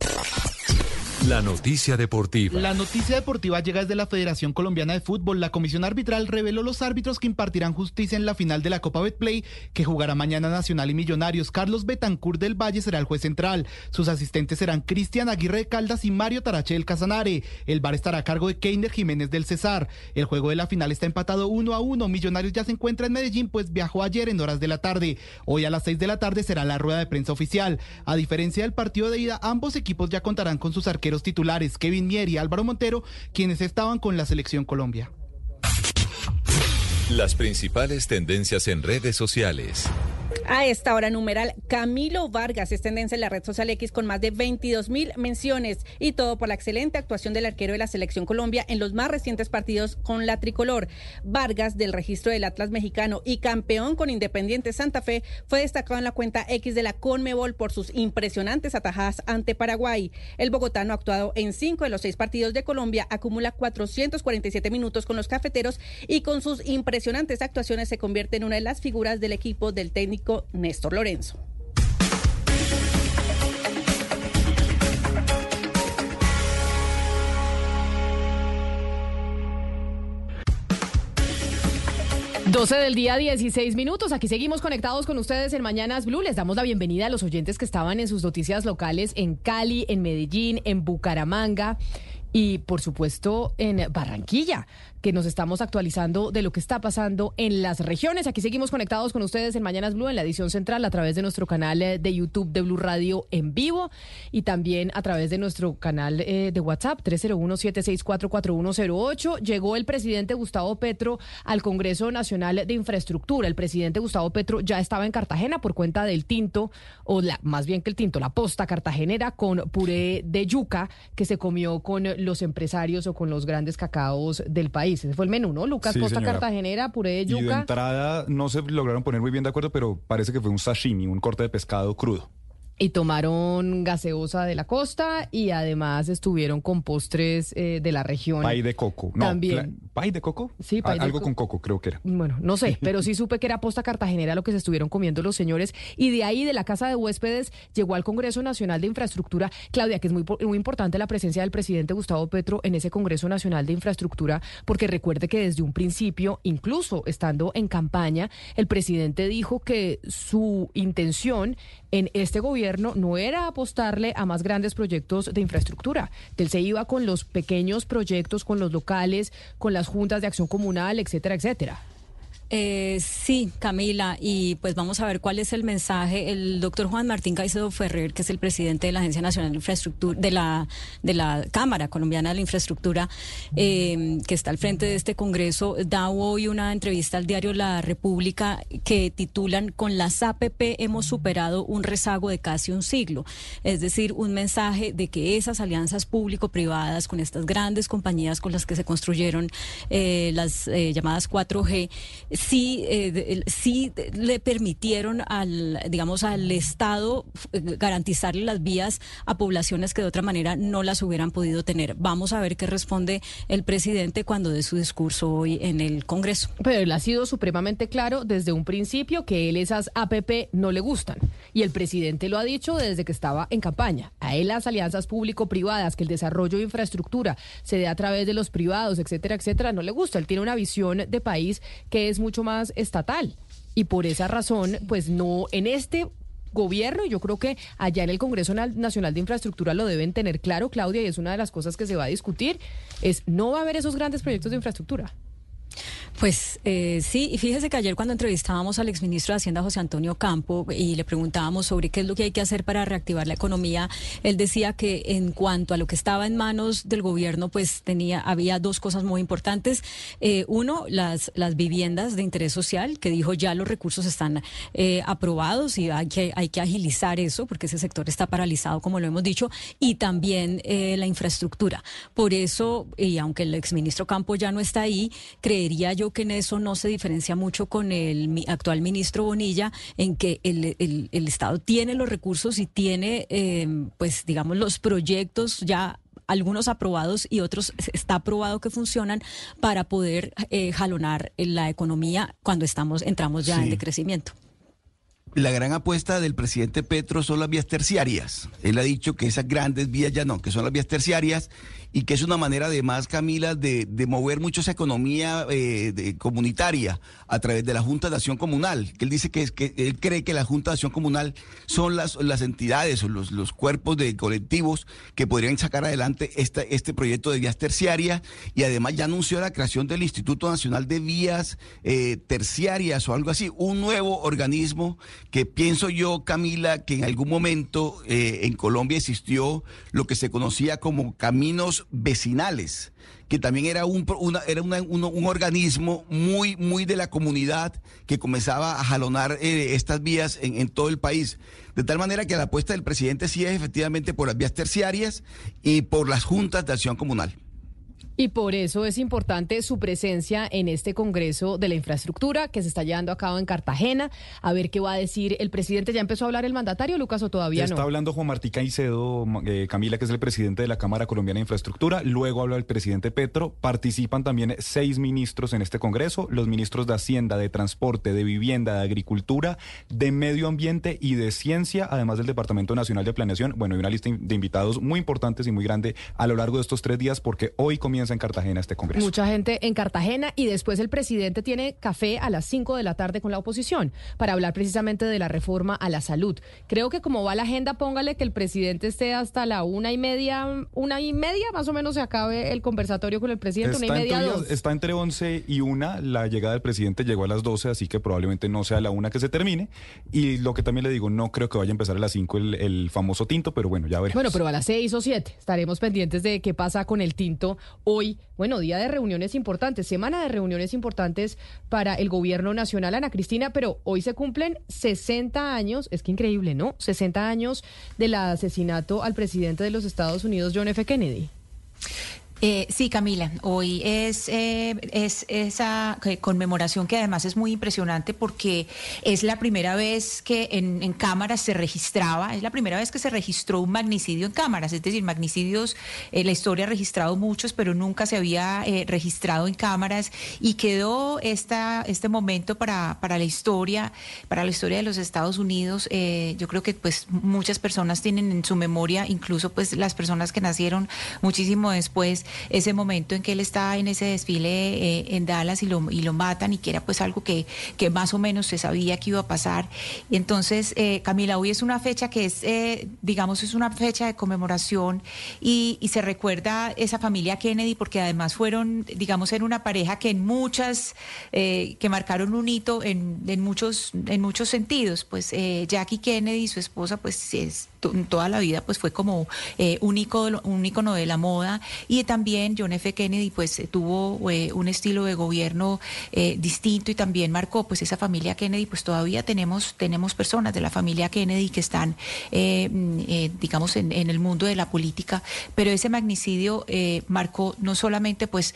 S3: La noticia deportiva.
S28: La noticia deportiva llega desde la Federación Colombiana de Fútbol. La comisión arbitral reveló los árbitros que impartirán justicia en la final de la Copa Betplay, que jugará mañana Nacional y Millonarios. Carlos Betancourt del Valle será el juez central. Sus asistentes serán Cristian Aguirre de Caldas y Mario Tarache del Casanare. El bar estará a cargo de Keiner Jiménez del Cesar. El juego de la final está empatado uno a uno. Millonarios ya se encuentra en Medellín, pues viajó ayer en horas de la tarde. Hoy a las seis de la tarde será la rueda de prensa oficial. A diferencia del partido de ida, ambos equipos ya contarán con sus arqueros
S29: arqueros titulares Kevin Mier y Álvaro Montero, quienes estaban con la selección Colombia.
S3: Las principales tendencias en redes sociales.
S22: A esta hora numeral, Camilo Vargas es tendencia en la red social X con más de 22 mil menciones y todo por la excelente actuación del arquero de la selección Colombia en los más recientes partidos con la tricolor. Vargas, del registro del Atlas mexicano y campeón con Independiente Santa Fe, fue destacado en la cuenta X de la Conmebol por sus impresionantes atajadas ante Paraguay. El bogotano ha actuado en cinco de los seis partidos de Colombia, acumula 447 minutos con los cafeteros y con sus impresionantes actuaciones se convierte en una de las figuras del equipo del técnico Néstor Lorenzo.
S4: Doce del día, 16 minutos. Aquí seguimos conectados con ustedes en Mañanas Blue. Les damos la bienvenida a los oyentes que estaban en sus noticias locales en Cali, en Medellín, en Bucaramanga y, por supuesto, en Barranquilla que nos estamos actualizando de lo que está pasando en las regiones. Aquí seguimos conectados con ustedes en Mañanas Blue, en la edición central, a través de nuestro canal eh, de YouTube de Blue Radio en vivo y también a través de nuestro canal eh, de WhatsApp 301-764-4108. Llegó el presidente Gustavo Petro al Congreso Nacional de Infraestructura. El presidente Gustavo Petro ya estaba en Cartagena por cuenta del tinto, o más bien que el tinto, la posta cartagenera con puré de yuca que se comió con los empresarios o con los grandes cacaos del país. Fue el menú, ¿no? Lucas
S10: Sí,
S4: Costa
S10: señora.
S4: Cartagenera, puré de
S10: Y de
S4: yuca.
S10: entrada no se lograron poner muy bien de acuerdo, pero parece que fue un sashimi, un corte de pescado crudo.
S4: Y tomaron gaseosa de la costa y además estuvieron con postres eh, de la región.
S10: Pay de coco. No,
S4: También.
S10: ¿Pay de coco?
S4: Sí, pay de
S10: Algo
S4: co-
S10: con coco, creo que era.
S4: Bueno, no sé, pero sí supe que era posta cartagenera lo que se estuvieron comiendo los señores. Y de ahí, de la Casa de Huéspedes, llegó al Congreso Nacional de Infraestructura. Claudia, que es muy, muy importante la presencia del presidente Gustavo Petro en ese Congreso Nacional de Infraestructura, porque recuerde que desde un principio, incluso estando en campaña, el presidente dijo que su intención en este gobierno no era apostarle a más grandes proyectos de infraestructura, él se iba con los pequeños proyectos, con los locales, con las juntas de acción comunal, etcétera, etcétera.
S9: Eh, sí, Camila, y pues vamos a ver cuál es el mensaje. El doctor Juan Martín Caicedo Ferrer, que es el presidente de la Agencia Nacional de Infraestructura, de la, de la Cámara Colombiana de la Infraestructura, eh, que está al frente de este Congreso, da hoy una entrevista al diario La República que titulan Con las APP hemos superado un rezago de casi un siglo. Es decir, un mensaje de que esas alianzas público-privadas con estas grandes compañías con las que se construyeron eh, las eh, llamadas 4G, sí, eh, sí le permitieron al, digamos, al Estado eh, garantizarle las vías a poblaciones que de otra manera no las hubieran podido tener. Vamos a ver qué responde el presidente cuando dé su discurso hoy en el Congreso.
S4: Pero él ha sido supremamente claro desde un principio que él esas APP no le gustan. Y el presidente lo ha dicho desde que estaba en campaña. A él las alianzas público-privadas, que el desarrollo de infraestructura se dé a través de los privados, etcétera, etcétera, no le gusta. Él tiene una visión de país que es mucho más estatal. Y por esa razón, pues no, en este gobierno, yo creo que allá en el Congreso Na- Nacional de Infraestructura lo deben tener claro, Claudia, y es una de las cosas que se va a discutir, es no va a haber esos grandes proyectos de infraestructura.
S9: Pues eh, sí, y fíjese que ayer cuando entrevistábamos al exministro de Hacienda José Antonio Campo y le preguntábamos sobre qué es lo que hay que hacer para reactivar la economía, él decía que en cuanto a lo que estaba en manos del gobierno, pues tenía había dos cosas muy importantes. Eh, uno, las las viviendas de interés social, que dijo ya los recursos están eh, aprobados y hay que hay que agilizar eso porque ese sector está paralizado, como lo hemos dicho, y también eh, la infraestructura. Por eso, y aunque el exministro Campo ya no está ahí, creería yo que en eso no se diferencia mucho con el actual ministro Bonilla, en que el, el- el Estado tiene los recursos y tiene, eh, pues, digamos, los proyectos ya algunos aprobados y otros está aprobado que funcionan para poder eh, jalonar la economía cuando estamos entramos ya en decrecimiento.
S30: La gran apuesta del presidente Petro son las vías terciarias. Él ha dicho que esas grandes vías ya no, que son las vías terciarias y que es una manera además, Camila, de, de mover mucho esa economía eh, comunitaria a través de la Junta de Acción Comunal. Él dice que, es, que él cree que la Junta de Acción Comunal son las, las entidades o los, los cuerpos de colectivos que podrían sacar adelante esta, este proyecto de vías terciarias y además ya anunció la creación del Instituto Nacional de Vías eh, Terciarias o algo así, un nuevo organismo que pienso yo, Camila, que en algún momento eh, en Colombia existió lo que se conocía como caminos vecinales que también era un era un organismo muy muy de la comunidad que comenzaba a jalonar eh, estas vías en, en todo el país. De tal manera que la apuesta del presidente sí es efectivamente por las vías terciarias y por las juntas de acción comunal
S4: Y por eso es importante su presencia en este Congreso de la Infraestructura que se está llevando a cabo en Cartagena. A ver qué va a decir el presidente. ¿Ya empezó a hablar el mandatario, Lucas, o todavía
S10: Está
S4: no?
S10: hablando Juan Martí Caicedo, eh, Camila, que es el presidente de la Cámara Colombiana de Infraestructura. Luego habla el presidente Petro. Participan también seis ministros en este Congreso: los ministros de Hacienda, de Transporte, de Vivienda, de Agricultura, de Medio Ambiente y de Ciencia, además del Departamento Nacional de Planeación. Bueno, hay una lista de invitados muy importantes y muy grande a lo largo de estos tres días, porque hoy comienza en Cartagena este Congreso.
S4: Mucha gente en Cartagena y después el presidente tiene café a las 5 de la tarde con la oposición para hablar precisamente de la reforma a la salud. Creo que como va la agenda, póngale que el presidente esté hasta la una y media, una y media más o menos se acabe el conversatorio con el presidente, una y
S10: Está,
S4: media,
S10: teoría-
S4: dos.
S10: está entre 11 y 1. La llegada del presidente llegó a las 12, así que probablemente no sea la una que se termine. Y lo que también le digo, no creo que vaya a empezar a las 5 el, el famoso tinto, pero bueno, ya veremos.
S4: Bueno, pero a las seis o siete estaremos pendientes de qué pasa con el tinto hoy. Bueno, día de reuniones importantes, semana de reuniones importantes para el gobierno nacional, Ana Cristina, pero hoy se cumplen 60 años, es que increíble, ¿no? 60 años del asesinato al presidente de los Estados Unidos, John F. Kennedy.
S8: Eh, sí, Camila, hoy es, eh, es esa eh, conmemoración que además es muy impresionante porque es la primera vez que en, cámaras se registraba, es la primera vez que se registró un magnicidio en cámaras, es decir, magnicidios, eh, la historia ha registrado muchos, pero nunca se había registrado en cámaras y quedó esta, este momento para, para la historia, para la historia de los Estados Unidos. Yo creo que pues muchas personas tienen en su memoria, incluso pues las personas que nacieron muchísimo después, ese momento en que él está en ese desfile eh, en Dallas y lo, y lo matan y que era pues algo que, que más o menos se sabía que iba a pasar. Y entonces, eh, Camila, hoy es una fecha que es, eh, digamos, es una fecha de conmemoración y, y se recuerda esa familia Kennedy porque además fueron, digamos, era una pareja que en muchas, que marcaron un hito en, en muchos, en muchos sentidos. Pues Jackie Kennedy, su esposa, pues es toda la vida pues fue como eh, un, ícono, un ícono de la moda. Y también John F. Kennedy pues eh, tuvo eh, un estilo de gobierno eh, distinto y también marcó pues esa familia Kennedy. Pues todavía tenemos tenemos personas de la familia Kennedy que están eh, mm, digamos en, en el mundo de la política. Pero ese magnicidio marcó no solamente pues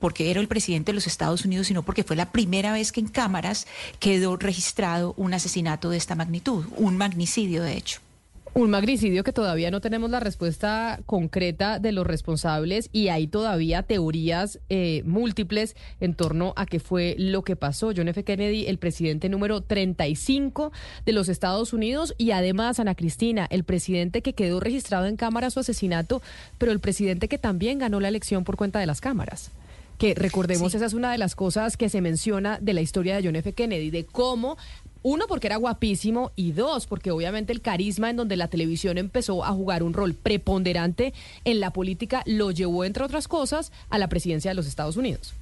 S8: porque era el presidente de los Estados Unidos sino porque fue la primera vez que en cámaras quedó registrado un asesinato de esta magnitud un magnicidio de hecho
S4: Un magnicidio que todavía no tenemos la respuesta concreta de los responsables y hay todavía teorías eh, múltiples en torno a qué fue lo que pasó. John F. Kennedy, el presidente número 35 de los Estados Unidos y además Ana Cristina, el presidente que quedó registrado en cámara su asesinato, pero el presidente que también ganó la elección por cuenta de las cámaras que recordemos, esa es una de las cosas que se menciona de la historia de John F. Kennedy, de cómo, uno, porque era guapísimo, y dos, porque obviamente el carisma en donde la televisión empezó a jugar un rol preponderante en la política lo llevó, entre otras cosas, a la presidencia de los Estados Unidos.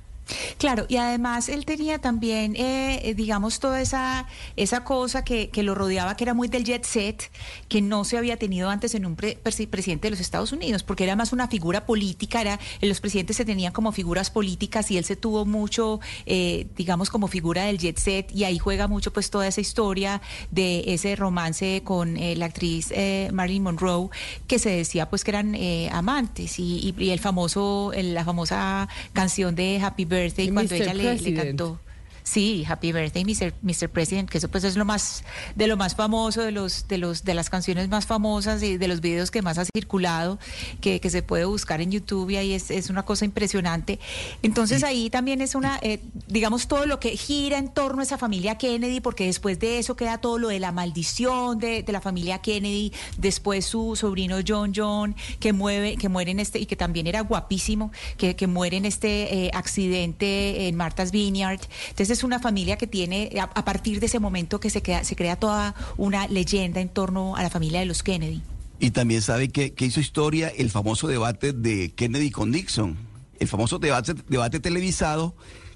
S8: Claro, y además él tenía también, eh, eh, digamos, toda esa, esa cosa que, lo rodeaba, que era muy del jet set, que no se había tenido antes en un pre- presi- presidente de los Estados Unidos, porque era más una figura política, era, los presidentes se tenían como figuras políticas y él se tuvo mucho, eh, digamos, como figura del jet set, y ahí juega mucho pues toda esa historia de ese romance con eh, la actriz eh, Marilyn Monroe, que se decía pues que eran amantes, y, y- y el famoso, la famosa canción de Happy Birthday, cuando
S4: Mr.
S8: ella le, le cantó. Sí, Happy Birthday, Mr. Mr. President, que eso pues es lo más de lo más famoso, de los de los de las canciones más famosas y de los videos que más ha circulado, que, que se puede buscar en YouTube y ahí es, es una cosa impresionante. Entonces ahí también es una, eh, digamos, todo lo que gira en torno a esa familia Kennedy, porque después de eso queda todo lo de la maldición de, de la familia Kennedy, después su sobrino John John, que mueve, que muere en este, y que también era guapísimo, que, que muere en este eh, accidente en Martha's Vineyard. Entonces es una familia que tiene, a, partir de ese momento que se, crea toda una leyenda en torno a la familia de los Kennedy.
S30: Y también sabe que, que hizo historia el famoso debate de Kennedy con Nixon, el famoso debate, debate televisado,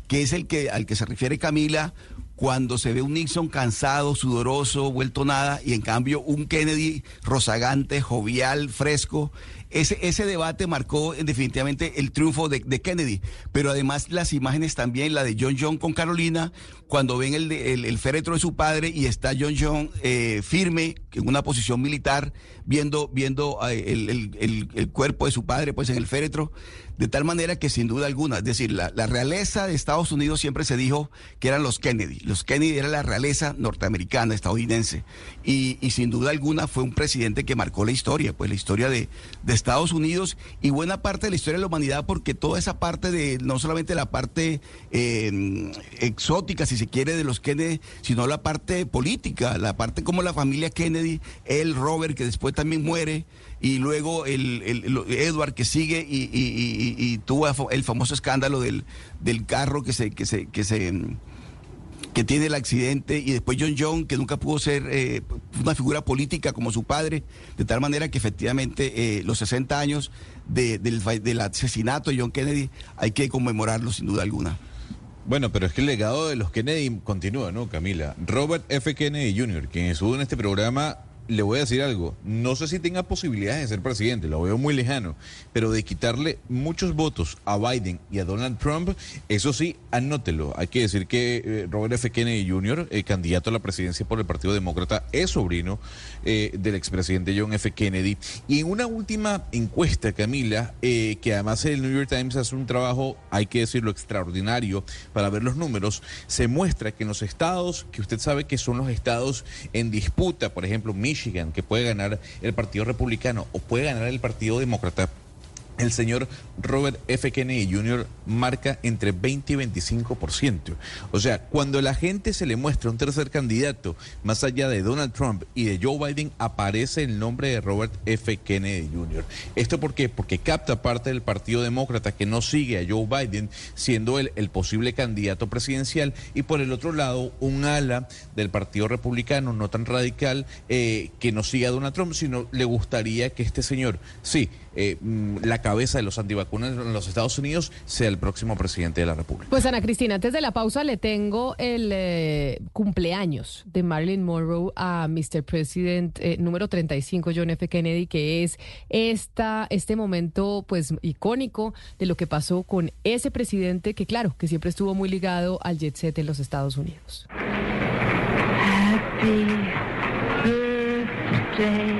S30: que es el que al que se refiere Camila cuando se ve un Nixon cansado, sudoroso, vuelto nada, y en cambio un Kennedy rozagante, jovial, fresco. Ese, ese debate marcó eh, definitivamente el triunfo de, Kennedy, pero además las imágenes también, la de John John con Carolina, cuando ven el, el, el féretro de su padre y está John John eh, firme en una posición militar, viendo, viendo eh, el, el, cuerpo de su padre pues en el féretro, de tal manera que sin duda alguna, es decir, la, la, realeza de Estados Unidos siempre se dijo que eran los Kennedy, los Kennedy era la realeza norteamericana, estadounidense, y, y sin duda alguna fue un presidente que marcó la historia, pues la historia de, de Estados Unidos y buena parte de la historia de la humanidad, porque toda esa parte de, no solamente la parte eh, exótica, si se quiere, de los Kennedy, sino la parte política, la parte como la familia Kennedy, él, Robert, que después también muere, y luego el, el, el Edward que sigue y, y, y, y, tuvo el famoso escándalo del, del carro que se, que se, que se que tiene el accidente y después John John, que nunca pudo ser eh, una figura política como su padre, de tal manera que efectivamente eh, los 60 años de, del, del, asesinato de John Kennedy hay que conmemorarlo sin duda alguna.
S5: Bueno, pero es que el legado de los Kennedy continúa, ¿no, Camila? Robert F. Kennedy Jr., quien estuvo en este programa le voy a decir algo, no sé si tenga posibilidades de ser presidente, lo veo muy lejano, pero de quitarle muchos votos a Biden y a Donald Trump, eso sí, anótelo. Hay que decir que eh, Robert F. Kennedy Jr., eh, candidato a la presidencia por el Partido Demócrata, es sobrino eh, del expresidente John F. Kennedy. Y en una última encuesta, Camila, eh, que además el New York Times hace un trabajo, hay que decirlo, extraordinario para ver los números, se muestra que en los estados, que usted sabe que son los estados en disputa, por ejemplo, Michigan, Michigan, que puede ganar el Partido Republicano o puede ganar el Partido Demócrata, el señor Robert F. Kennedy Jr. marca entre 20 y 25%. O sea, cuando la gente se le muestra un tercer candidato, más allá de Donald Trump y de Joe Biden, aparece el nombre de Robert F. Kennedy Jr. ¿Esto por qué? Porque capta parte del Partido Demócrata que no sigue a Joe Biden siendo el, el posible candidato presidencial y por el otro lado un ala del Partido Republicano no tan radical eh, que no siga a Donald Trump, sino le gustaría que este señor, sí, eh, la cabeza de los antivacunas en los Estados Unidos sea el próximo presidente de la República.
S4: Pues Ana Cristina, antes de la pausa le tengo el eh, cumpleaños de Marilyn Monroe a Mr. President eh, número 35, John F. Kennedy, que es esta, este momento pues icónico de lo que pasó con ese presidente que claro, que siempre estuvo muy ligado al jet set en los Estados Unidos.
S31: Happy birthday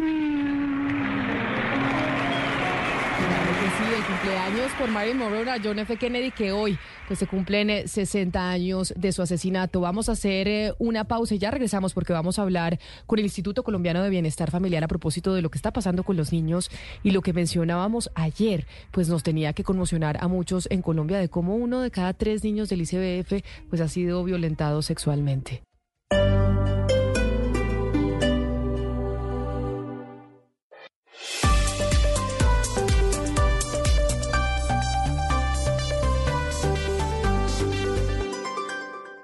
S4: Cumpleaños por Marilyn Monroe a John F. Kennedy, que hoy pues, se cumplen 60 años de su asesinato. Vamos a hacer eh, una pausa y ya regresamos porque vamos a hablar con el Instituto Colombiano de Bienestar Familiar a propósito de lo que está pasando con los niños y lo que mencionábamos ayer, pues nos tenía que conmocionar a muchos en Colombia de cómo uno de cada tres niños del ICBF pues ha sido violentado sexualmente.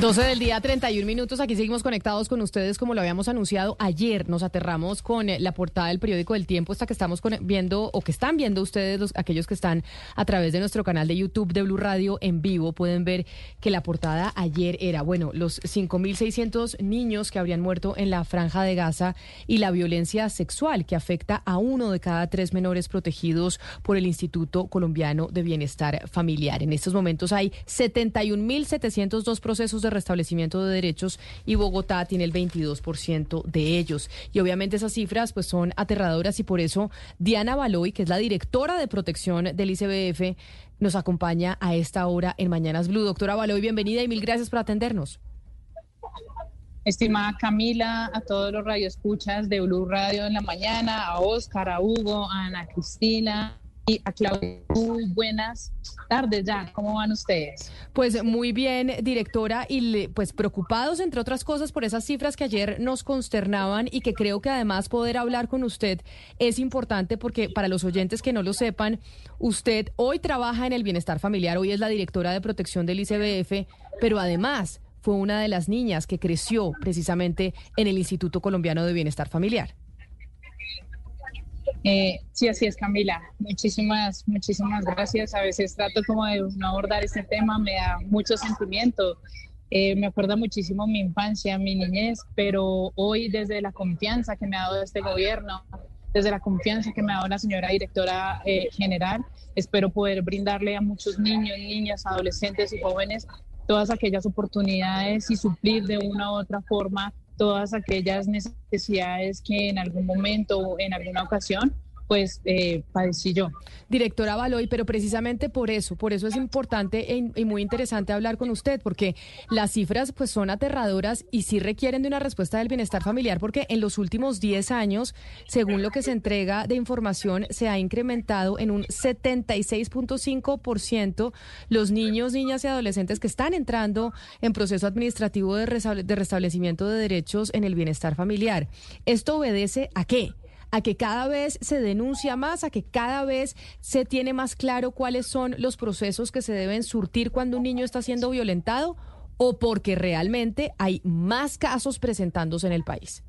S4: 12 del día, 31 minutos. Aquí seguimos conectados con ustedes como lo habíamos anunciado ayer. Nos aterramos con eh, la portada del periódico del Tiempo, esta que estamos viendo o que están viendo ustedes, los, aquellos que están a través de nuestro canal de YouTube de Blue Radio en vivo, pueden ver que la portada ayer era, bueno, los 5.600 niños que habrían muerto en la franja de Gaza y la violencia sexual que afecta a uno de cada tres menores protegidos por el Instituto Colombiano de Bienestar Familiar. En estos momentos hay 71.702 procesos de restablecimiento de derechos y Bogotá tiene el 22% de ellos. Y obviamente esas cifras pues son aterradoras y por eso Diana Baloy, que es la directora de protección del ICBF, nos acompaña a esta hora en Mañanas Blue. Doctora Baloy, bienvenida y mil gracias por atendernos.
S32: Estimada Camila, a todos los radioescuchas de Blue Radio en la mañana, a Oscar, a Hugo, a Ana Cristina y a Claudia. Muy buenas tardes ya. ¿Cómo van ustedes?
S4: Pues muy bien, directora, y pues preocupados, entre otras cosas, por esas cifras que ayer nos consternaban y que creo que además poder hablar con usted es importante porque para los oyentes que no lo sepan, usted hoy trabaja en el bienestar familiar, hoy es la directora de protección del ICBF, pero además fue una de las niñas que creció precisamente en el Instituto Colombiano de Bienestar Familiar.
S32: Eh, sí, así es, Camila. Muchísimas, muchísimas gracias. A veces trato como de no abordar este tema, me da mucho sentimiento. Eh, me acuerda muchísimo mi infancia, mi niñez, pero hoy desde la confianza que me ha dado este gobierno, desde la confianza que me ha dado la señora directora eh, general, espero poder brindarle a muchos niños, niñas, adolescentes y jóvenes todas aquellas oportunidades y suplir de una u otra forma todas aquellas necesidades que en algún momento o en alguna ocasión pues eh, padecí yo.
S4: Directora Baloy, pero precisamente por eso, por eso es importante e- y muy interesante hablar con usted, porque las cifras pues son aterradoras y sí requieren de una respuesta del bienestar familiar, porque en los últimos 10 años, según lo que se entrega de información, se ha incrementado en un 76.5% los niños, niñas y adolescentes que están entrando en proceso administrativo de resable- de restablecimiento de derechos en el bienestar familiar. ¿Esto obedece a qué? A que cada vez se denuncia más, a que cada vez se tiene más claro cuáles son los procesos que se deben surtir cuando un niño está siendo violentado o porque realmente hay más casos presentándose en el país.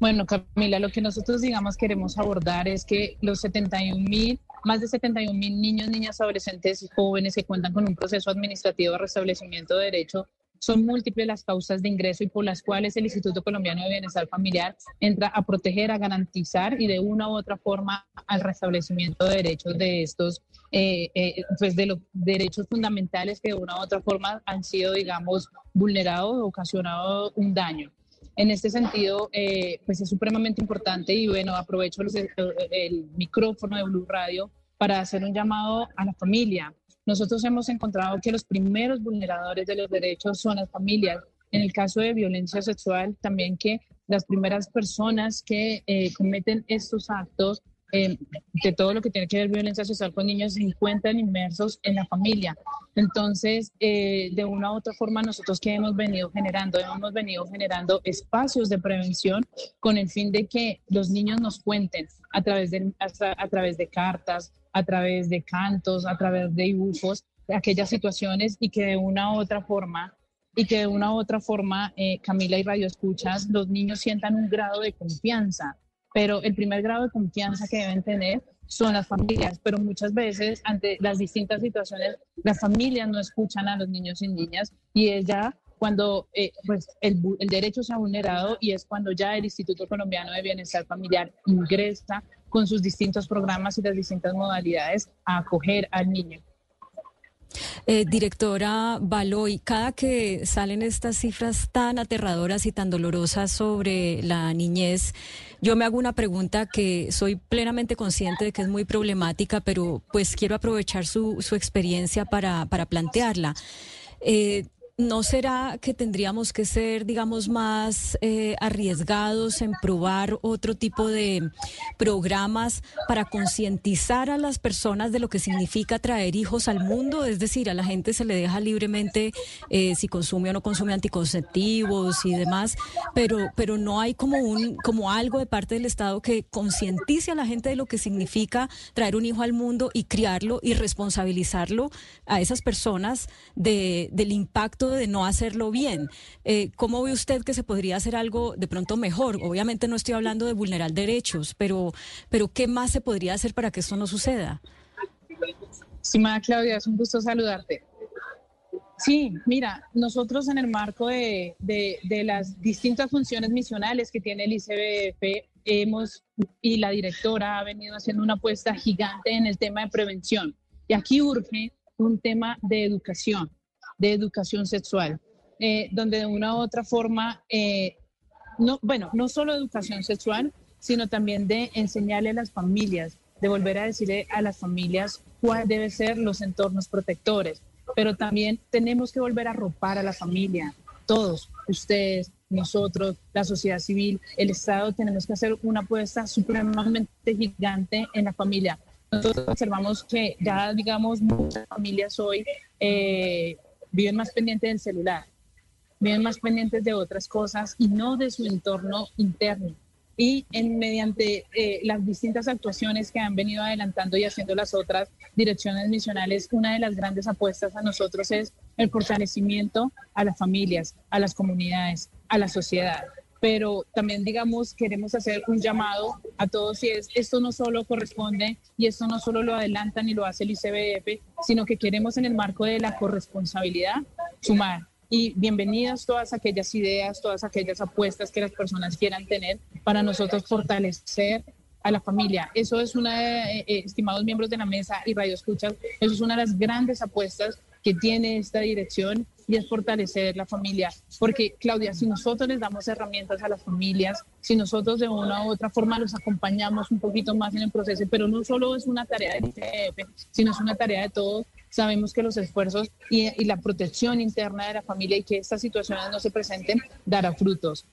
S32: Bueno, Camila, lo que nosotros, digamos, queremos abordar es que los 71 mil, más de 71 mil niños, niñas, adolescentes y jóvenes que cuentan con un proceso administrativo de restablecimiento de derecho son múltiples las causas de ingreso y por las cuales el Instituto Colombiano de Bienestar Familiar entra a proteger, a garantizar y de una u otra forma al restablecimiento de derechos de estos, eh, eh, pues de los derechos fundamentales que de una u otra forma han sido, digamos, vulnerados o ocasionado un daño. En este sentido, eh, pues es supremamente importante y bueno, aprovecho los- el, el micrófono de Blue Radio para hacer un llamado a la familia. Nosotros hemos encontrado que los primeros vulneradores de los derechos son las familias. En el caso de violencia sexual, también que las primeras personas que eh, cometen estos actos eh, de todo lo que tiene que ver violencia sexual con niños se encuentran inmersos en la familia. Entonces, eh, de una u otra forma, nosotros que hemos venido generando, hemos venido generando espacios de prevención con el fin de que los niños nos cuenten a través de, hasta- a través de cartas, a través de cantos, a través de dibujos, aquellas situaciones y que de una u otra forma y que de una u otra forma, eh, Camila y Radio Escuchas, los niños sientan un grado de confianza, pero el primer grado de confianza que deben tener son las familias, pero muchas veces ante las distintas situaciones, las familias no escuchan a los niños y niñas. Y es ya cuando eh, pues el, el derecho se ha vulnerado y es cuando ya el Instituto Colombiano de Bienestar Familiar ingresa con sus distintos programas y las distintas modalidades a acoger al niño.
S33: Eh, directora Baloy, cada que salen estas cifras tan aterradoras y tan dolorosas sobre la niñez, yo me hago una pregunta que soy plenamente consciente de que es muy problemática, pero pues quiero aprovechar su, su experiencia para, para plantearla. Eh, ¿No será que tendríamos que ser, digamos, más eh, arriesgados en probar otro tipo de programas para concientizar a las personas de lo que significa traer hijos al mundo? Es decir, a la gente se le deja libremente eh, si consume o no consume anticonceptivos y demás, pero, pero no hay como, un, como algo de parte del Estado que concientice a la gente de lo que significa traer un hijo al mundo y criarlo y responsabilizarlo a esas personas de, del impacto
S9: de no hacerlo bien. Eh, ¿Cómo ve usted que se podría hacer algo de pronto mejor? Obviamente no estoy hablando de vulnerar derechos, pero, pero ¿qué más se podría hacer para que esto no suceda?
S32: Estimada Claudia, es un gusto saludarte. Sí, mira, nosotros en el marco de, de, de, las distintas funciones misionales que tiene el ICBF hemos, y la directora ha venido haciendo una apuesta gigante en el tema de prevención. Y aquí urge un tema de educación, de educación sexual, eh, donde de una u otra forma, eh, no, bueno, no solo educación sexual, sino también de enseñarle a las familias, de volver a decirle a las familias cuál deben ser los entornos protectores pero también tenemos que volver a arropar a la familia, todos, ustedes, nosotros, la sociedad civil, el Estado, tenemos que hacer una apuesta supremamente gigante en la familia. Nosotros observamos que ya, digamos, muchas familias hoy eh, viven más pendientes del celular, viven más pendientes de otras cosas y no de su entorno interno y en, mediante eh, las distintas actuaciones que han venido adelantando y haciendo las otras direcciones misionales, una de las grandes apuestas a nosotros es el fortalecimiento a las familias, a las comunidades, a la sociedad. Pero también, digamos, queremos hacer un llamado a todos y es, esto no solo corresponde y esto no solo lo adelantan y lo hace el ICBF, sino que queremos en el marco de la corresponsabilidad sumar y bienvenidas todas aquellas ideas, todas aquellas apuestas que las personas quieran tener para nosotros fortalecer a la familia. Eso es una, eh, eh, estimados miembros de la mesa y Radio Escuchas, eso es una de las grandes apuestas que tiene esta dirección y es fortalecer la familia. Porque, Claudia, si nosotros les damos herramientas a las familias, si nosotros de una u otra forma los acompañamos un poquito más en el proceso, pero no solo es una tarea del ICF, sino es una tarea de todos, sabemos que los esfuerzos y, y la protección interna de la familia y que estas situaciones no se presenten dará frutos.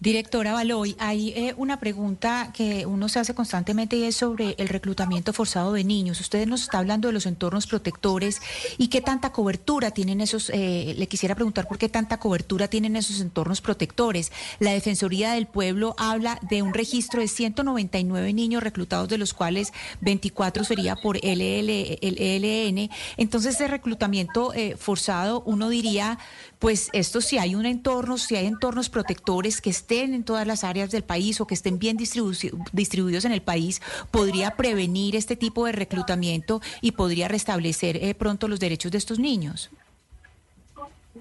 S8: Directora Baloy, hay eh, una pregunta que uno se hace constantemente y es sobre el reclutamiento forzado de niños. Usted nos está hablando de los entornos protectores y qué tanta cobertura tienen esos, eh, le quisiera preguntar por qué tanta cobertura tienen esos entornos protectores. La Defensoría del Pueblo habla de un registro de 199 niños reclutados, de los cuales 24 sería por LL, el ELN. Entonces, ese reclutamiento eh, forzado, uno diría, pues esto si hay un entorno, si hay entornos protectores que estén en todas las áreas del país o que estén bien distribuidos en el país, podría prevenir este tipo de reclutamiento y podría restablecer eh, pronto los derechos de estos niños.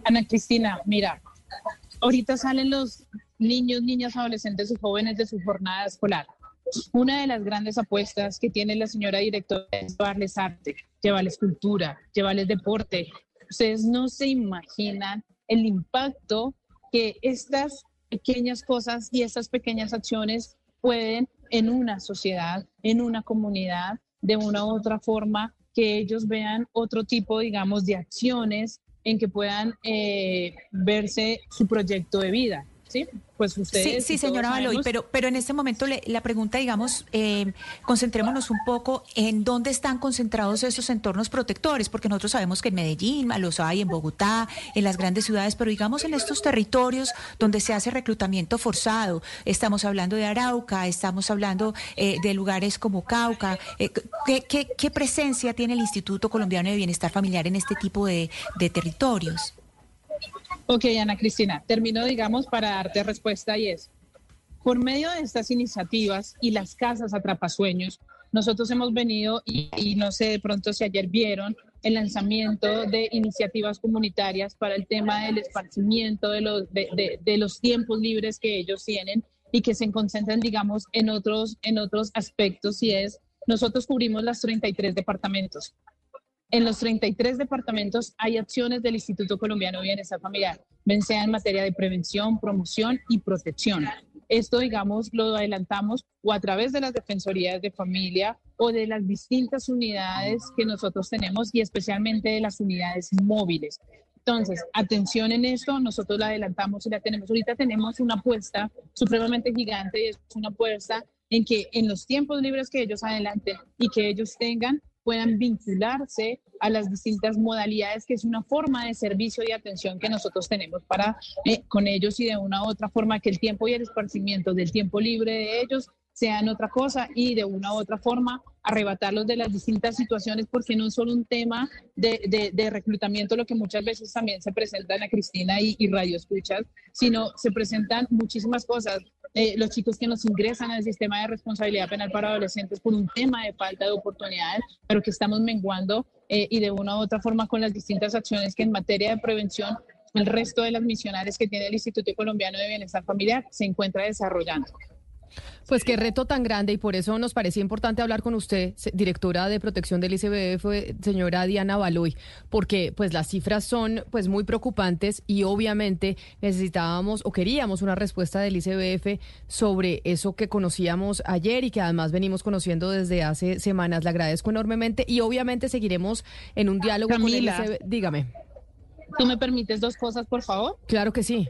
S32: Ana Cristina, mira, ahorita salen los niños, niñas, adolescentes y jóvenes de su jornada escolar. Una de las grandes apuestas que tiene la señora directora es llevarles arte, llevarles cultura, llevarles deporte. Ustedes no se imaginan el impacto que estas pequeñas cosas y estas pequeñas acciones pueden en una sociedad, en una comunidad, de una u otra forma, que ellos vean otro tipo, digamos, de acciones en que puedan eh, verse su proyecto de vida. ¿Sí? Pues ustedes.
S8: Sí, sí señora Baloy, pero, pero en este momento le, la pregunta, digamos, eh, concentrémonos un poco en dónde están concentrados esos entornos protectores, porque nosotros sabemos que en Medellín los hay, en Bogotá, en las grandes ciudades, pero digamos en estos territorios donde se hace reclutamiento forzado, estamos hablando de Arauca, estamos hablando eh, de lugares como Cauca, eh, ¿qué, qué, qué presencia tiene el Instituto Colombiano de Bienestar Familiar en este tipo de, de territorios?
S32: Ok, Ana Cristina, termino, digamos, para darte respuesta y es, por medio de estas iniciativas y las casas atrapasueños, nosotros hemos venido y, no sé de pronto si ayer vieron el lanzamiento de iniciativas comunitarias para el tema del esparcimiento de los, de, de los tiempos libres que ellos tienen y que se concentran, digamos, en otros, en otros aspectos y es, nosotros cubrimos las 33 departamentos. En los 33 departamentos hay acciones del Instituto Colombiano de Bienestar Familiar, bien sea en materia de prevención, promoción y protección. Esto, digamos, lo adelantamos o a través de las defensorías de familia o de las distintas unidades que nosotros tenemos y especialmente de las unidades móviles. Entonces, atención en esto, nosotros la adelantamos y la tenemos. Ahorita tenemos una apuesta supremamente gigante y es una apuesta en que en los tiempos libres que ellos adelanten y que ellos tengan, puedan vincularse a las distintas modalidades, que es una forma de servicio y atención que nosotros tenemos para eh, con ellos y de una u otra forma que el tiempo y el esparcimiento del tiempo libre de ellos sean otra cosa y de una u otra forma arrebatarlos de las distintas situaciones porque no es solo un tema de, reclutamiento, lo que muchas veces también se presenta en la Cristina y, y Radio Escuchas, sino se presentan muchísimas cosas. Eh, los chicos que nos ingresan al sistema de responsabilidad penal para adolescentes por un tema de falta de oportunidades, pero que estamos menguando eh, y de una u otra forma con las distintas acciones que en materia de prevención el resto de las misionarias que tiene el Instituto Colombiano de Bienestar Familiar se encuentra desarrollando.
S4: Pues qué reto tan grande y por eso nos parecía importante hablar con usted, directora de protección del ICBF, señora Diana Baloy, porque pues las cifras son pues muy preocupantes y obviamente necesitábamos o queríamos una respuesta del ICBF sobre eso que conocíamos ayer y que además venimos conociendo desde hace semanas. Le agradezco enormemente y obviamente seguiremos en un diálogo con el ICBF. Dígame.
S32: ¿Tú me permites dos cosas, por favor?
S4: Claro que sí.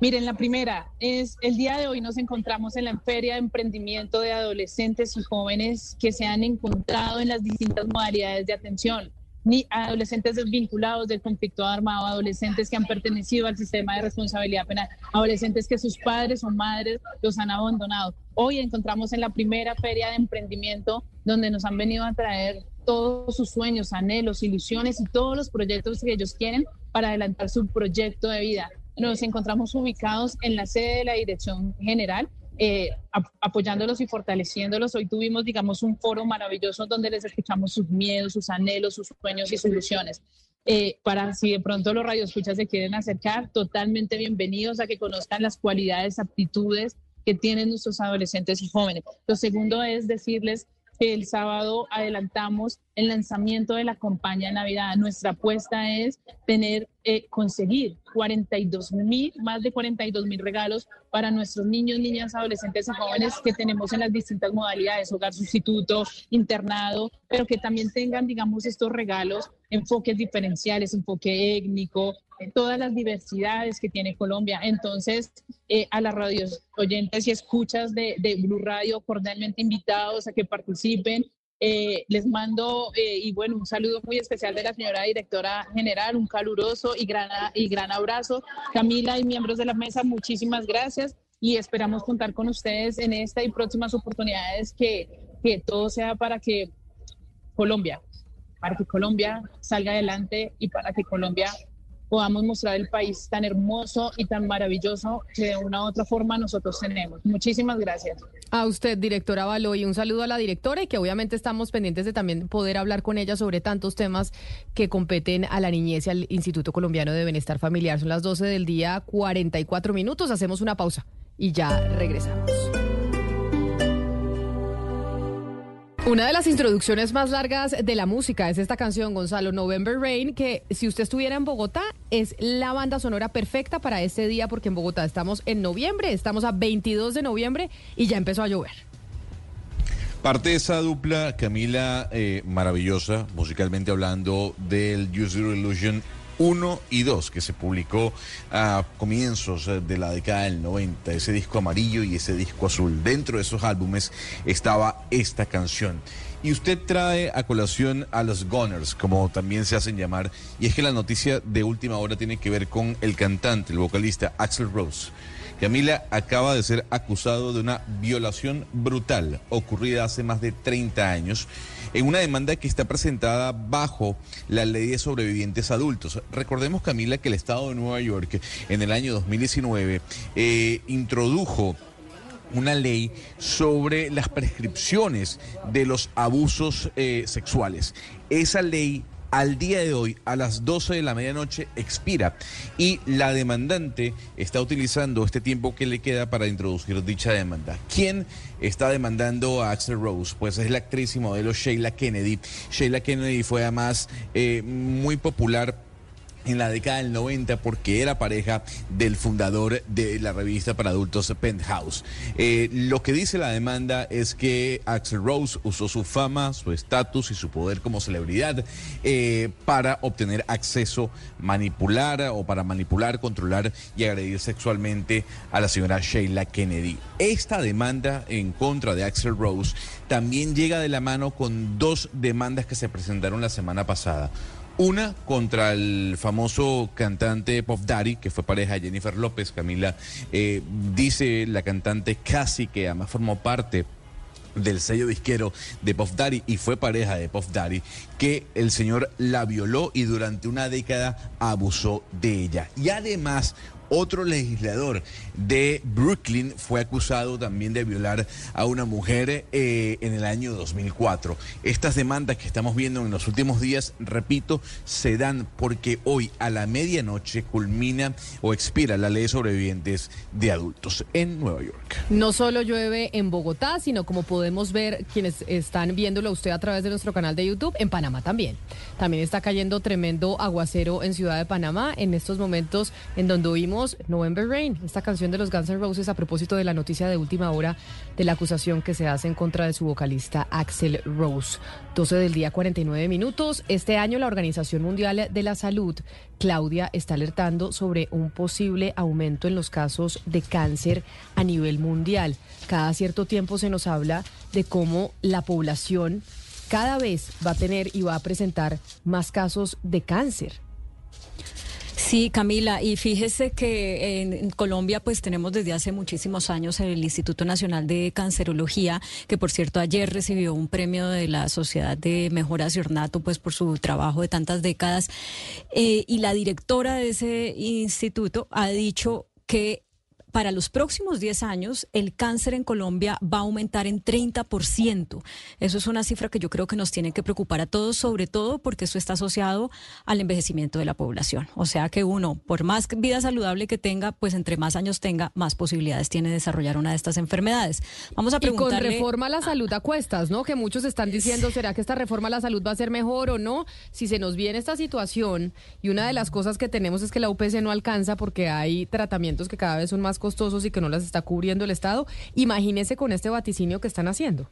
S32: Miren, la primera es el día de hoy nos encontramos en la Feria de Emprendimiento de Adolescentes y Jóvenes que se han encontrado en las distintas modalidades de atención, ni adolescentes desvinculados del conflicto armado, adolescentes que han pertenecido al sistema de responsabilidad penal, adolescentes que sus padres o madres los han abandonado. Hoy encontramos en la primera feria de emprendimiento donde nos han venido a traer todos sus sueños, anhelos, ilusiones y todos los proyectos que ellos quieren para adelantar su proyecto de vida nos encontramos ubicados en la sede de la Dirección General, eh, apoyándolos y fortaleciéndolos. Hoy tuvimos, digamos, un foro maravilloso donde les escuchamos sus miedos, sus anhelos, sus sueños y soluciones. Eh, para si de pronto los radioescuchas se quieren acercar, totalmente bienvenidos a que conozcan las cualidades, aptitudes que tienen nuestros adolescentes y jóvenes. Lo segundo es decirles que el sábado adelantamos el lanzamiento de la campaña de Navidad. Nuestra apuesta es tener, eh, conseguir 42 mil, más de 42 mil regalos para nuestros niños, niñas, adolescentes y jóvenes que tenemos en las distintas modalidades, hogar sustituto, internado, pero que también tengan, digamos, estos regalos, enfoques diferenciales, enfoque étnico, todas las diversidades que tiene Colombia. Entonces, eh, a las radios oyentes y escuchas de, de Blue Radio, cordialmente invitados a que participen eh, les mando, eh, y bueno, un saludo muy especial de la señora directora general, un caluroso y gran, y gran abrazo. Camila y miembros de la mesa, muchísimas gracias y esperamos contar con ustedes en esta y próximas oportunidades que, que todo sea para que Colombia, para que Colombia salga adelante y para que Colombia podamos mostrar el país tan hermoso y tan maravilloso que de una u otra forma nosotros tenemos. Muchísimas gracias.
S4: A usted, directora Baloy, un saludo a la directora y que obviamente estamos pendientes de también poder hablar con ella sobre tantos temas que competen a la niñez y al Instituto Colombiano de Bienestar Familiar. Son las 12 del día, 44 minutos. Hacemos una pausa y ya regresamos. Una de las introducciones más largas de la música es esta canción, Gonzalo, November Rain, que si usted estuviera en Bogotá, es la banda sonora perfecta para este día, porque en Bogotá estamos en noviembre, estamos a 22 de noviembre y ya empezó a llover.
S5: Parte de esa dupla, Camila, eh, maravillosa, musicalmente hablando, del Use Your Illusion 1 y 2, que se publicó a comienzos eh, de la década del 90, ese disco amarillo y ese disco azul. Dentro de esos álbumes estaba esta canción. Y usted trae a colación a los Gunners, como también se hacen llamar, y es que la noticia de última hora tiene que ver con el cantante, el vocalista Axel Rose. Camila acaba de ser acusado de una violación brutal ocurrida hace más de 30 años en una demanda que está presentada bajo la ley de sobrevivientes adultos. Recordemos, Camila, que el Estado de Nueva York en el año 2019 eh, introdujo una ley sobre las prescripciones de los abusos eh, sexuales. Esa ley al día de hoy, a las 12 de la medianoche, expira y la demandante está utilizando este tiempo que le queda para introducir dicha demanda. ¿Quién está demandando a Axel Rose? Pues es la actriz y modelo Sheila Kennedy. Sheila Kennedy fue además eh, muy popular en la década del 90 porque era pareja del fundador de la revista para adultos Penthouse. Eh, lo que dice la demanda es que Axel Rose usó su fama, su estatus y su poder como celebridad eh, para obtener acceso, manipular o para manipular, controlar y agredir sexualmente a la señora Sheila Kennedy. Esta demanda en contra de Axel Rose también llega de la mano con dos demandas que se presentaron la semana pasada Una contra el famoso cantante Pop Daddy, que fue pareja de Jennifer López. Camila eh, dice la cantante casi que además formó parte del sello disquero de Puff Daddy y fue pareja de Puff Daddy, que el señor la violó y durante una década abusó de ella. Y además otro legislador de Brooklyn fue acusado también de violar a una mujer eh, en el año 2004. Estas demandas que estamos viendo en los últimos días, repito, se dan porque hoy a la medianoche culmina o expira la ley de sobrevivientes de adultos en Nueva York.
S4: No solo llueve en Bogotá, sino como podemos ver quienes están viéndolo usted a través de nuestro canal de YouTube, en Panamá también. También está cayendo tremendo aguacero en Ciudad de Panamá en estos momentos en donde November Rain, esta canción de los Guns N' Roses a propósito de la noticia de última hora de la acusación que se hace en contra de su vocalista Axel Rose. 12 del día 49 minutos. Este año la Organización Mundial de la Salud, Claudia, está alertando sobre un posible aumento en los casos de cáncer a nivel mundial. Cada cierto tiempo se nos habla de cómo la población cada vez va a tener y va a presentar más casos de cáncer.
S9: Sí, Camila, y fíjese que en Colombia pues tenemos desde hace muchísimos años el Instituto Nacional de Cancerología, que por cierto ayer recibió un premio de la Sociedad de Mejoras y Ornato pues por su trabajo de tantas décadas, eh, y la directora de ese instituto ha dicho que para los próximos 10 años el cáncer en Colombia va a aumentar en 30%. Eso es una cifra que yo creo que nos tiene que preocupar a todos, sobre todo porque eso está asociado al envejecimiento de la población. O sea que uno, por más vida saludable que tenga, pues entre más años tenga, más posibilidades tiene de desarrollar una de estas enfermedades. Vamos a preguntarle...
S4: Y con reforma a la salud a cuestas, ¿no? Que muchos están diciendo, ¿será que esta reforma a la salud va a ser mejor o no? Si se nos viene esta situación y una de las cosas que tenemos es que la UPC no alcanza porque hay tratamientos que cada vez son más costosos y que no las está cubriendo el Estado. Imagínese con este vaticinio que están haciendo.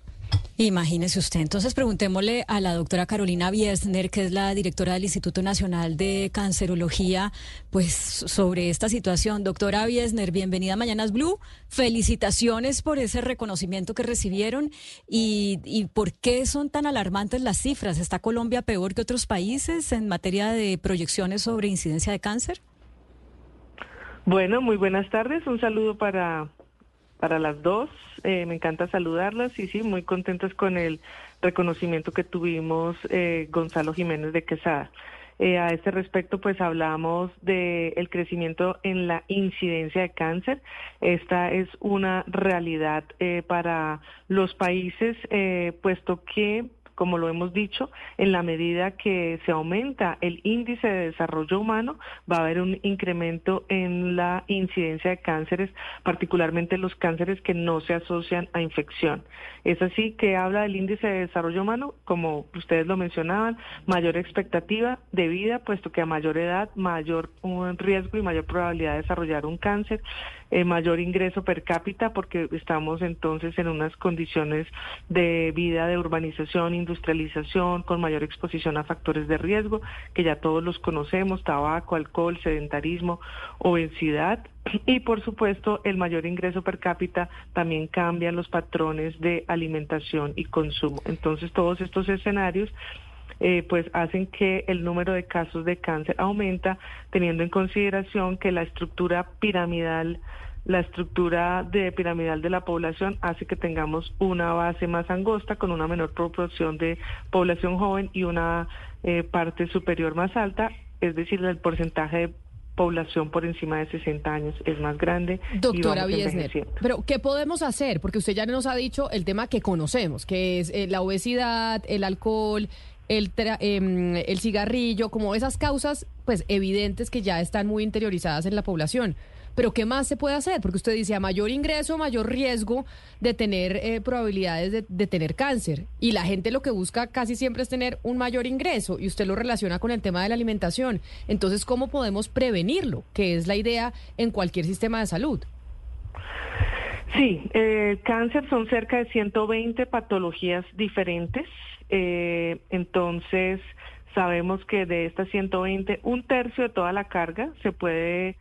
S9: Imagínese usted. Entonces preguntémosle a la doctora Carolina Biesner, que es la directora del Instituto Nacional de Cancerología, pues sobre esta situación. Doctora Biesner, bienvenida a Mañanas Blue. Felicitaciones por ese reconocimiento que recibieron y, y por qué son tan alarmantes las cifras. ¿Está Colombia peor que otros países en materia de proyecciones sobre incidencia de cáncer?
S34: Bueno, muy buenas tardes. Un saludo para, para las dos. Eh, me encanta saludarlas y sí, muy contentos con el reconocimiento que tuvimos eh, Gonzalo Jiménez de Quesada. Eh, a este respecto, pues hablamos del el crecimiento en la incidencia de cáncer. Esta es una realidad para los países, puesto que como lo hemos dicho, en la medida que se aumenta el índice de desarrollo humano, va a haber un incremento en la incidencia de cánceres, particularmente los cánceres que no se asocian a infección. Es así que habla del índice de desarrollo humano, como ustedes lo mencionaban, mayor expectativa de vida, puesto que a mayor edad, mayor riesgo y mayor probabilidad de desarrollar un cáncer, eh, mayor ingreso per cápita, porque estamos entonces en unas condiciones de vida de urbanización, industrialización, con mayor exposición a factores de riesgo, que ya todos los conocemos, tabaco, alcohol, sedentarismo, obesidad. Y por supuesto, el mayor ingreso per cápita también cambia los patrones de alimentación y consumo. Entonces, todos estos escenarios eh, pues hacen que el número de casos de cáncer aumenta, teniendo en consideración que la estructura piramidal la estructura de piramidal de la población hace que tengamos una base más angosta con una menor proporción de población joven y una eh, parte superior más alta, es decir, el porcentaje de población por encima de 60 años es más grande.
S4: Doctora Biesner, pero ¿qué podemos hacer? Porque usted ya nos ha dicho el tema que conocemos, que es eh, la obesidad, el alcohol, el, em, el cigarrillo, como esas causas pues evidentes que ya están muy interiorizadas en la población. Pero ¿qué más se puede hacer? Porque usted dice a mayor ingreso, mayor riesgo de tener eh, probabilidades de, de, tener cáncer. Y la gente lo que busca casi siempre es tener un mayor ingreso y usted lo relaciona con el tema de la alimentación. Entonces, ¿cómo podemos prevenirlo? Que es la idea en cualquier sistema de salud.
S34: Sí, el cáncer son cerca de 120 patologías diferentes. Eh, entonces, sabemos que de estas 120, un tercio de toda la carga se puede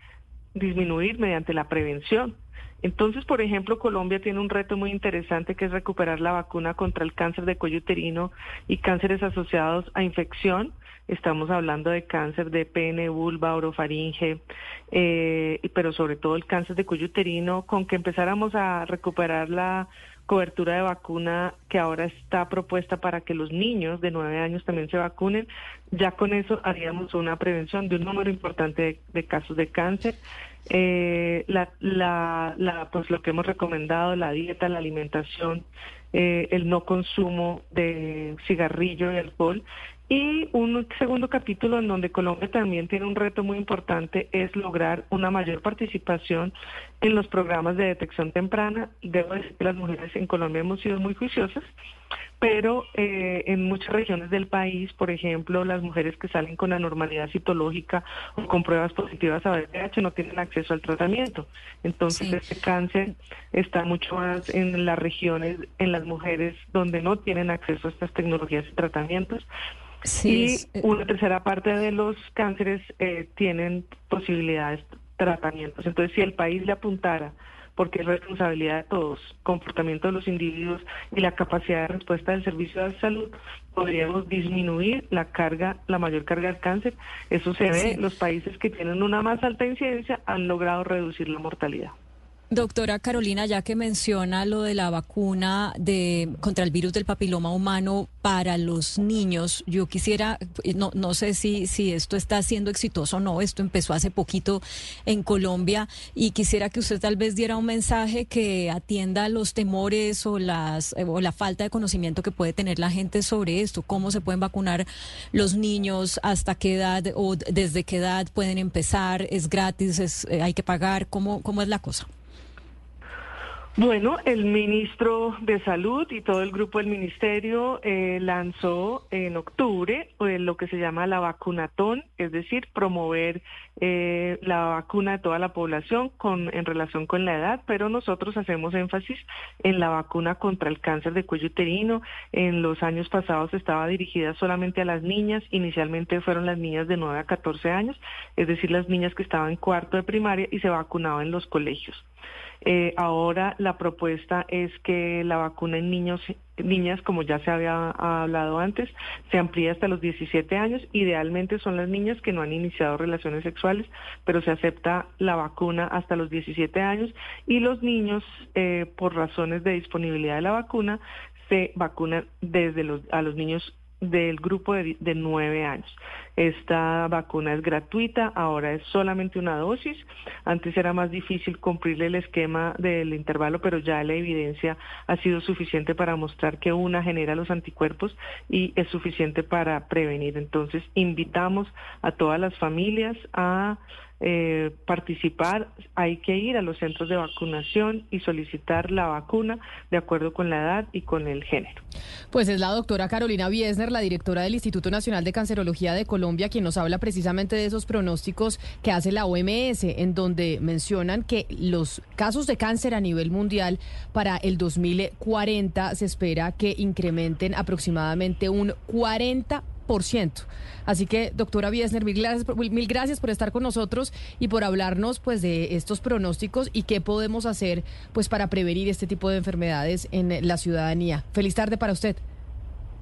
S34: disminuir mediante la prevención. Entonces, por ejemplo, Colombia tiene un reto muy interesante que es recuperar la vacuna contra el cáncer de cuello uterino y cánceres asociados a infección. Estamos hablando de cáncer de pene, vulva, orofaringe, eh, pero sobre todo el cáncer de cuello uterino, con que empezáramos a recuperar la cobertura de vacuna que ahora está propuesta para que los niños de nueve años también se vacunen, ya con eso haríamos una prevención de un número importante de, de casos de cáncer. Eh, la, la, la, pues lo que hemos recomendado, la dieta, la alimentación, eh, el no consumo de cigarrillo y alcohol. Y un segundo capítulo en donde Colombia también tiene un reto muy importante es lograr una mayor participación en los programas de detección temprana. Debo decir que las mujeres en Colombia hemos sido muy juiciosas, pero eh, en muchas regiones del país, por ejemplo, las mujeres que salen con anormalidad citológica o con pruebas positivas a VPH no tienen acceso al tratamiento. Entonces, este cáncer está mucho más en las regiones, en las mujeres donde no tienen acceso a estas tecnologías y tratamientos. y una tercera parte de los cánceres eh, tienen posibilidades tratamientos. Entonces, si el país le apuntara porque es responsabilidad de todos, comportamiento de los individuos y la capacidad de respuesta del servicio de salud, podríamos disminuir la carga, la mayor carga del cáncer. Eso se ve, los países que tienen una más alta incidencia han logrado reducir la mortalidad.
S33: Doctora Carolina, ya que menciona lo de la vacuna de contra el virus del papiloma humano para los niños, yo quisiera, no, no sé si, si esto está siendo exitoso o no, esto empezó hace poquito en Colombia y quisiera que usted tal vez diera un mensaje que atienda los temores o, las, o la falta de conocimiento que puede tener la gente sobre esto, cómo se pueden vacunar los niños, hasta qué edad o desde qué edad pueden empezar, es gratis, es, eh, hay que pagar, ¿cómo, cómo es la cosa?
S34: Bueno, el ministro de Salud y todo el grupo del ministerio eh, lanzó en octubre eh, lo que se llama la vacunatón, es decir, promover eh, la vacuna de toda la población con, en relación con la edad, pero nosotros hacemos énfasis en la vacuna contra el cáncer de cuello uterino. En los años pasados estaba dirigida solamente a las niñas, inicialmente fueron las niñas de 9 a 14 años, es decir, las niñas que estaban en cuarto de primaria y se vacunaban en los colegios. Eh, ahora la propuesta es que la vacuna en niños, niñas, como ya se había hablado antes, se amplíe hasta los 17 años. Idealmente son las niñas que no han iniciado relaciones sexuales, pero se acepta la vacuna hasta los 17 años y los niños, eh, por razones de disponibilidad de la vacuna, se vacunan desde los, a los niños del grupo de, de nueve años. Esta vacuna es gratuita, ahora es solamente una dosis. Antes era más difícil cumplirle el esquema del intervalo, pero ya la evidencia ha sido suficiente para mostrar que una genera los anticuerpos y es suficiente para prevenir. Entonces, invitamos a todas las familias a eh, participar, hay que ir a los centros de vacunación y solicitar la vacuna de acuerdo con la edad y con el género.
S4: Pues es la doctora Carolina Biesner, la directora del Instituto Nacional de Cancerología de Colombia, quien nos habla precisamente de esos pronósticos que hace la OMS, en donde mencionan que los casos de cáncer a nivel mundial para el 2040 se espera que incrementen aproximadamente un 40 Así que, doctora Biesner, mil gracias, por, mil gracias por estar con nosotros y por hablarnos pues de estos pronósticos y qué podemos hacer pues para prevenir este tipo de enfermedades en la ciudadanía. Feliz tarde para usted.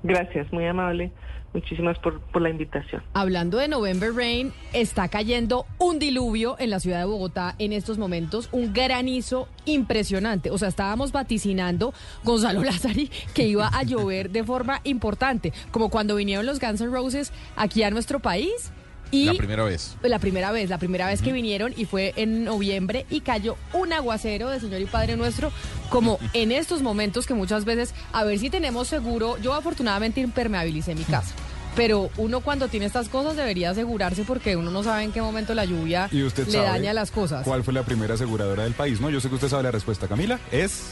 S34: Gracias, muy amable. Muchísimas por, por la invitación.
S4: Hablando de November Rain, está cayendo un diluvio en la ciudad de Bogotá en estos momentos, un granizo impresionante. O sea, estábamos vaticinando, Gonzalo Lázari, que iba a llover de forma importante, como cuando vinieron los Guns N' Roses aquí a nuestro país. Y
S35: la primera vez.
S4: La primera vez, la primera vez que vinieron y fue en noviembre y cayó un aguacero de Señor y Padre Nuestro, como en estos momentos que muchas veces, a ver si tenemos seguro, yo afortunadamente impermeabilicé mi casa. Pero uno cuando tiene estas cosas debería asegurarse porque uno no sabe en qué momento la lluvia
S10: ¿Y usted
S4: le daña las cosas.
S10: ¿Cuál fue la primera aseguradora del país? No, yo sé que usted sabe la respuesta, Camila. Es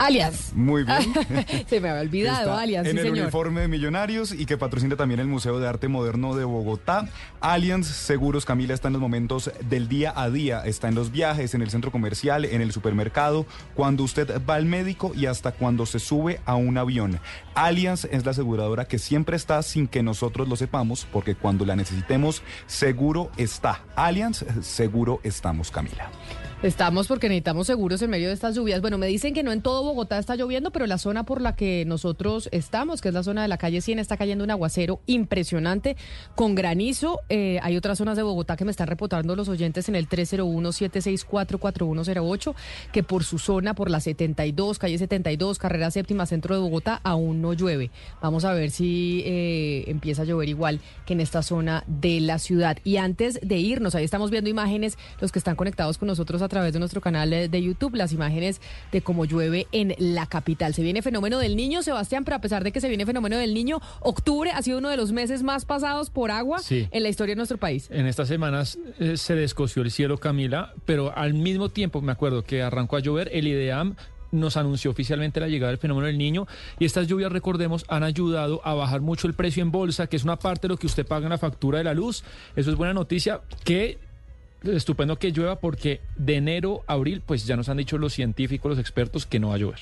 S4: Alias.
S10: Muy bien.
S4: Se me había olvidado,
S10: Está
S4: Alias,
S10: en
S4: sí,
S10: el
S4: señor.
S10: uniforme de Millonarios y que patrocina también el Museo de Arte Moderno de Bogotá. Allianz Seguros, Camila, está en los momentos del día a día. Está en los viajes, en el centro comercial, en el supermercado, cuando usted va al médico y hasta cuando se sube a un avión. Allianz es la aseguradora que siempre está sin que nosotros lo sepamos, porque cuando la necesitemos, seguro está. Allianz, seguro estamos, Camila.
S4: Estamos porque necesitamos seguros en medio de estas lluvias. Bueno, me dicen que no en todo Bogotá está lloviendo, pero la zona por la que nosotros estamos, que es la zona de la calle 100, está cayendo un aguacero impresionante con granizo. Eh, hay otras zonas de Bogotá que me están reportando los oyentes en el 301-764-4108, que por su zona, por la 72, calle 72, carrera séptima, centro de Bogotá, aún no llueve. Vamos a ver si eh, empieza a llover igual que en esta zona de la ciudad. Y antes de irnos, ahí estamos viendo imágenes, los que están conectados con nosotros a través de nuestro canal de YouTube las imágenes de cómo llueve en la capital. Se viene fenómeno del niño, Sebastián, pero a pesar de que se viene fenómeno del niño, octubre ha sido uno de los meses más pasados por agua
S36: Sí.
S4: en la historia de nuestro país.
S36: En estas semanas eh, se descoció el cielo, Camila, pero al mismo tiempo me acuerdo que arrancó a llover, el IDEAM nos anunció oficialmente la llegada del fenómeno del niño y estas lluvias, recordemos, han ayudado a bajar mucho el precio en bolsa, que es una parte de lo que usted paga en la factura de la luz. Eso es buena noticia, que estupendo que llueva porque de enero a abril, pues ya nos han dicho los científicos, los expertos, que no va a llover.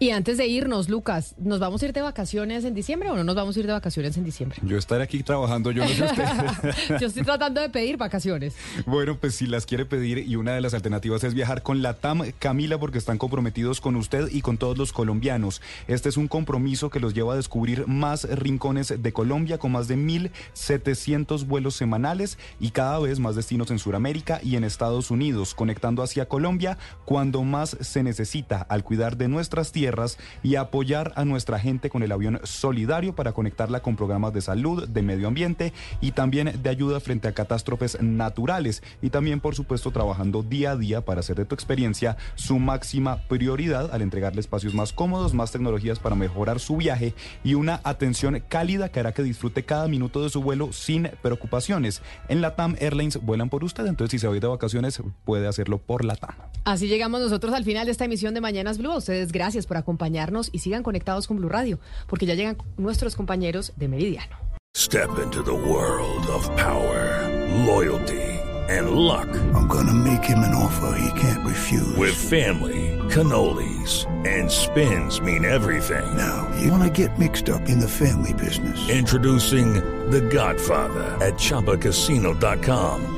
S4: Y antes de irnos, Lucas, ¿nos vamos a ir de vacaciones en diciembre o no nos vamos a ir de vacaciones en diciembre?
S10: Yo estaré aquí trabajando, yo no sé usted.
S4: Yo estoy tratando de pedir vacaciones.
S10: Bueno, pues si las quiere pedir y una de las alternativas es viajar con la TAM Camila porque están comprometidos con usted y con todos los colombianos. Este es un compromiso que los lleva a descubrir más rincones de Colombia con más de 1.700 vuelos semanales y cada vez más destinos en Sudamérica y en Estados Unidos, conectando hacia Colombia cuando más se necesita al cuidar de nuestras tierras y apoyar a nuestra gente con el avión solidario para conectarla con programas de salud, de medio ambiente y también de ayuda frente a catástrofes naturales y también por supuesto trabajando día a día para hacer de tu experiencia su máxima prioridad al entregarle espacios más cómodos, más tecnologías para mejorar su viaje y una atención cálida que hará que disfrute cada minuto de su vuelo sin preocupaciones. En la TAM Airlines vuelan por usted, entonces si se va a de vacaciones puede hacerlo por la TAM.
S4: Así llegamos nosotros al final de esta emisión de Mañanas Blue. Ustedes gracias por acompañarnos y sigan conectados con Blue Radio, porque ya llegan nuestros compañeros de Meridiano.
S37: Step into the world of power, loyalty, and luck. I'm gonna make him an offer he can't refuse. With family, cannolis, and spins mean everything. Now, you wanna get mixed up in the family business. Introducing The Godfather at ChumbaCasino.com.